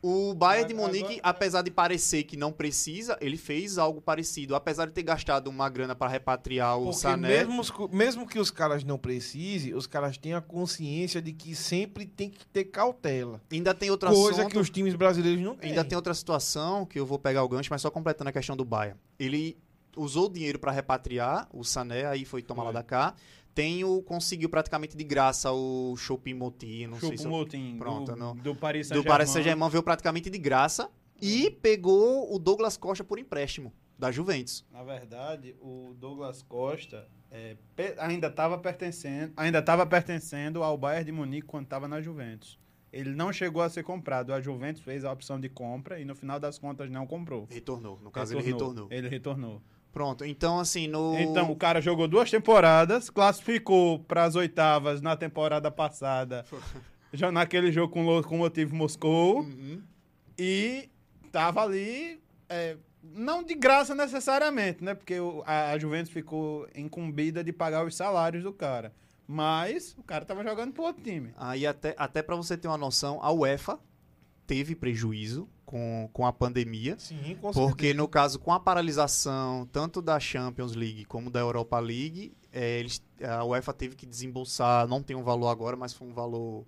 O Bayern de Munique, apesar de parecer que não precisa, ele fez algo parecido. Apesar de ter gastado uma grana para repatriar o Porque Sané. mesmo, os mesmo que os caras não precisem, os caras têm a consciência de que sempre tem que ter cautela. Ainda tem outra Coisa assunto- que os times brasileiros não têm. Ainda tem outra situação que eu vou pegar o gancho, mas só completando a questão do Bayern. Ele usou o dinheiro para repatriar o Sané, aí foi tomar lá da cá. Tem o conseguiu praticamente de graça o Chopin Moti, não sei se eu Pronto, do, não. do Paris do Saint-Germain. Paris Saint-Germain veio praticamente de graça e pegou o Douglas Costa por empréstimo da Juventus. Na verdade, o Douglas Costa é, ainda estava pertencendo, ainda estava pertencendo ao Bayern de Munique quando estava na Juventus. Ele não chegou a ser comprado. A Juventus fez a opção de compra e no final das contas não comprou. Retornou, no caso ele retornou. Ele retornou. Pronto, então assim, no Então, o cara jogou duas temporadas, classificou para as oitavas na temporada passada, (laughs) já naquele jogo com, o motivo Moscou, Uhum. e tava ali, é, não de graça necessariamente, né? Porque o- a, a Juventus ficou incumbida de pagar os salários do cara. Mas o cara tava jogando pro outro time. Aí até, até para você ter uma noção, a UEFA teve prejuízo com, com a pandemia. Sim, com Porque no caso, com a paralisação tanto da Champions League como da Europa League, eh, eles, a UEFA teve que desembolsar, não tem um valor agora, mas foi um valor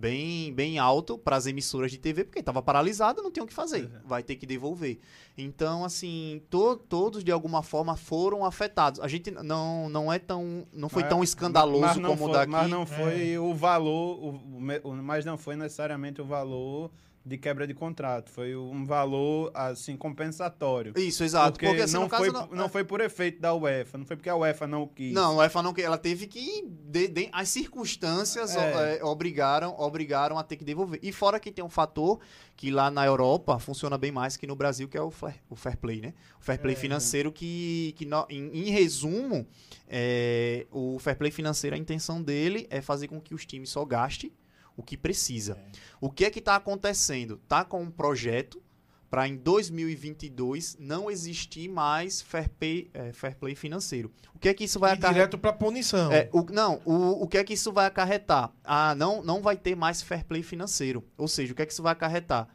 bem, bem alto para as emissoras de TV, porque estava paralisado, não tem o que fazer, é. vai ter que devolver. Então, assim, to- todos de alguma forma foram afetados. A gente não, não é tão, não foi Mas- tão escandaloso como o foi, daqui. Mas não foi o valor, o, o- mas não foi necessariamente o valor de quebra de contrato. Foi um valor, assim, compensatório. Isso, exato. Porque, Porque, assim, não, foi, não, não, foi por efeito da UEFA, não foi porque a UEFA não quis. Não, a UEFA não que ela teve que de- de- as circunstâncias É. é, obrigaram, obrigaram a ter que devolver. E fora que tem um fator que lá na Europa funciona bem mais que no Brasil, que é o fair, o fair play, né? O fair play É. financeiro que, que no- em, em resumo, é, o fair play financeiro, a intenção dele é fazer com que os times só gastem o que precisa. O que é que está acontecendo? Tá com um projeto para em 2022 não existir mais fair play, é, fair play financeiro. O que é que isso vai acarretar? direto pra punição. É, o, não, o, o que é que isso vai acarretar? Ah, não, não vai ter mais fair play financeiro. Ou seja, o que é que isso vai acarretar?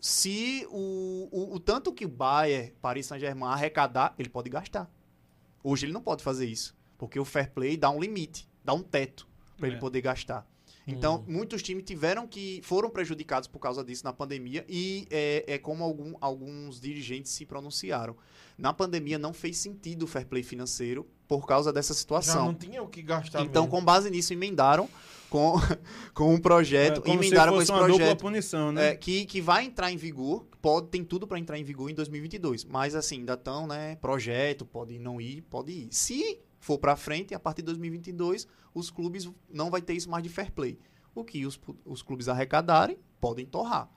Se o, o, o tanto que o Bayern, Paris Saint-Germain arrecadar, ele pode gastar. Hoje ele não pode fazer isso. Porque o fair play dá um limite, dá um teto para ele É. poder gastar. Então, muitos times tiveram que. foram prejudicados por causa disso na pandemia e é, é como algum- alguns dirigentes se pronunciaram. Na pandemia não fez sentido o fair play financeiro por causa dessa Já situação. não tinha o que gastar Então, mesmo. com base nisso, emendaram com, (laughs) com um projeto. É emendaram com esse projeto. punição, né? É, que, que vai entrar em vigor, pode, tem tudo para entrar em vigor em 2022. Mas assim, ainda estão, né? Projeto, pode não ir, pode ir. Se for para frente, a partir de 2022, os clubes não vai ter isso mais de fair play. O que os, os clubes arrecadarem, podem torrar.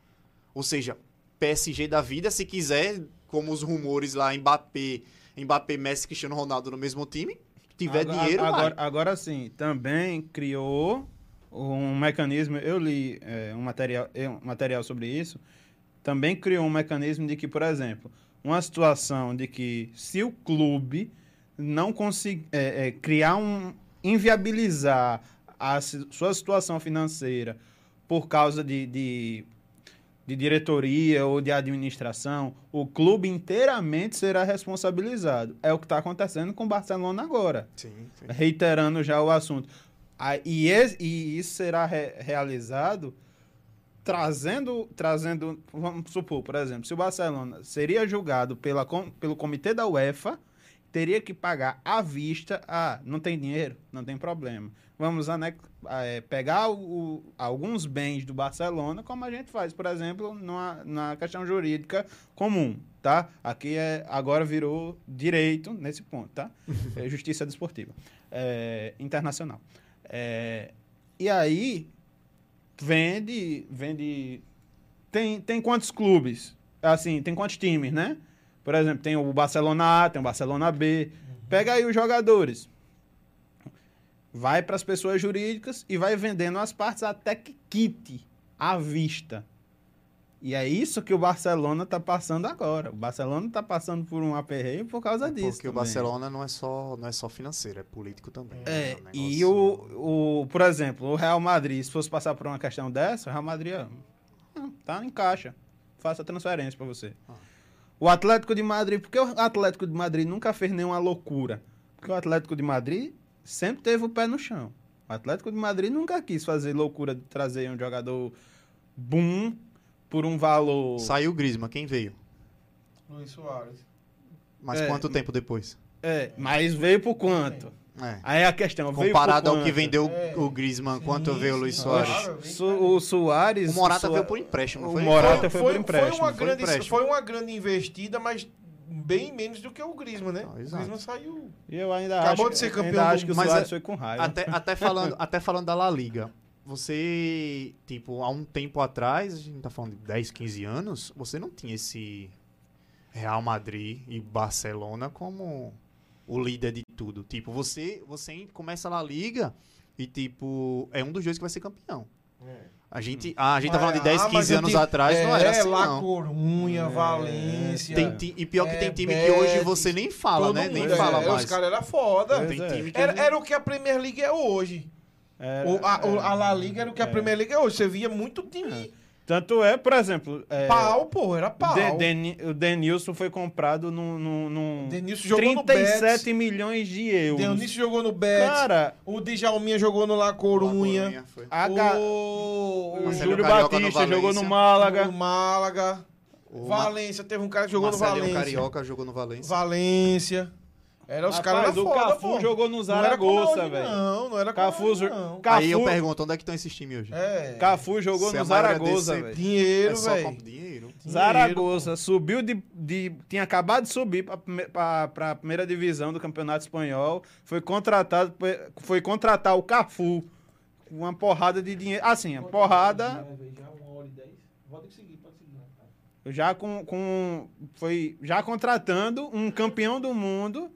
Ou seja, PSG da vida, se quiser, como os rumores lá, Mbappé, Mbappé, Messi, Cristiano Ronaldo no mesmo time, tiver Agora- dinheiro, vai. agora, agora sim, também criou um mecanismo. Eu li é, um, material, é, um material sobre isso. Também criou um mecanismo de que, por exemplo, uma situação de que se o clube não conseguir é, é, criar um. inviabilizar a sua situação financeira por causa de, de, de diretoria ou de administração, o clube inteiramente será responsabilizado. É o que está acontecendo com o Barcelona agora Sim, sim. reiterando já o assunto. Ah, e, e isso será re- realizado trazendo, trazendo, vamos supor, por exemplo, se o Barcelona seria julgado pela, pelo comitê da UEFA, teria que pagar à vista, ah, não tem dinheiro, não tem problema. Vamos anex- ah, é, pegar o- o- alguns bens do Barcelona, como a gente faz, por exemplo, numa, na questão jurídica comum, tá? Aqui é, agora virou direito nesse ponto, tá? (laughs) É justiça desportiva, é, internacional. É, e aí, vende, vende... Tem, tem quantos clubes? Assim, tem quantos times, né? Por exemplo, tem o Barcelona A, tem o Barcelona B. Pega aí os jogadores. Vai para as pessoas jurídicas e vai vendendo as partes até que quite à vista. E é isso que o Barcelona está passando agora. O Barcelona está passando por um aperreio por causa disso. É Porque o também. Barcelona não é só, não é só financeiro, é político também. É, um e negócio- o, o, por exemplo, o Real Madrid, se fosse passar por uma questão dessa, o Real Madrid tá em caixa. Faça a transferência para você. Ah. O Atlético de Madrid, porque o Atlético de Madrid nunca fez nenhuma loucura? Porque o Atlético de Madrid sempre teve o pé no chão. O Atlético de Madrid nunca quis fazer loucura de trazer um jogador boom por um valor. Saiu o Griezmann, quem veio? Luiz Soares. Mas É, quanto tempo depois? É, mas veio por quanto? É. Aí a questão, Comparado ao que vendeu É. o Griezmann, quanto Sim, veio o Luiz sim, Soares? claro. Su- o Soares. O Morata Soa- veio por empréstimo, não o foi? Morata foi, foi por empréstimo, Foi uma, foi grande, empréstimo. foi uma grande investida, mas bem menos do que o Griezmann, né? Ah, o. Griezmann saiu... E eu ainda Acabou acho, de ser ainda campeão acho que o Mas Soares é- foi com raiva. Até, até, (laughs) falando, até falando da La Liga, você, tipo, há um tempo atrás, a gente tá falando de 10, 15 anos, você não tinha esse Real Madrid e Barcelona como o líder de tudo. Tipo, você, você começa a La Liga e, tipo, é um dos dois que vai ser campeão. A gente, ah, a gente tá falando de 10, Ah, mas 15 eu anos te- atrás, não era é, assim, La não. Corunha, É, Valência... Tem ti- e pior que é, tem time que hoje você nem fala, todo né? mundo, Nem é, fala é, mais. Os caras eram foda. É. time que Era, era o que a Premier League é hoje. Era- O- a, é. a La Liga era o que a É. Premier League é hoje. Você via muito time Tanto é, por exemplo. É, pau, pô, era pau. De- Deni- o Denilson foi comprado num. num, num Denilson jogou no 37 Betis. milhões de euros. Denilson jogou no Betis. Cara, o Djalminha jogou no La Corunha. Corunha, foi. a ga- O, o Júlio Carioca no Batista jogou no. Málaga. No Málaga. O Valência, teve um cara que jogou Marcelinho no Valência. Carioca jogou no Valência. Valência. Era os caras da o foda, Cafu pô. jogou no Zaragoza, velho. Não, não era como Cafu, hoje, não. Cafu, Aí eu pergunto, onde é que estão esses times hoje? É. Cafu jogou Se no é Zaragoza, velho. Dinheiro, é velho. dinheiro. Zaragoza subiu de, de- Tinha acabado de subir para a primeira divisão do Campeonato Espanhol. Foi contratado. Foi contratar o Cafu. com Uma porrada de dinheiro. Assim, a porrada. Já com, com. Foi já contratando um campeão do mundo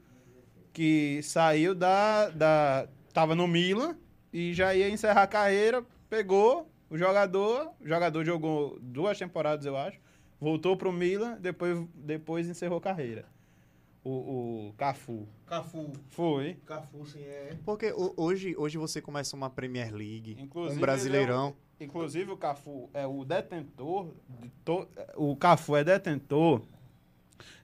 que saiu da. da tava no Milan e já ia encerrar a carreira. Pegou o jogador. O jogador jogou duas temporadas, eu acho. Voltou pro Milan, depois, depois encerrou a carreira. O, o Cafu. Cafu. Foi. Cafu, sim, é. Porque ho- hoje, hoje você começa uma Premier League, Inclusive, um Brasileirão. Inclusive, o Cafu é o detentor. De to... O Cafu é detentor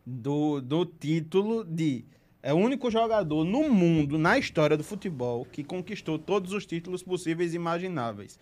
do, do título de é o único jogador no mundo, na história do futebol, que conquistou todos os títulos possíveis e imagináveis.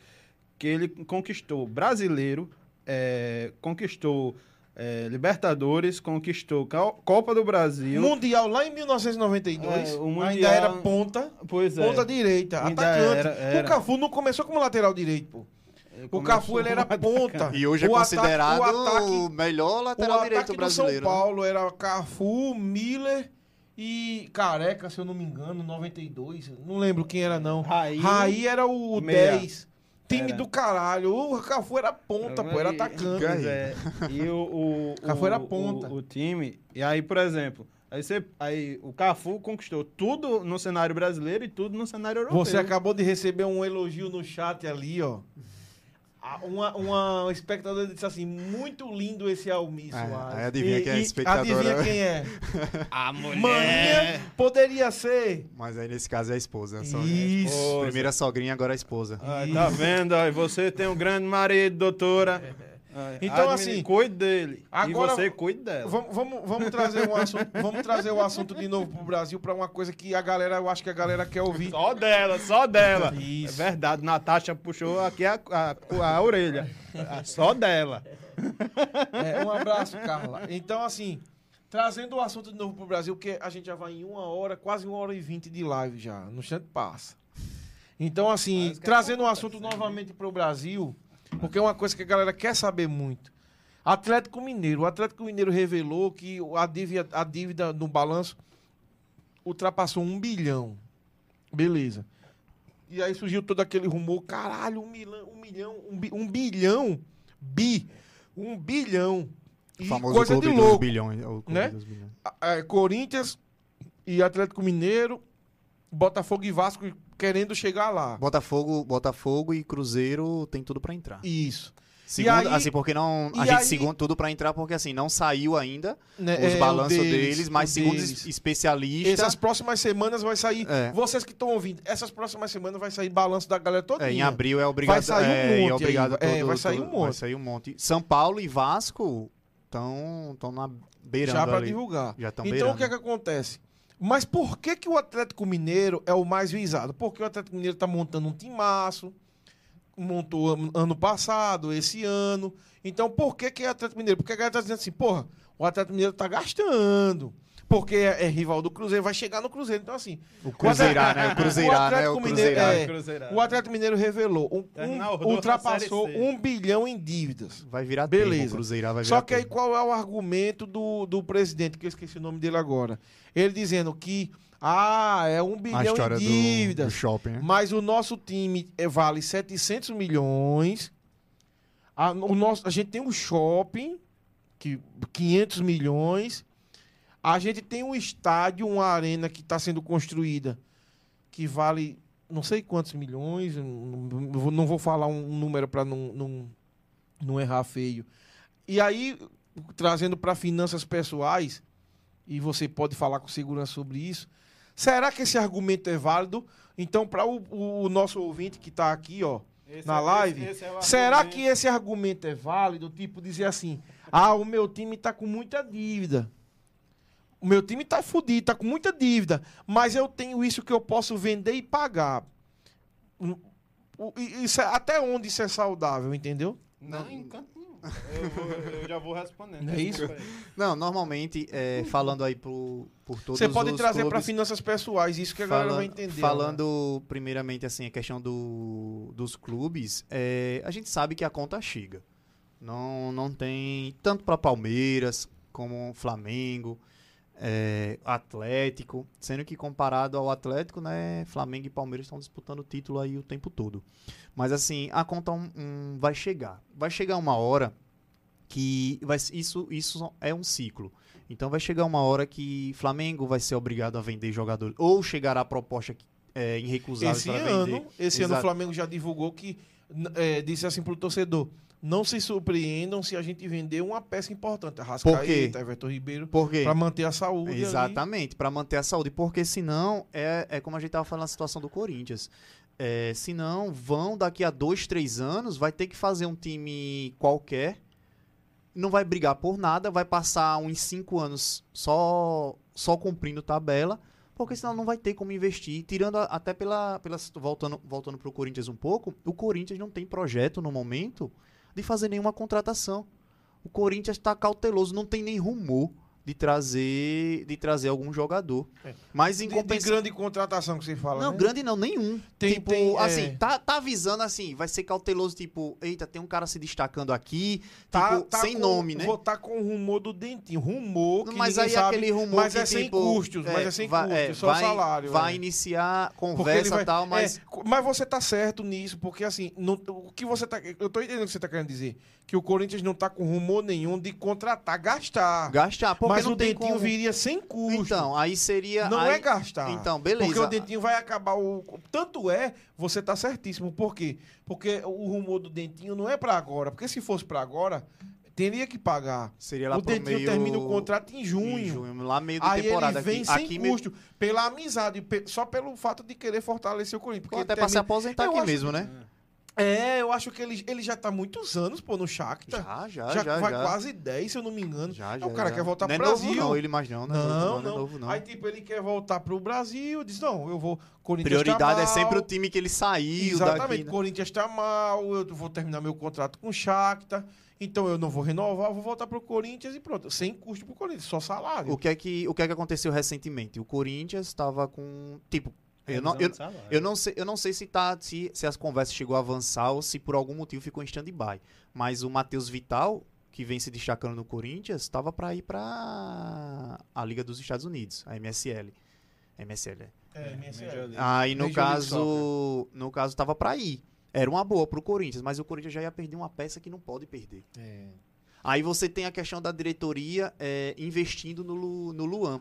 Que ele conquistou brasileiro, é, conquistou é, Libertadores, conquistou Copa do Brasil. Mundial lá em 1992. É, o Ainda Mundial- era ponta. Pois é. Ponta direita, Ainda atacante. era- era. O Cafu não começou como lateral direito, pô. O Começou Cafu ele era ponta. E hoje é O ataque- considerado o ataque- o melhor O lateral direito ataque do brasileiro. São né? Paulo era Cafu, Miller e Careca, se eu não me engano, 92. Não lembro quem era, não. Raí. era o Meia. 10. Time Era. do caralho. O Cafu era ponta, pô, era atacante. Pois é. E o, o, (laughs) Cafu o- era ponta. O, o time. E aí, por exemplo, aí, você, aí o Cafu conquistou tudo no cenário brasileiro e tudo no cenário europeu. Você acabou de receber um elogio no chat ali, ó. Uma, uma espectadora disse assim: muito lindo esse Almir É, aí adivinha quem é a E- e espectadora. Adivinha quem é? (laughs) A mulher. Maninha poderia ser. Mas aí nesse caso é a esposa. Só- Isso. Esposa. Primeira sogrinha, agora a esposa. Ai, tá vendo? Ai, você tem um grande marido, doutora. Ai, Então, assim, Cuide dele. agora- e você cuide dela. Vamos, vamos, vamos, trazer um assunto, vamos trazer o assunto de novo pro Brasil para uma coisa que a galera, eu acho que a galera quer ouvir. Só dela, só dela. Isso. É verdade, Natasha puxou aqui a, a, a orelha. Ah, Só dela. (laughs) É, um abraço, Carla. Então, assim, trazendo o assunto de novo pro Brasil, porque a gente já vai em uma hora, quase uma hora e vinte de live já. No instante passa. Então, assim, é trazendo o assunto novamente pro Brasil, porque é uma coisa que a galera quer saber muito. Atlético Mineiro. O Atlético Mineiro revelou que a dívida, a dívida no balanço ultrapassou um bilhão. Beleza. E aí surgiu todo aquele rumor, caralho, um milhão, um milhão, um, bi- um bilhão, bi, um bilhão. O E famoso coisa de louco. bilhões. o clube né? bilhões. A- Corinthians e Atlético Mineiro, Botafogo e Vasco querendo chegar lá. Botafogo, Botafogo e Cruzeiro tem tudo pra entrar. Isso. Segundo, aí- assim, porque não. A gente aí- segundo tudo pra entrar, porque assim, não saiu ainda Né, os é, balanços deles, mas o segundo deles. especialistas. Essas próximas semanas vai sair. É. Vocês que estão ouvindo, essas próximas semanas vai sair balanço da galera toda. É, em abril é obrigado. Vai sair um é, monte é obrigado aí, é, todo- vai sair um monte. Vai sair um monte. São Paulo e Vasco estão na beirando já para divulgar. Já estão então beirando. o que é que acontece? Mas por que, que o Atlético Mineiro é o mais visado? Porque o Atlético Mineiro está montando um timaço, montou an- ano passado, esse ano. Então por que, que é o Atlético Mineiro? Porque a galera está dizendo assim, porra, o Atlético Mineiro está gastando. Porque é, é rival do Cruzeiro, vai chegar no Cruzeiro. Então, assim. O Cruzeirá, né? O (laughs) Cruzeirá, né? O Atlético Mineiro, Cruzeirá. é, Cruzeirá. o Atlético Mineiro revelou, um- um- ultrapassou um bilhão em dívidas. Vai virar Beleza. tempo, o Cruzeirá vai virar Só que aí tempo. qual é o argumento do, do presidente, que eu esqueci o nome dele agora? Ele dizendo que, ah, é um bilhão em do, dívidas, do shopping, né? mas o nosso time é, vale 700 milhões, a, o nosso, a gente tem um shopping, que 500 milhões, a gente tem um estádio, uma arena que está sendo construída, que vale não sei quantos milhões, não, vou- falar um número para não, não, não errar feio. E aí, trazendo para finanças pessoais, e você pode falar com segurança sobre isso, será que esse argumento é válido? Então, para o, o nosso ouvinte que está aqui, ó, Esse na é- live, esse- esse é será que esse argumento é válido? Tipo, dizer assim, ah, o meu time está com muita dívida. O meu time tá fudido, tá com muita dívida, mas eu tenho isso que eu posso vender e pagar. Hum, Isso é- até onde isso é saudável, entendeu? Não, em canto nenhum. Eu, vou- eu já vou respondendo. Não é isso? Não, normalmente, é, falando aí pro, por todos Você pode os trazer para finanças pessoais, isso que a galera vai entender. né? Falando primeiramente assim a questão do, dos clubes, é, a gente sabe que a conta chega. Não, não tem tanto para Palmeiras como Flamengo, é, Atlético, sendo que comparado ao Atlético, né, Flamengo e Palmeiras estão disputando o título aí o tempo todo. Mas assim, a conta um- um, vai chegar. Vai chegar uma hora que vai, isso, isso é um ciclo. Então vai chegar uma hora que Flamengo vai ser obrigado a vender jogadores. Ou chegará a proposta é, irrecusável Esse ano, vender. esse ano o Exato. Flamengo já divulgou que é, disse assim pro torcedor: não se surpreendam se a gente vender uma peça importante? Arrascaeta, Everton Ribeiro, para manter a saúde. Exatamente, para manter a saúde. Porque senão, é, é como a gente estava falando na situação do Corinthians. É, senão, vão daqui a dois, três anos, vai ter que fazer um time qualquer, não vai brigar por nada, vai passar uns cinco anos só só cumprindo tabela, porque senão não vai ter como investir. Tirando a- até pela, pela. Voltando, voltando pro Corinthians um pouco, o Corinthians não tem projeto no momento de fazer nenhuma contratação. O Corinthians está cauteloso, não tem nem rumor de trazer de trazer algum jogador. É. Mas em De, de compensação. grande contratação que você fala. Não, né? grande não, nenhum. Tem- tipo, tem, é. assim, tá, tá avisando assim, vai ser cauteloso, tipo, eita, tem um cara se destacando aqui, Tá- tipo, tá sem com- nome, né? Vou tá com o rumor do dentinho. Rumor que mas aí sabe, aquele rumor mas que, é sem tipo, custos, mas é sem vai, custos, é, só vai, salário. Vai é. iniciar conversa e vai- tal, mas é, mas você tá certo nisso, porque assim, não- o que você tá. Eu tô entendendo o que você tá querendo dizer. Que o Corinthians não tá com rumor nenhum de contratar, gastar. gastar, porque mas o dentinho como. viria sem custo. Então, aí seria não aí- é gastar. Então, beleza. Porque o dentinho vai acabar o. Tanto é, você tá certíssimo. Por quê? Porque o rumor do dentinho não é pra agora. Porque se fosse pra agora, teria que pagar. Seria lá o dentinho meio termina o contrato em junho. em junho, lá meio da Aí temporada ele vem aqui, sem aqui meio- custo, pela amizade, só pelo fato de querer fortalecer o Corinthians. Porque até ele pra se termina- aposentar Eu aqui acho- mesmo, né? É, eu acho que ele, ele já tá muitos anos, pô, no Shakhtar. Já, já, já, já, vai já. quase 10, se eu não me engano. Já, já, o cara já. quer voltar não pro é novo, Brasil. não, ele mais não, não, é novo, não, não, é novo, não. Aí, tipo, ele quer voltar pro Brasil, diz, não, eu vou... Corinthians Prioridade tá é sempre o time que ele saiu Exatamente, daqui. né? Corinthians tá mal, eu vou terminar meu contrato com o Shakhtar, então eu não vou renovar, eu vou voltar pro Corinthians e pronto. Sem custo pro Corinthians, só salário. O que, é que, o que é que aconteceu recentemente? O Corinthians estava com. Tipo, eu não, Revisão eu, eu não sei, eu não sei se, tá, se, se as conversas chegou a avançar ou se por algum motivo ficou em stand-by. Mas o Matheus Vital, que vem se destacando no Corinthians, estava para ir para a Liga dos Estados Unidos, a MSL. MSL, é. É, série. League. Aí no caso, no caso tava para ir. Era uma boa pro Corinthians, mas o Corinthians já ia perder uma peça que não pode perder. É. Aí você tem a questão da diretoria é, investindo no, no Luan.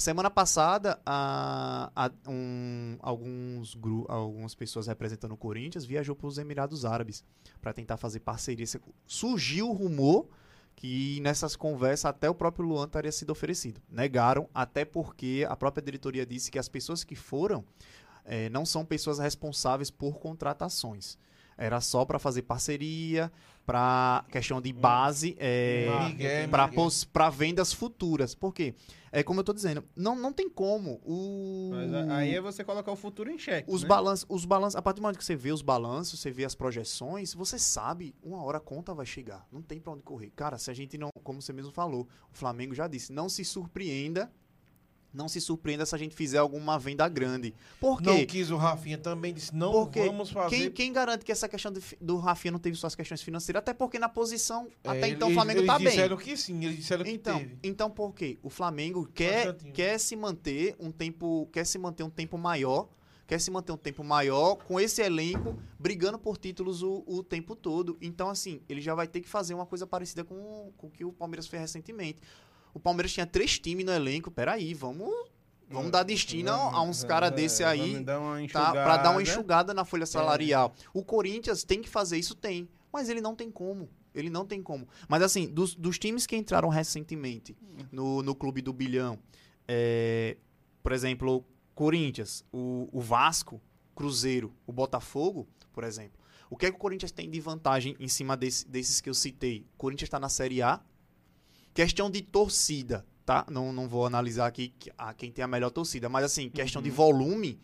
Semana passada, a, a- um- alguns gru, algumas pessoas representando o Corinthians viajou para os Emirados Árabes para tentar fazer parceria. Surgiu o rumor que nessas conversas até o próprio Luan teria sido oferecido. Negaram, até porque a própria diretoria disse que as pessoas que foram eh, não são pessoas responsáveis por contratações. Era só para fazer parceria, para questão de base, eh, Ah, Miguel, para para vendas futuras. Por quê? É como eu tô dizendo, não, não tem como o Mas aí é você colocar o futuro em xeque. os né? balanços, os balanços, a partir do momento que você vê os balanços, você vê as projeções, você sabe, uma hora a conta vai chegar. Não tem pra onde correr. Cara, se a gente não, como você mesmo falou, o Flamengo já disse, não se surpreenda, não se surpreenda se a gente fizer alguma venda grande. Por Não quê? quis o Rafinha também, disse, não Porque vamos fazer... Quem, quem garante que essa questão de do Rafinha não teve suas questões financeiras? Até porque na posição, É, até então o eles- Flamengo eles tá bem. disseram que sim, eles disseram que Então, teve. então por quê? O Flamengo quer, quer se manter um tempo, quer se manter um tempo maior, quer se manter um tempo maior com esse elenco brigando por títulos o, o tempo todo. Então, assim, ele já vai ter que fazer uma coisa parecida com, com o que o Palmeiras fez recentemente. O Palmeiras tinha três times no elenco. Peraí, vamos, vamos dar destino a, uns caras desse aí Vamos dar uma tá, enxugada. para dar uma enxugada na folha salarial. O Corinthians tem que fazer isso, tem. Mas ele não tem como. Ele não tem como. Mas assim, dos, dos times que entraram recentemente no, no clube do bilhão, é, por exemplo, Corinthians, o, o Vasco, Cruzeiro, o Botafogo, por exemplo. O que é que o Corinthians tem de vantagem em cima desse- desses que eu citei? O Corinthians está na Série A. Questão de torcida, tá? Não, não vou analisar aqui a quem tem a melhor torcida, mas assim, questão de volume,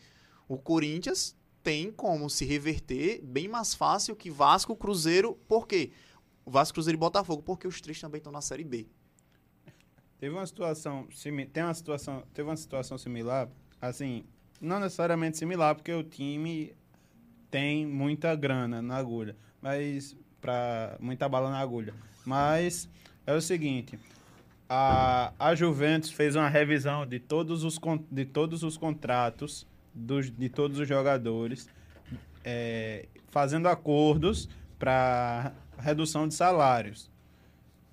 o Corinthians tem como se reverter bem mais fácil que Vasco, Cruzeiro. Por quê? O Vasco, Cruzeiro e Botafogo, porque os três também estão na Série B. Teve uma situação, tem uma situação, teve uma situação similar, assim, não necessariamente similar, porque o time tem muita grana na agulha, mas para muita bala na agulha. Mas é o seguinte, a, a Juventus fez uma revisão de todos os, de todos os contratos dos, de todos os jogadores, é, fazendo acordos para redução de salários.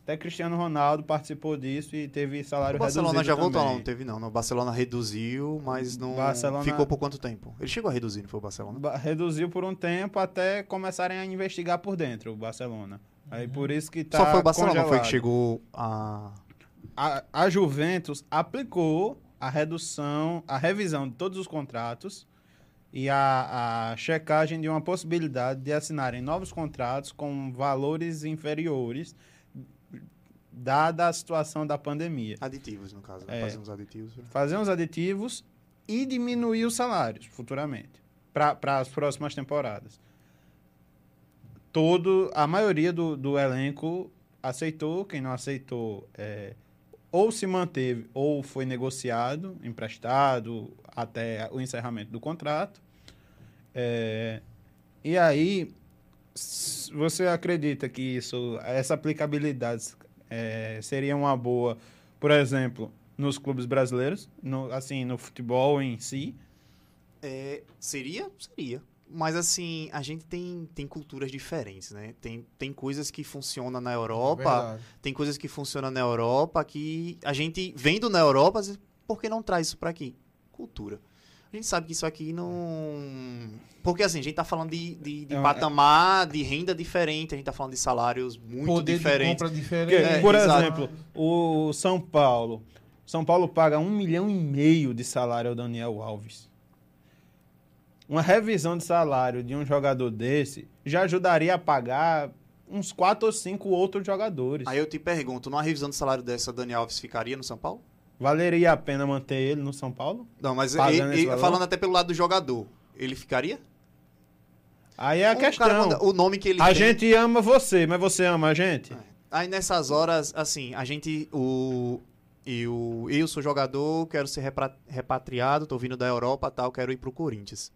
Até Cristiano Ronaldo participou disso e teve salário O Barcelona reduzido já voltou, também. não teve não. O Barcelona reduziu, mas não Barcelona- ficou por quanto tempo? Ele chegou a reduzir, não foi o Barcelona? Ba- Reduziu por um tempo até começarem a investigar por dentro o Barcelona. Aí por isso que tá Só foi o Barcelona, não foi que congelado. chegou a a, a Juventus aplicou a redução, a revisão de todos os contratos e a, a checagem de uma possibilidade de assinarem novos contratos com valores inferiores dada a situação da pandemia. Aditivos, no caso. né? É. Fazer uns aditivos. Fazer uns aditivos e diminuir os salários futuramente para as próximas temporadas. Todo, a maioria do, do elenco aceitou, quem não aceitou é, ou se manteve ou foi negociado, emprestado até o encerramento do contrato. É, e aí, você acredita que isso, essa aplicabilidade é, seria uma boa, por exemplo, nos clubes brasileiros, no, assim, no futebol em si? É, seria? Seria. Mas assim, a gente tem, tem culturas diferentes, né? Tem, tem coisas que funcionam na Europa, Verdade. tem coisas que funcionam na Europa que a gente vendo na Europa, por que não traz isso pra aqui? Cultura. A gente sabe que isso aqui não. Porque assim, a gente tá falando de, de, de É patamar, de renda diferente, a gente tá falando de salários muito Poder de diferentes. compra diferente. Porque, É, por exato. exemplo, o São Paulo. São Paulo paga um milhão e meio de salário ao Daniel Alves. Uma revisão de salário de um jogador desse já ajudaria a pagar uns quatro ou cinco outros jogadores. Aí eu te pergunto, numa revisão de salário dessa, Dani Alves ficaria no São Paulo? Valeria a pena manter ele no São Paulo? Não, mas ele- ele- falando até pelo lado do jogador, ele ficaria? Aí é a questão. manda- o nome que ele a tem- gente ama você, mas você ama a gente? Aí nessas horas, assim, a gente. O, eu, eu sou jogador, quero ser repatriado, tô vindo da Europa tal, quero ir pro Corinthians.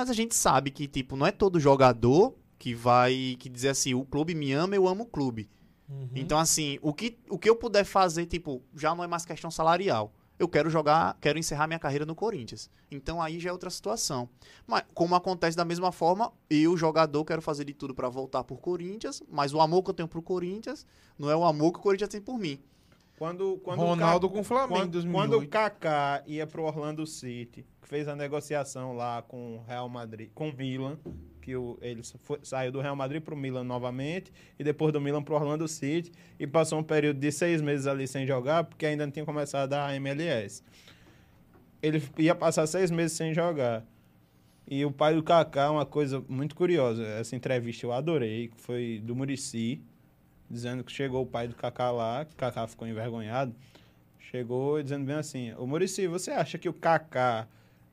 Mas a gente sabe que, tipo, não é todo jogador que vai que dizer assim, o clube me ama, eu amo o clube. Uhum. Então, assim, o que, o que eu puder fazer, tipo, já não é mais questão salarial. Eu quero jogar, quero encerrar minha carreira no Corinthians. Então aí já é outra situação. Mas como acontece da mesma forma, eu, jogador, quero fazer de tudo pra voltar pro Corinthians, mas o amor que eu tenho pro Corinthians não é o amor que o Corinthians tem por mim. Quando, quando o Ronaldo com o Flamengo quando, 2008. quando o Kaká ia pro Orlando City, que fez a negociação lá com o Real Madrid, com o Milan, que o, ele foi- saiu do Real Madrid pro Milan novamente, e depois do Milan pro Orlando City, e passou um período de seis meses ali sem jogar, porque ainda não tinha começado a MLS. Ele ia passar seis meses sem jogar. E o pai do Kaká, uma coisa muito curiosa, essa entrevista eu adorei, que foi do Murici, dizendo que chegou o pai do Kaká lá, que o Kaká ficou envergonhado, chegou dizendo bem assim, ô Murici, você acha que o Kaká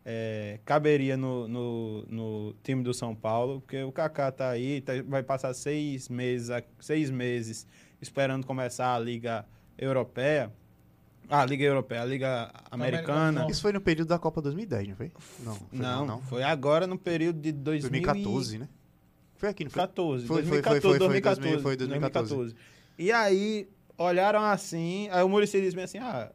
é, caberia no, no, no time do São Paulo? Porque o Kaká tá aí, tá- vai passar seis meses, seis meses esperando começar a Liga Europeia, ah, a Liga Europeia, a Liga Americana. Isso foi no período da Copa 2010, não foi? Não, foi Não, não. foi agora no período de 2014. 2014, né? Foi aqui, não foi? 14, Foi, foi, 2014, foi, foi, 2014, 2000, foi 2014. E aí, olharam assim, aí o Muricy disse assim, ah,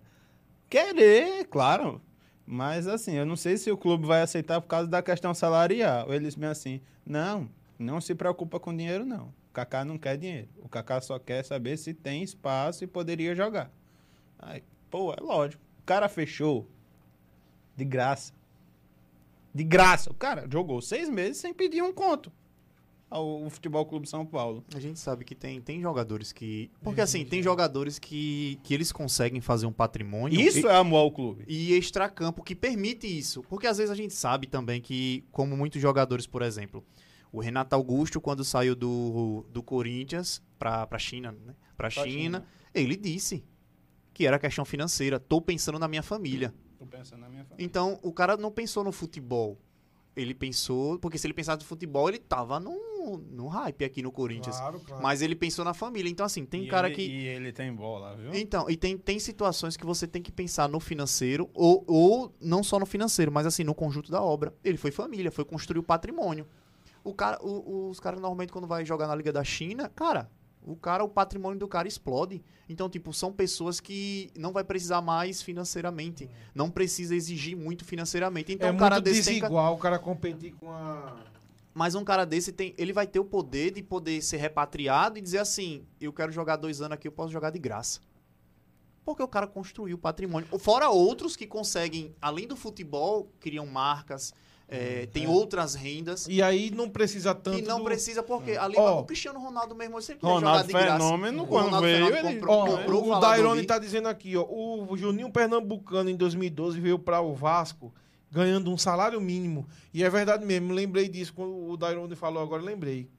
querer, claro, mas assim, eu não sei se o clube vai aceitar por causa da questão salarial. Ele disse assim, não, não se preocupa com dinheiro não, o Kaká não quer dinheiro, o Kaká só quer saber se tem espaço e poderia jogar. Aí, pô, é lógico, o cara fechou de graça. De graça. O cara jogou seis meses sem pedir um conto ao Futebol Clube São Paulo. A gente sabe que tem, tem jogadores que. Porque assim, tem jogadores que, que eles conseguem fazer um patrimônio. Isso e, é amor ao clube. e extracampo que permite isso. Porque às vezes a gente sabe também que, como muitos jogadores, por exemplo, o Renato Augusto, quando saiu do, do Corinthians pra, pra China, né? Pra, Pra China, China. ele disse que era questão financeira. Tô pensando na minha família. Tô pensando na minha família. Então, o cara não pensou no futebol. Ele pensou. Porque se ele pensasse no futebol, ele tava num, num hype aqui no Corinthians. Claro, claro. Mas ele pensou na família. Então, assim, tem E cara ele- que. E ele tem bola, viu? Então, e tem, tem situações que você tem que pensar no financeiro, ou, ou não só no financeiro, mas assim, no conjunto da obra. Ele foi família, foi construir o patrimônio. O cara, o- os caras normalmente quando vai jogar na Liga da China, cara, o cara, o patrimônio do cara explode. Então, tipo, são pessoas que não vai precisar mais financeiramente. Não precisa exigir muito financeiramente. Então, é um cara muito desse tem, desigual o cara competir com a... mas um cara desse tem, ele vai ter o poder de poder ser repatriado e dizer assim, eu quero jogar dois anos aqui, eu posso jogar de graça. Porque o cara construiu patrimônio. Fora outros que conseguem, além do futebol, criam marcas, é, tem outras rendas. E aí não precisa tanto E não do- precisa, porque ali Ó. o Cristiano Ronaldo mesmo ele sempre Ronaldo de graça. Fenômeno, O quando Ronaldo veio, ele... comprou- Ó, comprou o o. Dairone tá dizendo aqui, ó. O Juninho Pernambucano em 2012 veio para o Vasco ganhando um salário mínimo. E é verdade mesmo, lembrei disso. Quando o Dairone falou agora, lembrei.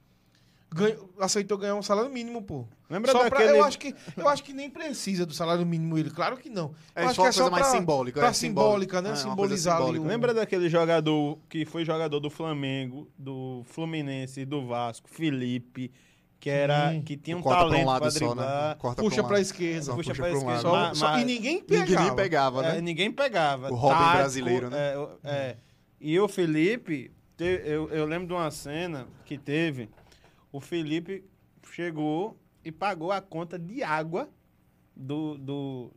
Ganhou- aceitou ganhar um salário mínimo, pô. Lembra Só pra- daquele... eu, acho que, eu acho que nem precisa do salário mínimo ele. Claro que não. É acho só que uma coisa mais pra- simbólica. pra é simbólica, né? É, Simbolizar ali simbólica. o- Lembra daquele jogador que foi jogador do Flamengo, do Fluminense do Vasco, Felipe, que era Sim. que tinha um Corta pra talento um lado pra só, driblar. né? Corta Puxa pra um pra lado. esquerda. Só puxa puxa pra pra um esquerda. Só- Mas- só- e ninguém pegava. Ninguém pegava, É, né? ninguém pegava. O Robin Taco, brasileiro, né? é, é. E o Felipe, te- eu, eu lembro de uma cena que teve. O Felipe chegou e pagou a conta de água do, do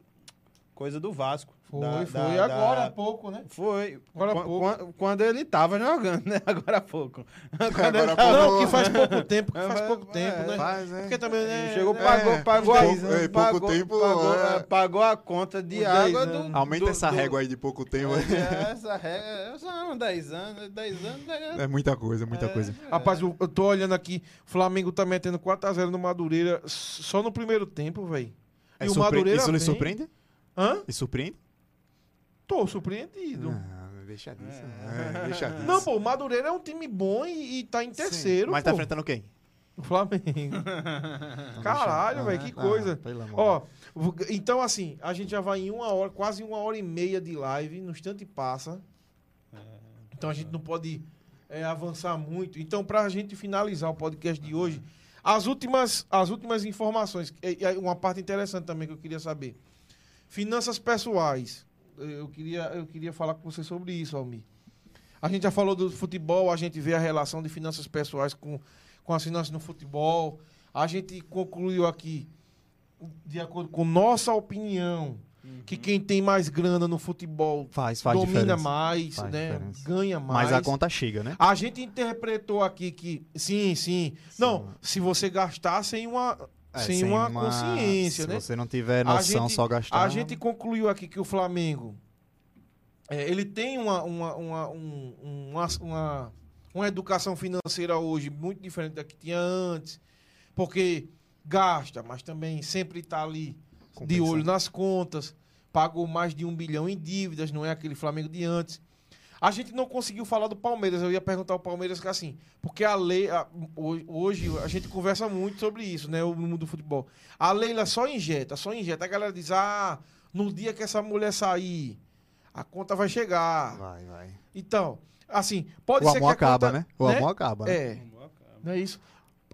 coisa do Vasco. Foi, Da- foi. da- agora da- há pouco, né? Foi. Agora há Qua- pouco. qua- Quando ele tava jogando, né? (laughs) Agora há pouco. Quando Agora ele pouco. Não, que faz pouco tempo, que É, faz é, pouco tempo, é, né? Faz, é. Porque também, né? Chegou, é, pagou, é, pagou, a, anos. É, pouco pagou, tempo, pagou, é. é, pagou a conta de água do. anos. Aumenta do- essa do- régua aí de pouco tempo. É, (laughs) essa regra, são 10 anos, 10 anos. né? É muita coisa, muita coisa. Rapaz, eu, eu tô olhando aqui, o Flamengo tá metendo 4x0 no Madureira só no primeiro tempo, velho. É E o surpre- Madureira Isso lhe surpreende? Hã? Lhe surpreende? Tô surpreendido. Não, deixa disso. É. É, deixa disso. Não, pô, o Madureira é um time bom e, e tá em terceiro, Mas pô. tá enfrentando quem? O Flamengo. (laughs) Caralho, velho, que coisa. Ah. Ó, então assim, a gente já vai em uma hora, quase uma hora e meia de live, no instante passa. Então a gente não pode é, avançar muito. Então, pra gente finalizar o podcast de hoje, as últimas, as últimas informações, uma parte interessante também que eu queria saber. Finanças pessoais. Eu queria, eu queria falar com você sobre isso, Almir. A gente já falou do futebol, a gente vê a relação de finanças pessoais com, com as finanças no futebol. A gente concluiu aqui, de acordo com nossa opinião, que quem tem mais grana no futebol Faz, faz domina diferença. mais, Faz né? diferença. Ganha mais. Mas a conta chega, né? A gente interpretou aqui que sim, sim. Não, se você gastar sem uma É, sem, uma, consciência, se né? você não tiver noção, gente- só gastar. A gente concluiu aqui que o Flamengo é, ele tem uma, uma, uma, um- uma, uma, uma educação financeira hoje muito diferente da que tinha antes, porque gasta, mas também sempre está ali de olho nas contas, pagou mais de um bilhão em dívidas, não é aquele Flamengo de antes. A gente não conseguiu falar do Palmeiras. Eu ia perguntar ao Palmeiras que assim, porque a lei a- ho- hoje a gente conversa muito sobre isso, né, no mundo do futebol. A Leila só injeta, só injeta. A galera diz: "Ah, no dia que essa mulher sair, a conta vai chegar". Vai, vai. Então, assim, pode o ser amor que a acaba, conta- né? O amor acaba. né? É, não é isso.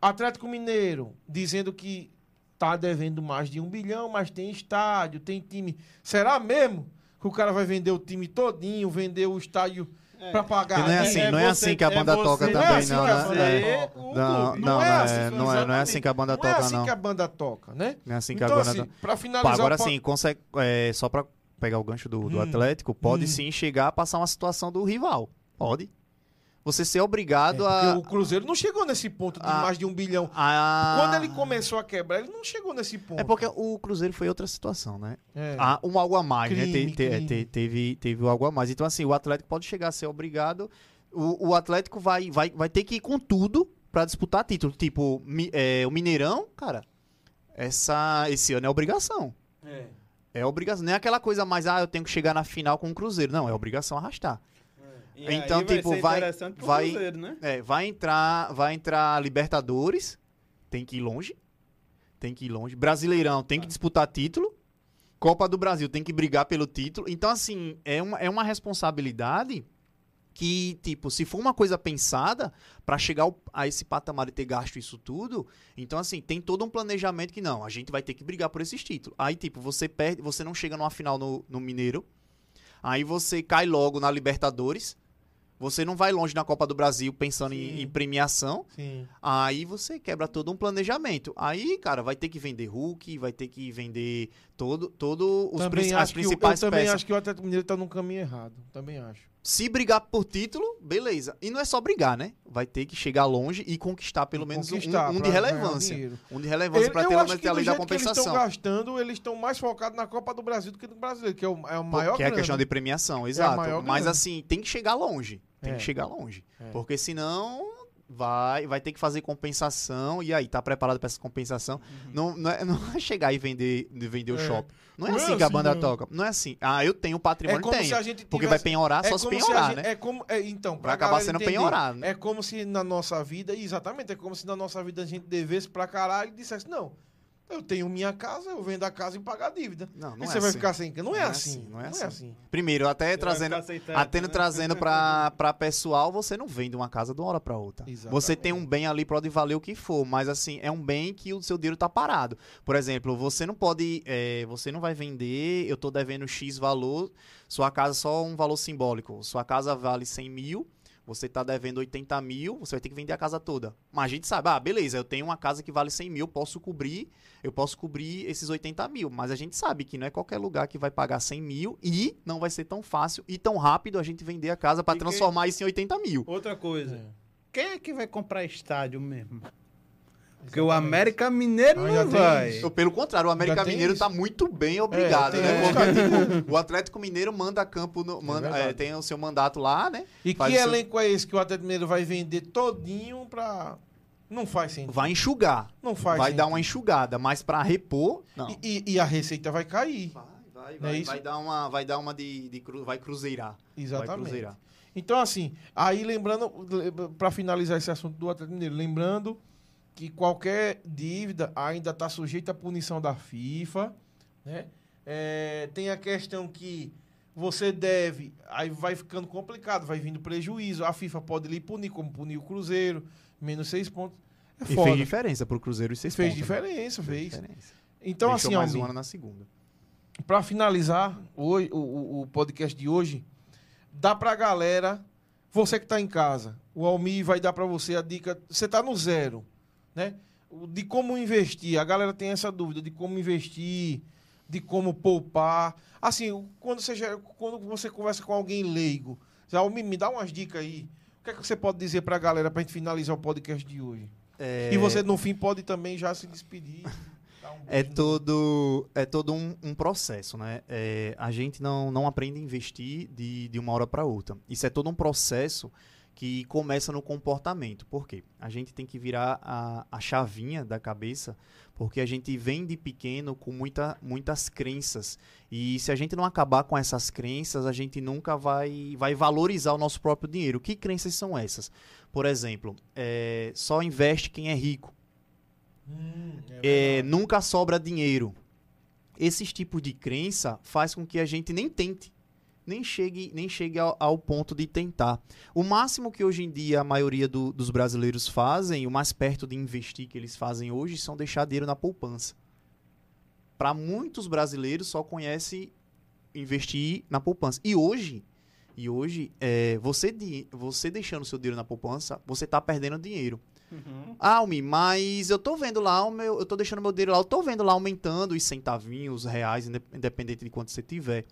Atlético Mineiro dizendo que tá devendo mais de um bilhão, mas tem estádio, tem time. Será mesmo que o cara vai vender o time todinho, vender o estádio pra pagar? E não é né? assim, não é assim que a banda toca não é também, assim não, que a né? banda É. toca. o Não, não, Não é é, assim, não, é, não é assim que a banda Não é toca, assim não. que a banda toca, né? Não é assim que então, a banda assim, toca. finalizar agora sim, consegue, é, só pra pegar o gancho do, do Hum. Atlético, pode Hum. sim chegar a passar uma situação do rival. Pode. Você ser É, obrigado porque a, o Cruzeiro não chegou nesse ponto de a- mais de um bilhão. a- Quando ele começou a quebrar, ele não chegou nesse ponto. É porque o Cruzeiro foi outra situação, né? É. Ah, um algo a mais, né? Crime, Te- te- crime. te- teve, teve algo a mais. Então, assim, o Atlético pode chegar a ser obrigado. O, o Atlético vai, vai, vai ter que ir com tudo pra disputar título. Tipo, mi- é, o Mineirão, cara, essa, esse ano é obrigação. É. É obrigação. Não é aquela coisa mais, ah, eu tenho que chegar na final com o Cruzeiro. Não, é obrigação arrastar. E Então, tipo, vai- vai- Cruzeiro, né? É, vai entrar, vai entrar Libertadores, tem que ir longe. Tem que ir longe. Brasileirão tem que disputar título. Copa do Brasil tem que brigar pelo título. Então, assim, é uma, é uma responsabilidade que, tipo, se for uma coisa pensada pra chegar a esse patamar e ter gasto isso tudo, então, assim, tem todo um planejamento que não, a gente vai ter que brigar por esses títulos. Aí, tipo, você perde, você não chega numa final no, no Mineiro, aí você cai logo na Libertadores, você não vai longe na Copa do Brasil pensando em, em premiação, Sim. Aí você quebra todo um planejamento. Aí, cara, vai ter que vender Hulk, vai ter que vender todo, todo os princi- as acho que o- principais eu também peças. acho que o Atlético Mineiro tá num caminho errado. Também acho. Se brigar por título, beleza. E não é só brigar, né? Vai ter que chegar longe e conquistar pelo menos um- Conquistar um, pra de relevância. Um de relevância eu ter, ter a lei da que eles estão compensação. gastando, eles estão mais focados na Copa do Brasil do que no Brasileiro, que é o, é o maior que é a questão de premiação, exato. maior Mas grana. assim, tem que chegar longe. Tem É. que chegar longe. É. Porque senão vai, vai ter que fazer compensação. E aí, tá preparado para essa compensação? Não, não, é, não é chegar e vender, vender o É. shopping. Não é Não é assim que a assim, banda não. toca. Não é assim. Ah, eu tenho patrimônio, É tenho. se gente Porque vai tivesse- penhorar é só se penhorar, a gente- né? É como, é, então, Vai pra acabar sendo entender, penhorado, né? É como se na nossa vida, exatamente, é como se na nossa vida a gente devesse pra caralho e dissesse, não, eu tenho minha casa, eu vendo a casa e pagar a dívida. Não, não e é você vai assim. ficar sem... Não é Não é assim. assim, não é Não é assim. assim. Primeiro, até vai trazendo, aceitando, até né? trazendo pra, (laughs) pra pessoal, você não vende uma casa de uma hora pra outra. Exatamente. Você tem um bem ali, pode valer o que for, mas assim, é um bem que o seu dinheiro tá parado. Por exemplo, você não pode, é, você não vai vender, eu tô devendo X valor, sua casa só um valor simbólico. Sua casa vale 100 mil, você tá devendo 80 mil, você vai ter que vender a casa toda. Mas a gente sabe, ah, beleza, eu tenho uma casa que vale 100 mil, posso cobrir, eu posso cobrir esses 80 mil. Mas a gente sabe que não é qualquer lugar que vai pagar 100 mil e não vai ser tão fácil e tão rápido a gente vender a casa para transformar isso em 80 mil. Outra coisa. É. Quem é que vai comprar estádio mesmo? Porque o. América Mineiro não tem vai. isso. Ou Pelo contrário, o América tem Mineiro isso. tá muito bem, obrigado, tem né? Porque, tipo, (laughs) o Atlético Mineiro manda campo, no, manda, verdade. é, tem o seu mandato lá, né? E Faz que seu- elenco é esse que o Atlético Mineiro vai vender todinho pra... Não faz sentido. Vai enxugar, Não faz vai dar sentido. uma enxugada, mas pra repor, não. E, e- e a receita vai cair. Vai, vai, vai, é vai dar uma, vai dar uma de, de cru- vai cruzeirar, vai Exatamente. cruzeirar. Então, assim, aí lembrando, para finalizar esse assunto do Atlético Mineiro, lembrando que qualquer dívida ainda está sujeita à punição da FIFA, né? É, tem a questão que você deve, aí vai ficando complicado, vai vindo prejuízo. A FIFA pode lhe punir, como punir o Cruzeiro, menos seis pontos. É E foda. fez diferença pro Cruzeiro e seis Fez pontos, né? diferença, fez. diferença. Então, Deixou assim, ó, mais um ano na segunda. para finalizar hoje, o, o, o podcast de hoje, dá pra galera, você que tá em casa, o Almi vai dar pra você a dica, você tá no zero, né? De como investir, a galera tem essa dúvida de como investir, de como poupar. Assim, quando você, quando você conversa com alguém leigo, já, me dá umas dicas aí. O que é que você pode dizer pra galera pra gente finalizar o podcast de hoje? É, E você, no fim, pode também já se despedir. um É todo, é todo um, um processo, né? É, a gente não, não aprende a investir de, de uma hora para outra. Isso é todo um processo que começa no comportamento. Por quê? A gente tem que virar a, a chavinha da cabeça, porque a gente vem de pequeno com muita, muitas crenças. E se a gente não acabar com essas crenças, a gente nunca vai, vai valorizar o nosso próprio dinheiro. Que crenças são essas? Por exemplo, é, só investe quem é rico. Hum, é É, nunca sobra dinheiro. Esses tipos de crença faz com que a gente nem tente, nem chegue, nem chegue ao, ao ponto de tentar. O máximo que hoje em dia a maioria do- dos brasileiros fazem, o mais perto de investir que eles fazem hoje, são deixar dinheiro na poupança. Para muitos brasileiros só conhece investir na poupança. E hoje, e hoje é, você, você deixando seu dinheiro na poupança, você está perdendo dinheiro. Uhum. Almi, mas eu tô vendo lá o meu, eu tô deixando meu dinheiro lá, eu tô vendo lá aumentando os centavinhos, os reais, inde- independente de quanto você tiver.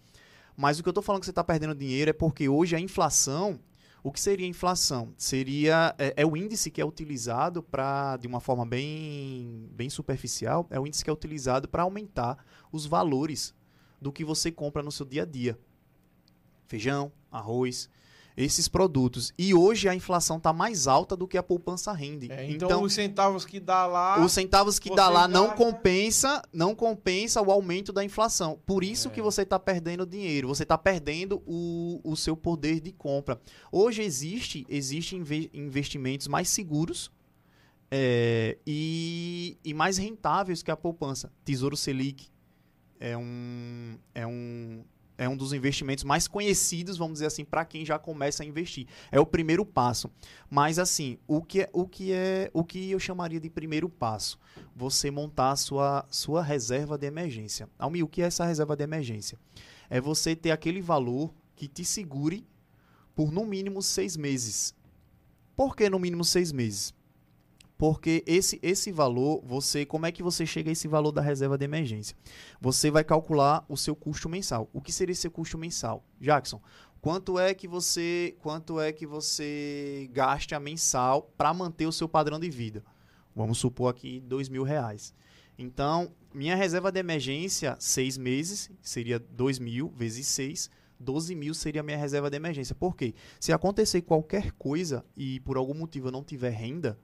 Mas o que eu tô falando que você tá perdendo dinheiro é porque hoje a inflação, o que seria inflação? Seria é, é o índice que é utilizado para de uma forma bem bem superficial, é o índice que é utilizado para aumentar os valores do que você compra no seu dia a dia. Feijão, arroz, esses produtos. E hoje a inflação está mais alta do que a poupança rende. É, então, os centavos que dá lá. os centavos que dá lá não compensa, não compensa o aumento da inflação. Por isso É. que você está perdendo dinheiro, você está perdendo o, o seu poder de compra. Hoje existe, existe inve- investimentos mais seguros é, e, e mais rentáveis que a poupança. Tesouro Selic é um, é um, é um dos investimentos mais conhecidos, vamos dizer assim, para quem já começa a investir. É o primeiro passo. Mas assim, o que é o que é o que eu chamaria de primeiro passo? Você montar a sua sua reserva de emergência. Almi, o que é essa reserva de emergência? É você ter aquele valor que te segure por no mínimo seis meses. Por que no mínimo seis meses? Porque esse, esse valor, você, como é que você chega a esse valor da reserva de emergência? Você vai calcular o seu custo mensal. O que seria esse custo mensal? Jackson, quanto é que você, quanto é que você gasta mensal para manter o seu padrão de vida? Vamos supor aqui dois mil reais. Então, minha reserva de emergência, seis meses, seria dois mil vezes seis, 12 mil seria minha reserva de emergência. Por quê? Se acontecer qualquer coisa e por algum motivo eu não tiver renda,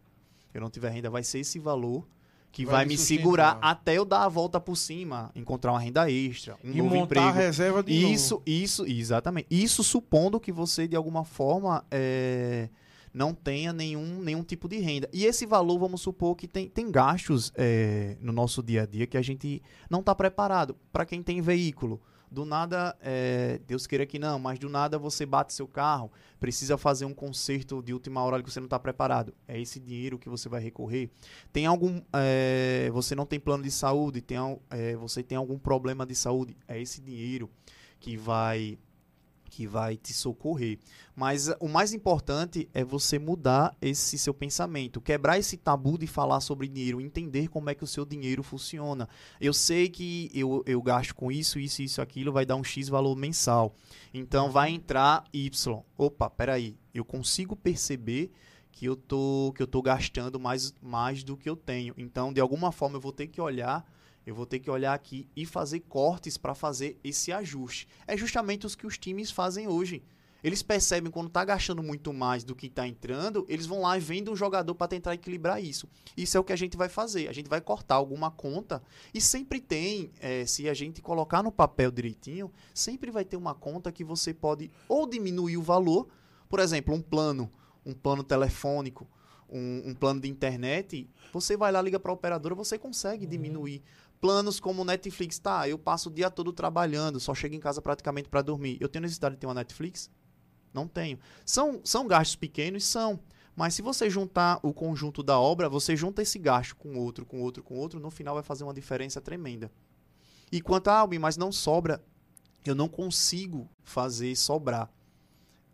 eu não tiver renda, vai ser esse valor que vai, Vai me sustentar. segurar até eu dar a volta por cima, encontrar uma renda extra, um e novo montar emprego. a reserva de Isso, novo. isso, exatamente. Isso supondo que você, de alguma forma, é, não tenha nenhum, nenhum tipo de renda. E esse valor, vamos supor que tem, tem gastos é, no nosso dia a dia que a gente não está preparado. Para quem tem veículo, do nada, é, Deus queira que não, mas do nada você bate seu carro, precisa fazer um conserto de última hora que você não está preparado. É esse dinheiro que você vai recorrer. Tem algum. é, você não tem plano de saúde, tem, é, você tem algum problema de saúde. É esse dinheiro que vai que vai te socorrer. Mas eh, o mais importante é você mudar esse seu pensamento, quebrar esse tabu de falar sobre dinheiro, entender como é que o seu dinheiro funciona. Eu sei que eu, eu gasto com isso, isso, isso, aquilo, vai dar um X valor mensal. Então vai entrar Y. Opa, peraí, eu consigo perceber que eu tô, que eu tô gastando mais, mais do que eu tenho. Então, de alguma forma, eu vou ter que olhar eu vou ter que olhar aqui e fazer cortes para fazer esse ajuste. É justamente os que os times fazem hoje. Eles percebem quando tá gastando muito mais do que tá entrando, eles vão lá e vendem um jogador para tentar equilibrar isso. Isso é o que a gente vai fazer. A gente vai cortar alguma conta e sempre tem, eh, se a gente colocar no papel direitinho, sempre vai ter uma conta que você pode ou diminuir o valor, por exemplo, um plano, um plano telefônico, um, um plano de internet, você vai lá, liga para a operadora, você consegue diminuir. Planos como Netflix, tá, eu passo o dia todo trabalhando, só chego em casa praticamente para dormir. Eu tenho necessidade de ter uma Netflix? Não tenho. São, são gastos pequenos? São. Mas se você juntar o conjunto da obra, você junta esse gasto com outro, com outro, com outro, no final vai fazer uma diferença tremenda. E quanto a Albi, mas não sobra, eu não consigo fazer sobrar.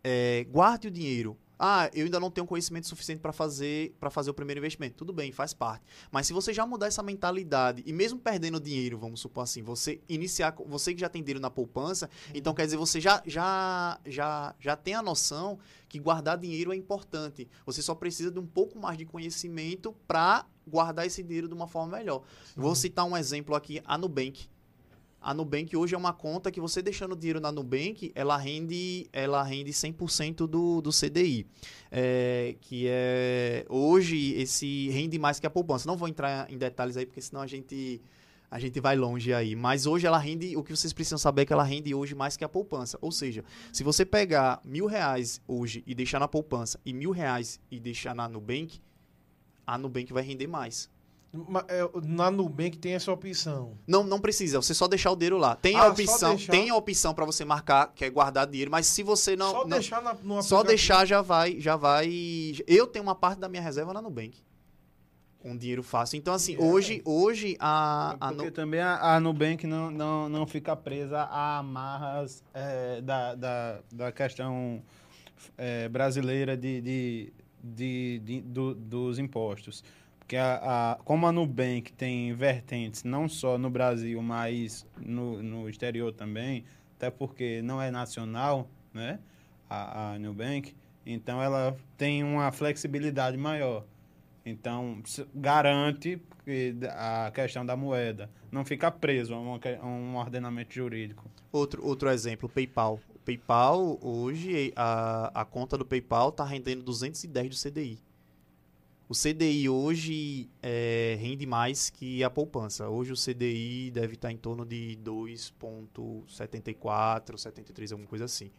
É, guarde o dinheiro. Ah, eu ainda não tenho conhecimento suficiente para fazer para fazer o primeiro investimento. Tudo bem, faz parte. Mas se você já mudar essa mentalidade e mesmo perdendo dinheiro, vamos supor assim, você iniciar, você que já tem dinheiro na poupança, então quer dizer você já já já já tem a noção que guardar dinheiro é importante. Você só precisa de um pouco mais de conhecimento para guardar esse dinheiro de uma forma melhor. Vou citar um exemplo aqui, a Nubank. A Nubank hoje é uma conta que você deixando dinheiro na Nubank, ela rende, ela rende 100% do, do CDI. É, que é hoje esse rende mais que a poupança. Não vou entrar em detalhes aí porque senão a gente a gente vai longe aí. Mas hoje ela rende, o que vocês precisam saber é que ela rende hoje mais que a poupança. Ou seja, se você pegar mil reais hoje e deixar na poupança e mil reais e deixar na Nubank, a Nubank vai render mais. É, Na Nubank tem essa opção. Não, não precisa, você só deixar o dinheiro lá. Tem Ah, a opção, tem a opção para você marcar, que é guardar dinheiro, mas se você não, só não- deixar na, no só deixar já vai, já vai. Eu tenho uma parte da minha reserva na Nubank. Com dinheiro fácil. Então assim, É. hoje, hoje a, a Porque Nu- também a, a Nubank não, não, não fica presa a amarras é, da, da, da questão é, brasileira de, de, de, de- do- dos impostos. Porque a, a, como a Nubank tem vertentes não só no Brasil, mas no, no exterior também, até porque não é nacional, né? A, a Nubank, então ela tem uma flexibilidade maior. Então, garante que a questão da moeda não fica preso a, a um ordenamento jurídico. outro, outro exemplo, PayPal. PayPal, hoje, a, a conta do PayPal está rendendo 210 do CDI. O CDI hoje é, rende mais que a poupança. Hoje o CDI deve estar em torno de 2,74, 73, alguma coisa assim.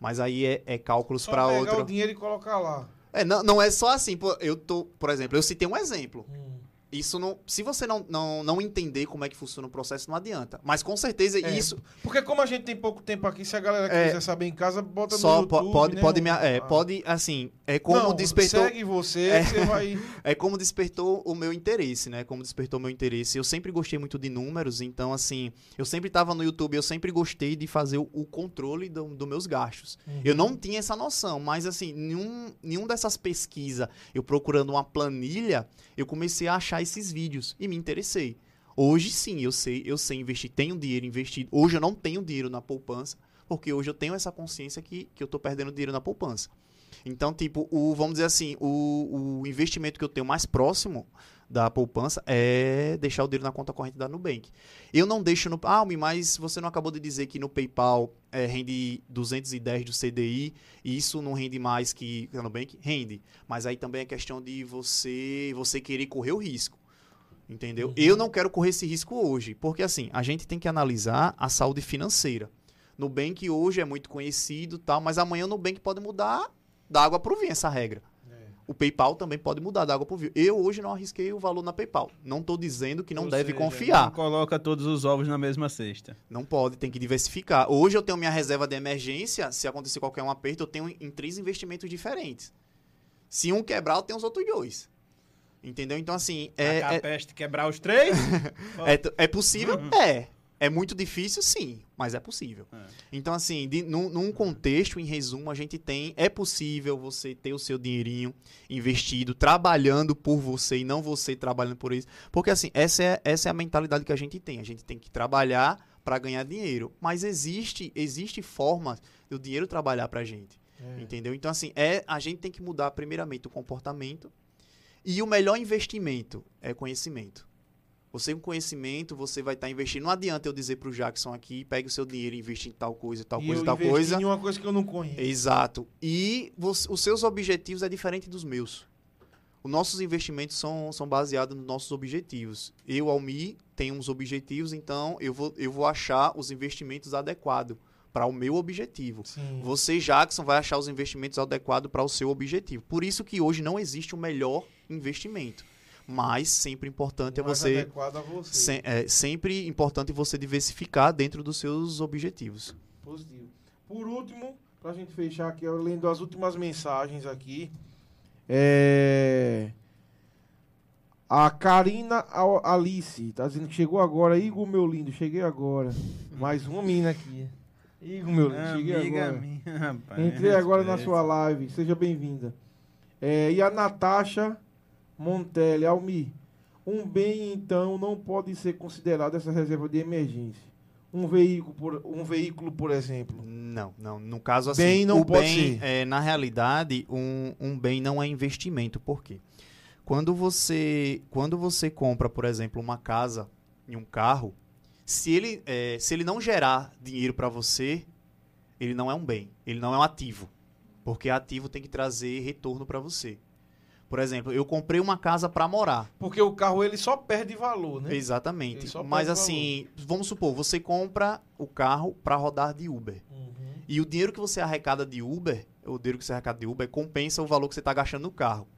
Mas aí é, é cálculos para pegar outro. o dinheiro e colocar lá. É, não, não é só assim. Eu tô, por exemplo, eu citei um exemplo. Hum. Isso não. Se você não, não, não entender como é que funciona o processo, não adianta. Mas com certeza É, isso Porque como a gente tem pouco tempo aqui, se a galera É. quiser saber em casa, bota só no YouTube, pode né, pode me, é, ah. pode assim é como Não, despertou Segue você, É. você vai... (laughs) é como despertou o meu interesse, né? Como despertou o meu interesse. Eu sempre gostei muito de números, então assim, eu sempre tava no YouTube, eu sempre gostei de fazer o, o controle do- dos meus gastos. Eu não tinha essa noção, mas assim, nenhum, nenhum dessas pesquisas, eu procurando uma planilha, eu comecei a achar esses vídeos e me interessei. Hoje sim, eu sei, eu sei investir, tenho dinheiro investido. Hoje eu não tenho dinheiro na poupança, porque hoje eu tenho essa consciência que, que eu tô perdendo dinheiro na poupança. Então, tipo, o, vamos dizer assim, o, o investimento que eu tenho mais próximo da poupança é deixar o dinheiro na conta corrente da Nubank. Eu não deixo no. Ah, mas você não acabou de dizer que no PayPal é, rende 210 do CDI e isso não rende mais que a Nubank? Rende. Mas aí também é questão de você, você querer correr o risco. Entendeu? Uhum. Eu não quero correr esse risco hoje, porque assim, a gente tem que analisar a saúde financeira. Nubank hoje é muito conhecido, tal, mas amanhã o Nubank pode mudar da água para o vinho essa regra. O PayPal também pode mudar da água para o vinho. Eu hoje não arrisquei o valor na PayPal. Não estou dizendo que não Ou deve seja, confiar. Não coloca todos os ovos na mesma cesta. Não pode, tem que diversificar. Hoje eu tenho minha reserva de emergência. Se acontecer qualquer um aperto, eu tenho em três investimentos diferentes. Se um quebrar, eu tenho os outros dois. Entendeu? Então, assim. É, a é... peste quebrar os três? (laughs) é, é possível? Uhum. É. É muito difícil, sim, mas é possível. É. Então, assim, de, num, num, contexto, em resumo, a gente tem. É possível você ter o seu dinheirinho investido, trabalhando por você e não você trabalhando por isso. Porque, assim, essa é, essa é a mentalidade que a gente tem. A gente tem que trabalhar para ganhar dinheiro. Mas existe, existe forma do dinheiro trabalhar para a gente. É. Entendeu? Então, assim, é, a gente tem que mudar, primeiramente, o comportamento. E o melhor investimento é conhecimento. Você com conhecimento, você vai estar tá investindo. Não adianta eu dizer para o Jackson aqui, pegue o seu dinheiro e investe em tal coisa, tal e coisa, tal coisa. em uma coisa que eu não conheço. Exato. E você, os seus objetivos é diferente dos meus. Os nossos investimentos são, são baseados nos nossos objetivos. Eu, Almi, tenho uns objetivos, então eu vou, eu vou achar os investimentos adequados para o meu objetivo. Sim. Você, Jackson, vai achar os investimentos adequados para o seu objetivo. Por isso que hoje não existe o melhor investimento mas sempre importante é você, você. Se, é sempre importante você diversificar dentro dos seus objetivos. Positivo. Por último, para a gente fechar aqui, eu lendo as últimas mensagens aqui, é... A Karina Alice tá dizendo que chegou agora. Igor, meu lindo, cheguei agora. (laughs) Mais uma mina aqui. Igor, meu lindo, cheguei Amiga agora. Minha, rapaz, Entrei agora na sua live. Seja bem-vinda. É, e a Natasha Montelli, Almi. Um bem, então, não pode ser considerado essa reserva de emergência. Um veículo, por, um veículo, por exemplo. Não, não. No caso assim, bem não o pode bem, ser. É, na realidade, um, um bem não é investimento. Por quê? Quando você, quando você compra, por exemplo, uma casa e um carro, se ele, é, se ele não gerar dinheiro para você, ele não é um bem, ele não é um ativo. Porque ativo tem que trazer retorno para você. Por exemplo, eu comprei uma casa para morar. Porque o carro ele só perde valor, né? Exatamente. Mas assim, valor. vamos supor, você compra o carro para rodar de Uber. Uhum. E o dinheiro que você arrecada de Uber, o dinheiro que você arrecada de Uber, compensa o valor que você está gastando no carro.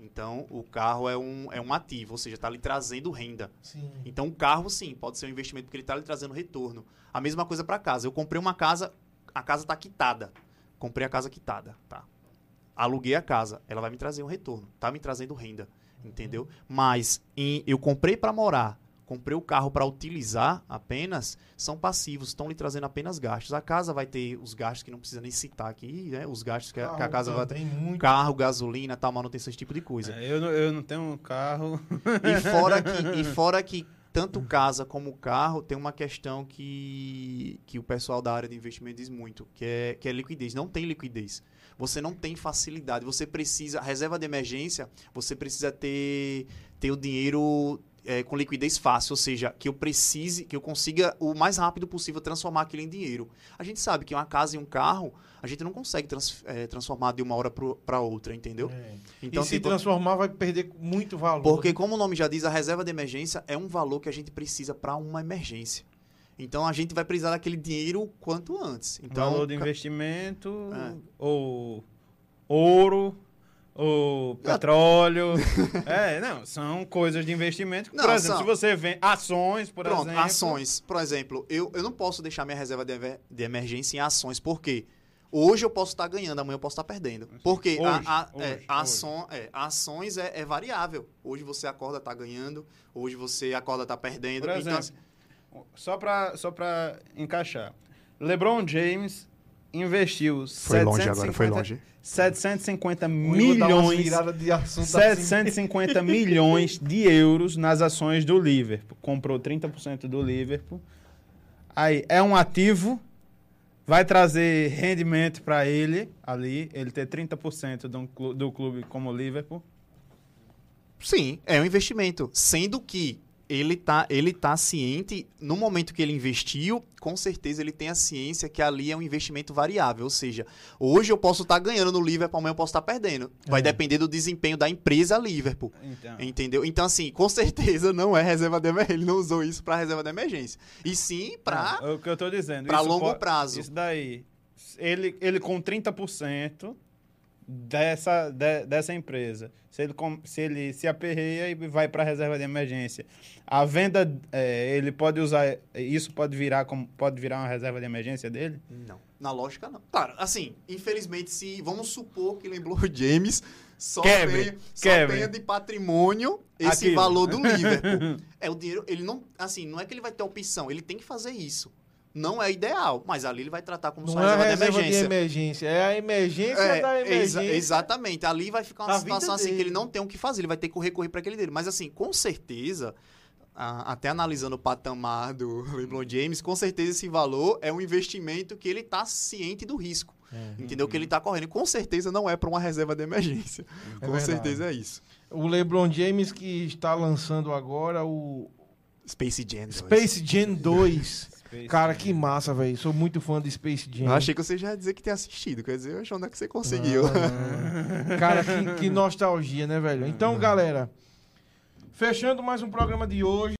Então, o carro é um, é um ativo, ou seja, está lhe trazendo renda. Sim. Então, o carro, sim, pode ser um investimento porque ele está lhe trazendo retorno. A mesma coisa para casa. Eu comprei uma casa, a casa está quitada. Comprei a casa quitada, tá? Aluguei a casa, ela vai me trazer um retorno, tá me trazendo renda, entendeu? Mas em, eu comprei para morar, comprei o carro para utilizar apenas, são passivos, estão lhe trazendo apenas gastos. A casa vai ter os gastos que não precisa nem citar aqui, né? Os gastos que, a, que a casa vai ter. Muito... Carro, gasolina, tal, manutenção, esse tipo de coisa. É, eu, não, eu não tenho um carro. E fora que, e (laughs) fora que tanto casa como carro tem uma questão que, que o pessoal da área de investimento diz muito, que é, que é liquidez. Não tem liquidez você não tem facilidade. Você precisa, reserva de emergência, você precisa ter, ter o dinheiro é, com liquidez fácil, ou seja, que eu precise, que eu consiga o mais rápido possível transformar aquilo em dinheiro. A gente sabe que uma casa e um carro, a gente não consegue trans, é, transformar de uma hora para outra, entendeu? É. Então, e se tipo, transformar, vai perder muito valor. Porque, como o nome já diz, a reserva de emergência é um valor que a gente precisa para uma emergência. Então a gente vai precisar daquele dinheiro quanto antes. Então, Valor de investimento, é. ou ouro, ou petróleo. (laughs) é, não, são coisas de investimento. Por não, exemplo, são... se você vende ações, por Pronto, exemplo. Ações. Por exemplo, eu, eu não posso deixar minha reserva de, de emergência em ações, por quê? Hoje eu posso estar ganhando, amanhã eu posso estar perdendo. Porque hoje, a, a, hoje, é, ação, é, ações é, é, variável. Hoje você acorda, está ganhando. Hoje você acorda, está perdendo. Por então, exemplo, então, só para só pra encaixar. LeBron James investiu foi 750, longe agora, foi longe. 750 milhões 750 assim. (laughs) milhões de euros nas ações do Liverpool. Comprou 30% do Liverpool. Aí é um ativo vai trazer rendimento para ele ali, ele ter 30% do, clu- do clube como o Liverpool. Sim, é um investimento. Sendo que ele tá, ele tá ciente, no momento que ele investiu, com certeza ele tem a ciência que ali é um investimento variável. Ou seja, hoje eu posso estar ganhando no Liverpool, amanhã eu posso estar perdendo. Vai É. depender do desempenho da empresa Liverpool. Então, Entendeu? Então, assim, com certeza não é reserva de emergência. Ele não usou isso para reserva de emergência. E sim para. É o que eu tô dizendo. isso longo po- prazo. Isso daí, ele, ele com 30% dessa, de- dessa empresa, se ele, se ele se aperreia e vai para reserva de emergência, a venda, é, ele pode usar, isso pode virar, como, pode virar uma reserva de emergência dele? Não. Na lógica, não. Claro, assim, infelizmente, se vamos supor que lembrou o James, só, Quebre, tenha, só quebre. tenha de patrimônio esse Aquilo. valor do (laughs) Liverpool. é o dinheiro, ele não, assim, não é que ele vai ter opção, ele tem que fazer isso. Não é ideal, mas ali ele vai tratar como Não sua é a reserva, reserva de emergência. de emergência, é a emergência É, da exa- emergência. exatamente. Ali vai ficar uma vida situação assim que dele. ele não tem o que fazer, ele vai ter que recorrer para aquele dele. Mas assim, com certeza, a- até analisando o patamar do (laughs) LeBron James, com certeza esse valor é um investimento que ele está ciente do risco. É. Entendeu? Que ele está correndo. Com certeza não é para uma reserva de emergência. É com verdade. certeza é isso. O LeBron James que está lançando agora o Space Jam. dois. Space Jam 2. Space Cara, Jam. que massa, velho. Sou muito fã de Space Jam. Eu achei que você já ia dizer que tem assistido. Quer dizer, onde é que você conseguiu? Ah, Cara, que, que nostalgia, né, velho? Então, galera, fechando mais um programa de hoje.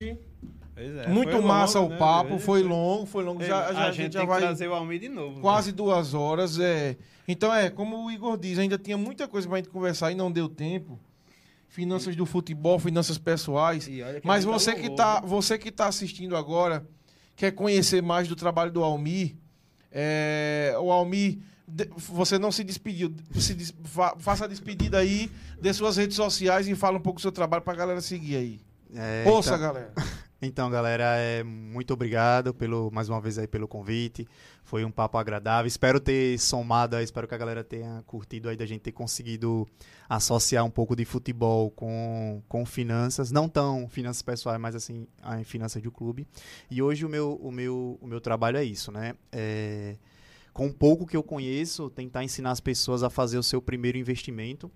Pois é, muito massa longo, o né? papo, foi longo, foi longo. Já, a já, a gente gente já tem vai que trazer o Almir de novo. quase duas horas. É. Então, é, como o Igor diz, ainda tinha muita coisa pra gente conversar e não deu tempo. Finanças do futebol, finanças pessoais. Mas gente você tá que tá, você que tá assistindo agora, quer conhecer mais do trabalho do Almir, é, o Almir, de- você não se despediu, se des- fa- faça a despedida aí, dê suas redes sociais e fala um pouco do seu trabalho pra galera seguir aí. É, Ouça, então- galera. (laughs) Então, galera, é, muito obrigado pelo mais uma vez aí pelo convite. Foi um papo agradável. Espero ter somado, espero que a galera tenha curtido aí da gente ter conseguido associar um pouco de futebol com, com finanças, não tão finanças pessoais, mas assim, em finanças do clube. E hoje o meu, o meu, o meu trabalho é isso, né? É, com pouco que eu conheço, tentar ensinar as pessoas a fazer o seu primeiro investimento.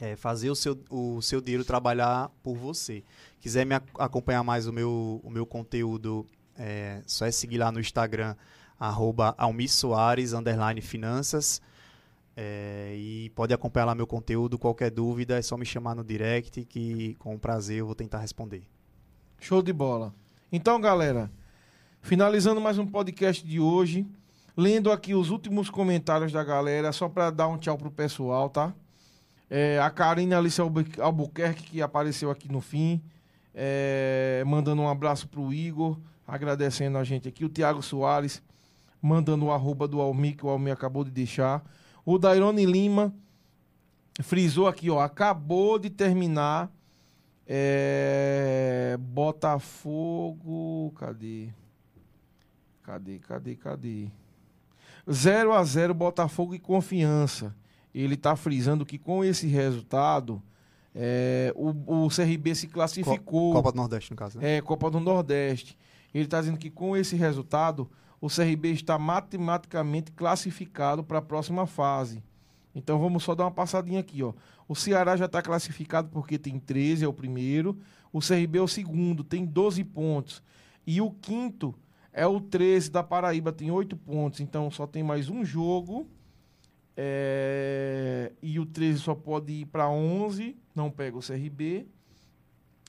É, fazer o seu, o seu dinheiro trabalhar por você quiser me ac- acompanhar mais o meu, o meu conteúdo, é só é seguir lá no Instagram, arroba Soares, finanças. É, e pode acompanhar lá meu conteúdo, qualquer dúvida é só me chamar no direct que com prazer eu vou tentar responder. Show de bola. Então, galera, finalizando mais um podcast de hoje, lendo aqui os últimos comentários da galera, só para dar um tchau pro pessoal, tá? É, a Karine Alice Albu- Albuquerque, que apareceu aqui no fim, é, mandando um abraço pro Igor, agradecendo a gente aqui. O Thiago Soares, mandando o arroba do Almir, que o Almir acabou de deixar. O Dairone Lima, frisou aqui, ó, acabou de terminar é, Botafogo. Cadê? Cadê, cadê, cadê? 0 a 0 Botafogo e confiança. Ele tá frisando que com esse resultado é, o, o CRB se classificou. Copa do Nordeste, no caso, né? É, Copa do Nordeste. Ele está dizendo que com esse resultado, o CRB está matematicamente classificado para a próxima fase. Então vamos só dar uma passadinha aqui, ó. O Ceará já está classificado porque tem 13, é o primeiro. O CRB é o segundo, tem 12 pontos. E o quinto é o 13 da Paraíba, tem 8 pontos. Então só tem mais um jogo. É, E o 13 só pode ir para 11, não pega o CRB.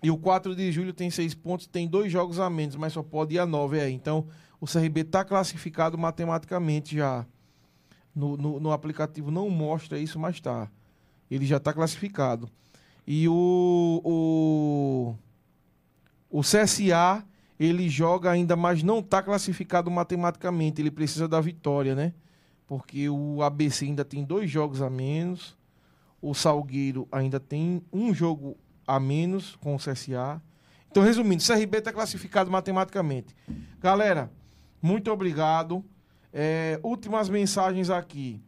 E o 4 de julho tem 6 pontos, tem dois jogos a menos, mas só pode ir a 9 aí. Então o CRB está classificado matematicamente já. No, no, no aplicativo não mostra isso, mas está. Ele já está classificado. E o, o, o CSA, ele joga ainda, mas não está classificado matematicamente. Ele precisa da vitória, né? Porque o ABC ainda tem dois jogos a menos. O Salgueiro ainda tem um jogo a menos com o CSA. Então, resumindo, o CRB está classificado matematicamente. Galera, muito obrigado. É, últimas mensagens aqui.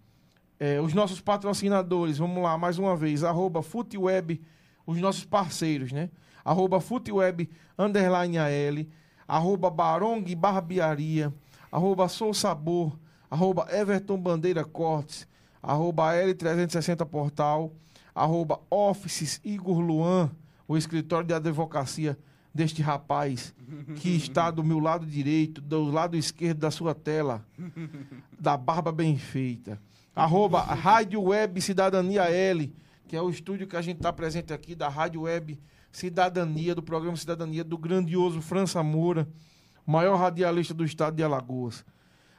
É, os nossos patrocinadores, vamos lá, mais uma vez, arroba Futeweb, os nossos parceiros, né? Arroba Futeweb, underline AL, arroba Barong Barbearia, arroba Sou Sabor, arroba Everton Bandeira Cortes, arroba L360 Portal, arroba Offices Igor Luan, o escritório de advocacia deste rapaz que (laughs) está do meu lado direito, do lado esquerdo da sua tela, (laughs) da barba bem feita. Arroba Rádio Web Cidadania L, que é o estúdio que a gente está presente aqui da Rádio Web Cidadania, do programa Cidadania, do grandioso França Moura, maior radialista do estado de Alagoas.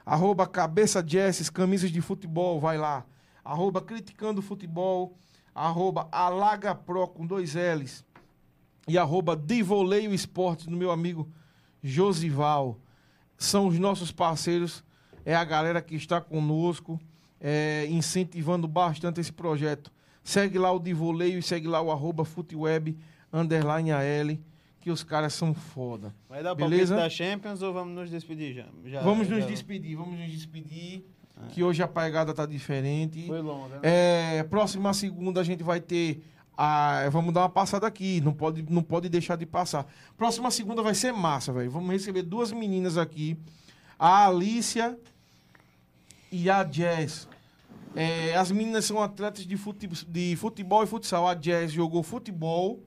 Arroba Cabeça Jesses, camisas de futebol, vai lá. Arroba Criticando Futebol, arroba Alaga Pro com dois L's. E arroba Divoleio Esportes, do meu amigo Josival. São os nossos parceiros, é a galera que está conosco, é, incentivando bastante esse projeto. Segue lá o Divoleio e segue lá o arroba Futeweb underline AL, que os caras são foda. Vai dar Beleza? da Champions ou vamos nos despedir já? Já- vamos nos já- despedir, vamos nos despedir. Que hoje a pegada tá diferente. Foi longa, né? É, próxima segunda a gente vai ter. A, vamos dar uma passada aqui, não pode, não pode deixar de passar. Próxima segunda vai ser massa, velho. Vamos receber duas meninas aqui, a Alícia e a Jazz. É, as meninas são atletas de, fute, de futebol e futsal. A Jazz jogou futebol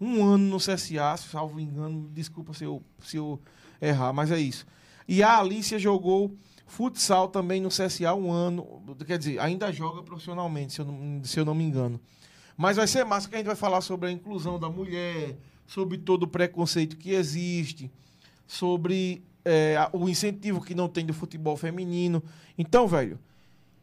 um ano no CSA, salvo engano. Desculpa se eu, se eu errar, mas é isso. E a Alícia jogou futsal também no CSA um ano. Quer dizer, ainda joga profissionalmente, se eu não, se eu não me engano. Mas vai ser massa que a gente vai falar sobre a inclusão da mulher, sobre todo o preconceito que existe, sobre é, o incentivo que não tem do futebol feminino. Então, velho,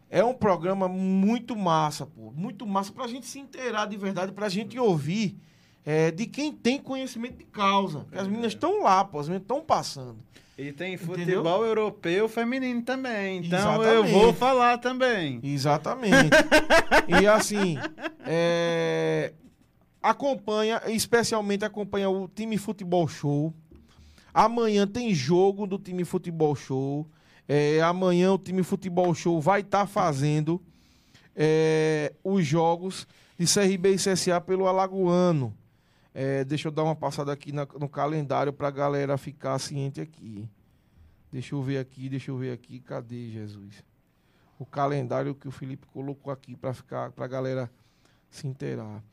é um programa muito massa, pô. Muito massa pra gente se inteirar de verdade, pra gente ouvir é, de quem tem conhecimento de causa. Porque as meninas estão lá, pô, as meninas estão passando. E tem futebol Entendeu? europeu feminino também. Então eu Exatamente. vou falar também. Exatamente. (laughs) e assim, é, acompanha, especialmente acompanha o time Futebol Show. Amanhã tem jogo do time Futebol Show. É, amanhã o time Futebol Show vai estar fazendo é, os jogos de CRB e CSA pelo Alagoano. É, deixa eu dar uma passada aqui na- no calendário para a galera ficar ciente aqui. Deixa eu ver aqui, deixa eu ver aqui. Cadê Jesus? O calendário que o Felipe colocou aqui para ficar para a galera se inteirar.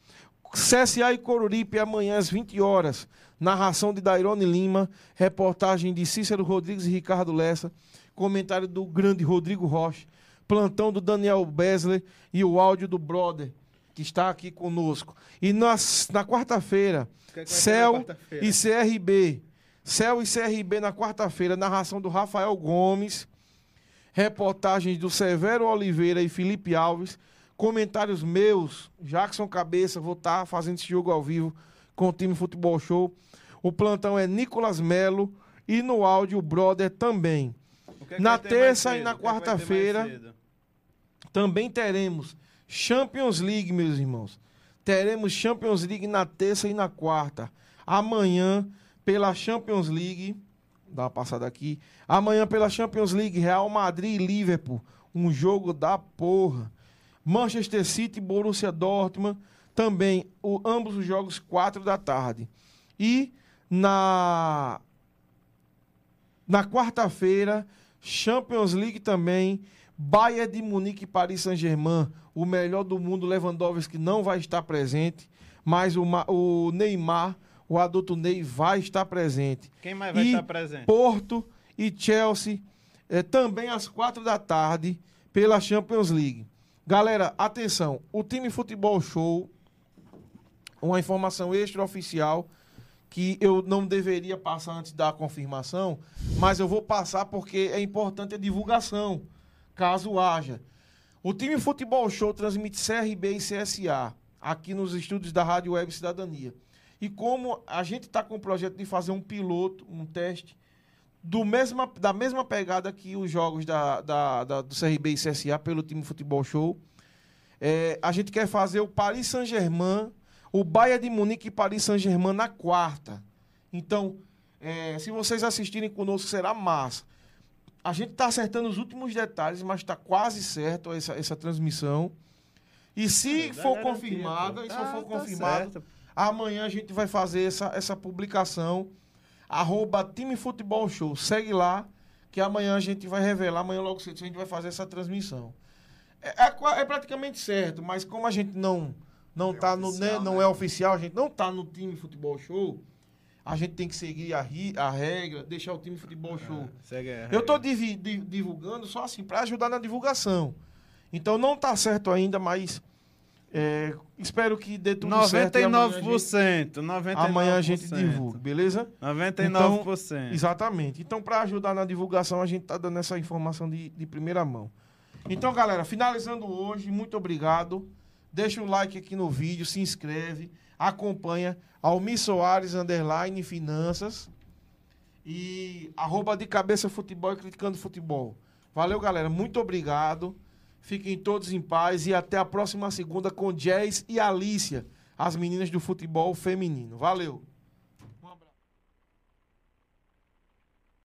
CSA e Coruripe amanhã às 20 horas. Narração de Dairone Lima, reportagem de Cícero Rodrigues e Ricardo Lessa, comentário do grande Rodrigo Rocha, plantão do Daniel Besler e o áudio do brother que está aqui conosco. E nas, na quarta-feira, é Céu quarta-feira? e CRB. Céu e CRB na quarta-feira, narração do Rafael Gomes, reportagens do Severo Oliveira e Felipe Alves, comentários meus, Jackson Cabeça, vou estar fazendo esse jogo ao vivo com o time Futebol Show. O plantão é Nicolas Melo e no áudio o brother também. O que é que na terça e na é quarta-feira? Também teremos Champions League, meus irmãos. Teremos Champions League na terça e na quarta. Amanhã, pela Champions League. Dá uma passada aqui. Amanhã, pela Champions League, Real Madrid e Liverpool. Um jogo da porra. Manchester City e Borussia Dortmund. Também, o, ambos os jogos, quatro da tarde. E na na quarta-feira, Champions League também. Bayern de Munique e Paris Saint-Germain. O melhor do mundo, Lewandowski, não vai estar presente. Mas o, o Neymar, o adulto Ney, vai estar presente. Quem mais vai E estar presente? Porto e Chelsea, eh, também às quatro da tarde, pela Champions League. Galera, atenção. O time Futebol Show, uma informação extraoficial que eu não deveria passar antes da confirmação, mas eu vou passar porque é importante a divulgação, caso haja. O time Futebol Show transmite CRB e CSA aqui nos estúdios da Rádio Web Cidadania. E como a gente está com o projeto de fazer um piloto, um teste, do mesma, da mesma pegada que os jogos da, da- da- do CRB e CSA pelo time Futebol Show, é, a gente quer fazer o Paris Saint-Germain, o Bayern de Munique e Paris Saint-Germain na quarta. Então, é, se vocês assistirem conosco, será massa. A gente está acertando os últimos detalhes, mas está quase certo essa, essa transmissão. E se for confirmada, e se Tá- for tá confirmado, certo. Amanhã a gente vai fazer essa, essa publicação. Arroba Time Futebol Show. Segue lá, que amanhã a gente vai revelar, amanhã logo cedo a gente vai fazer essa transmissão. É, é é praticamente certo, mas como a gente não não É tá no oficial, né, não né? é oficial, a gente não tá no time futebol show, a gente tem que seguir a, ri- a regra, deixar o time futebol show. Segue a Eu tô regra. divi- di- divulgando só assim para ajudar na divulgação. Então não tá certo ainda, mas é, espero que dê tudo certo. e amanhã a gente- 99%. 99%. Amanhã a gente divulga, beleza? 99%. Exatamente. Então, para ajudar na divulgação, a gente tá dando essa informação de, de primeira mão. Então, galera, finalizando hoje, muito obrigado. Deixa um like aqui no vídeo, se inscreve, acompanha Almir Soares, underline, finanças e arroba de cabeça futebol e criticando futebol. Valeu, galera. Muito obrigado. Fiquem todos em paz e até a próxima segunda com Jazz e Alícia, as meninas do futebol feminino. Valeu!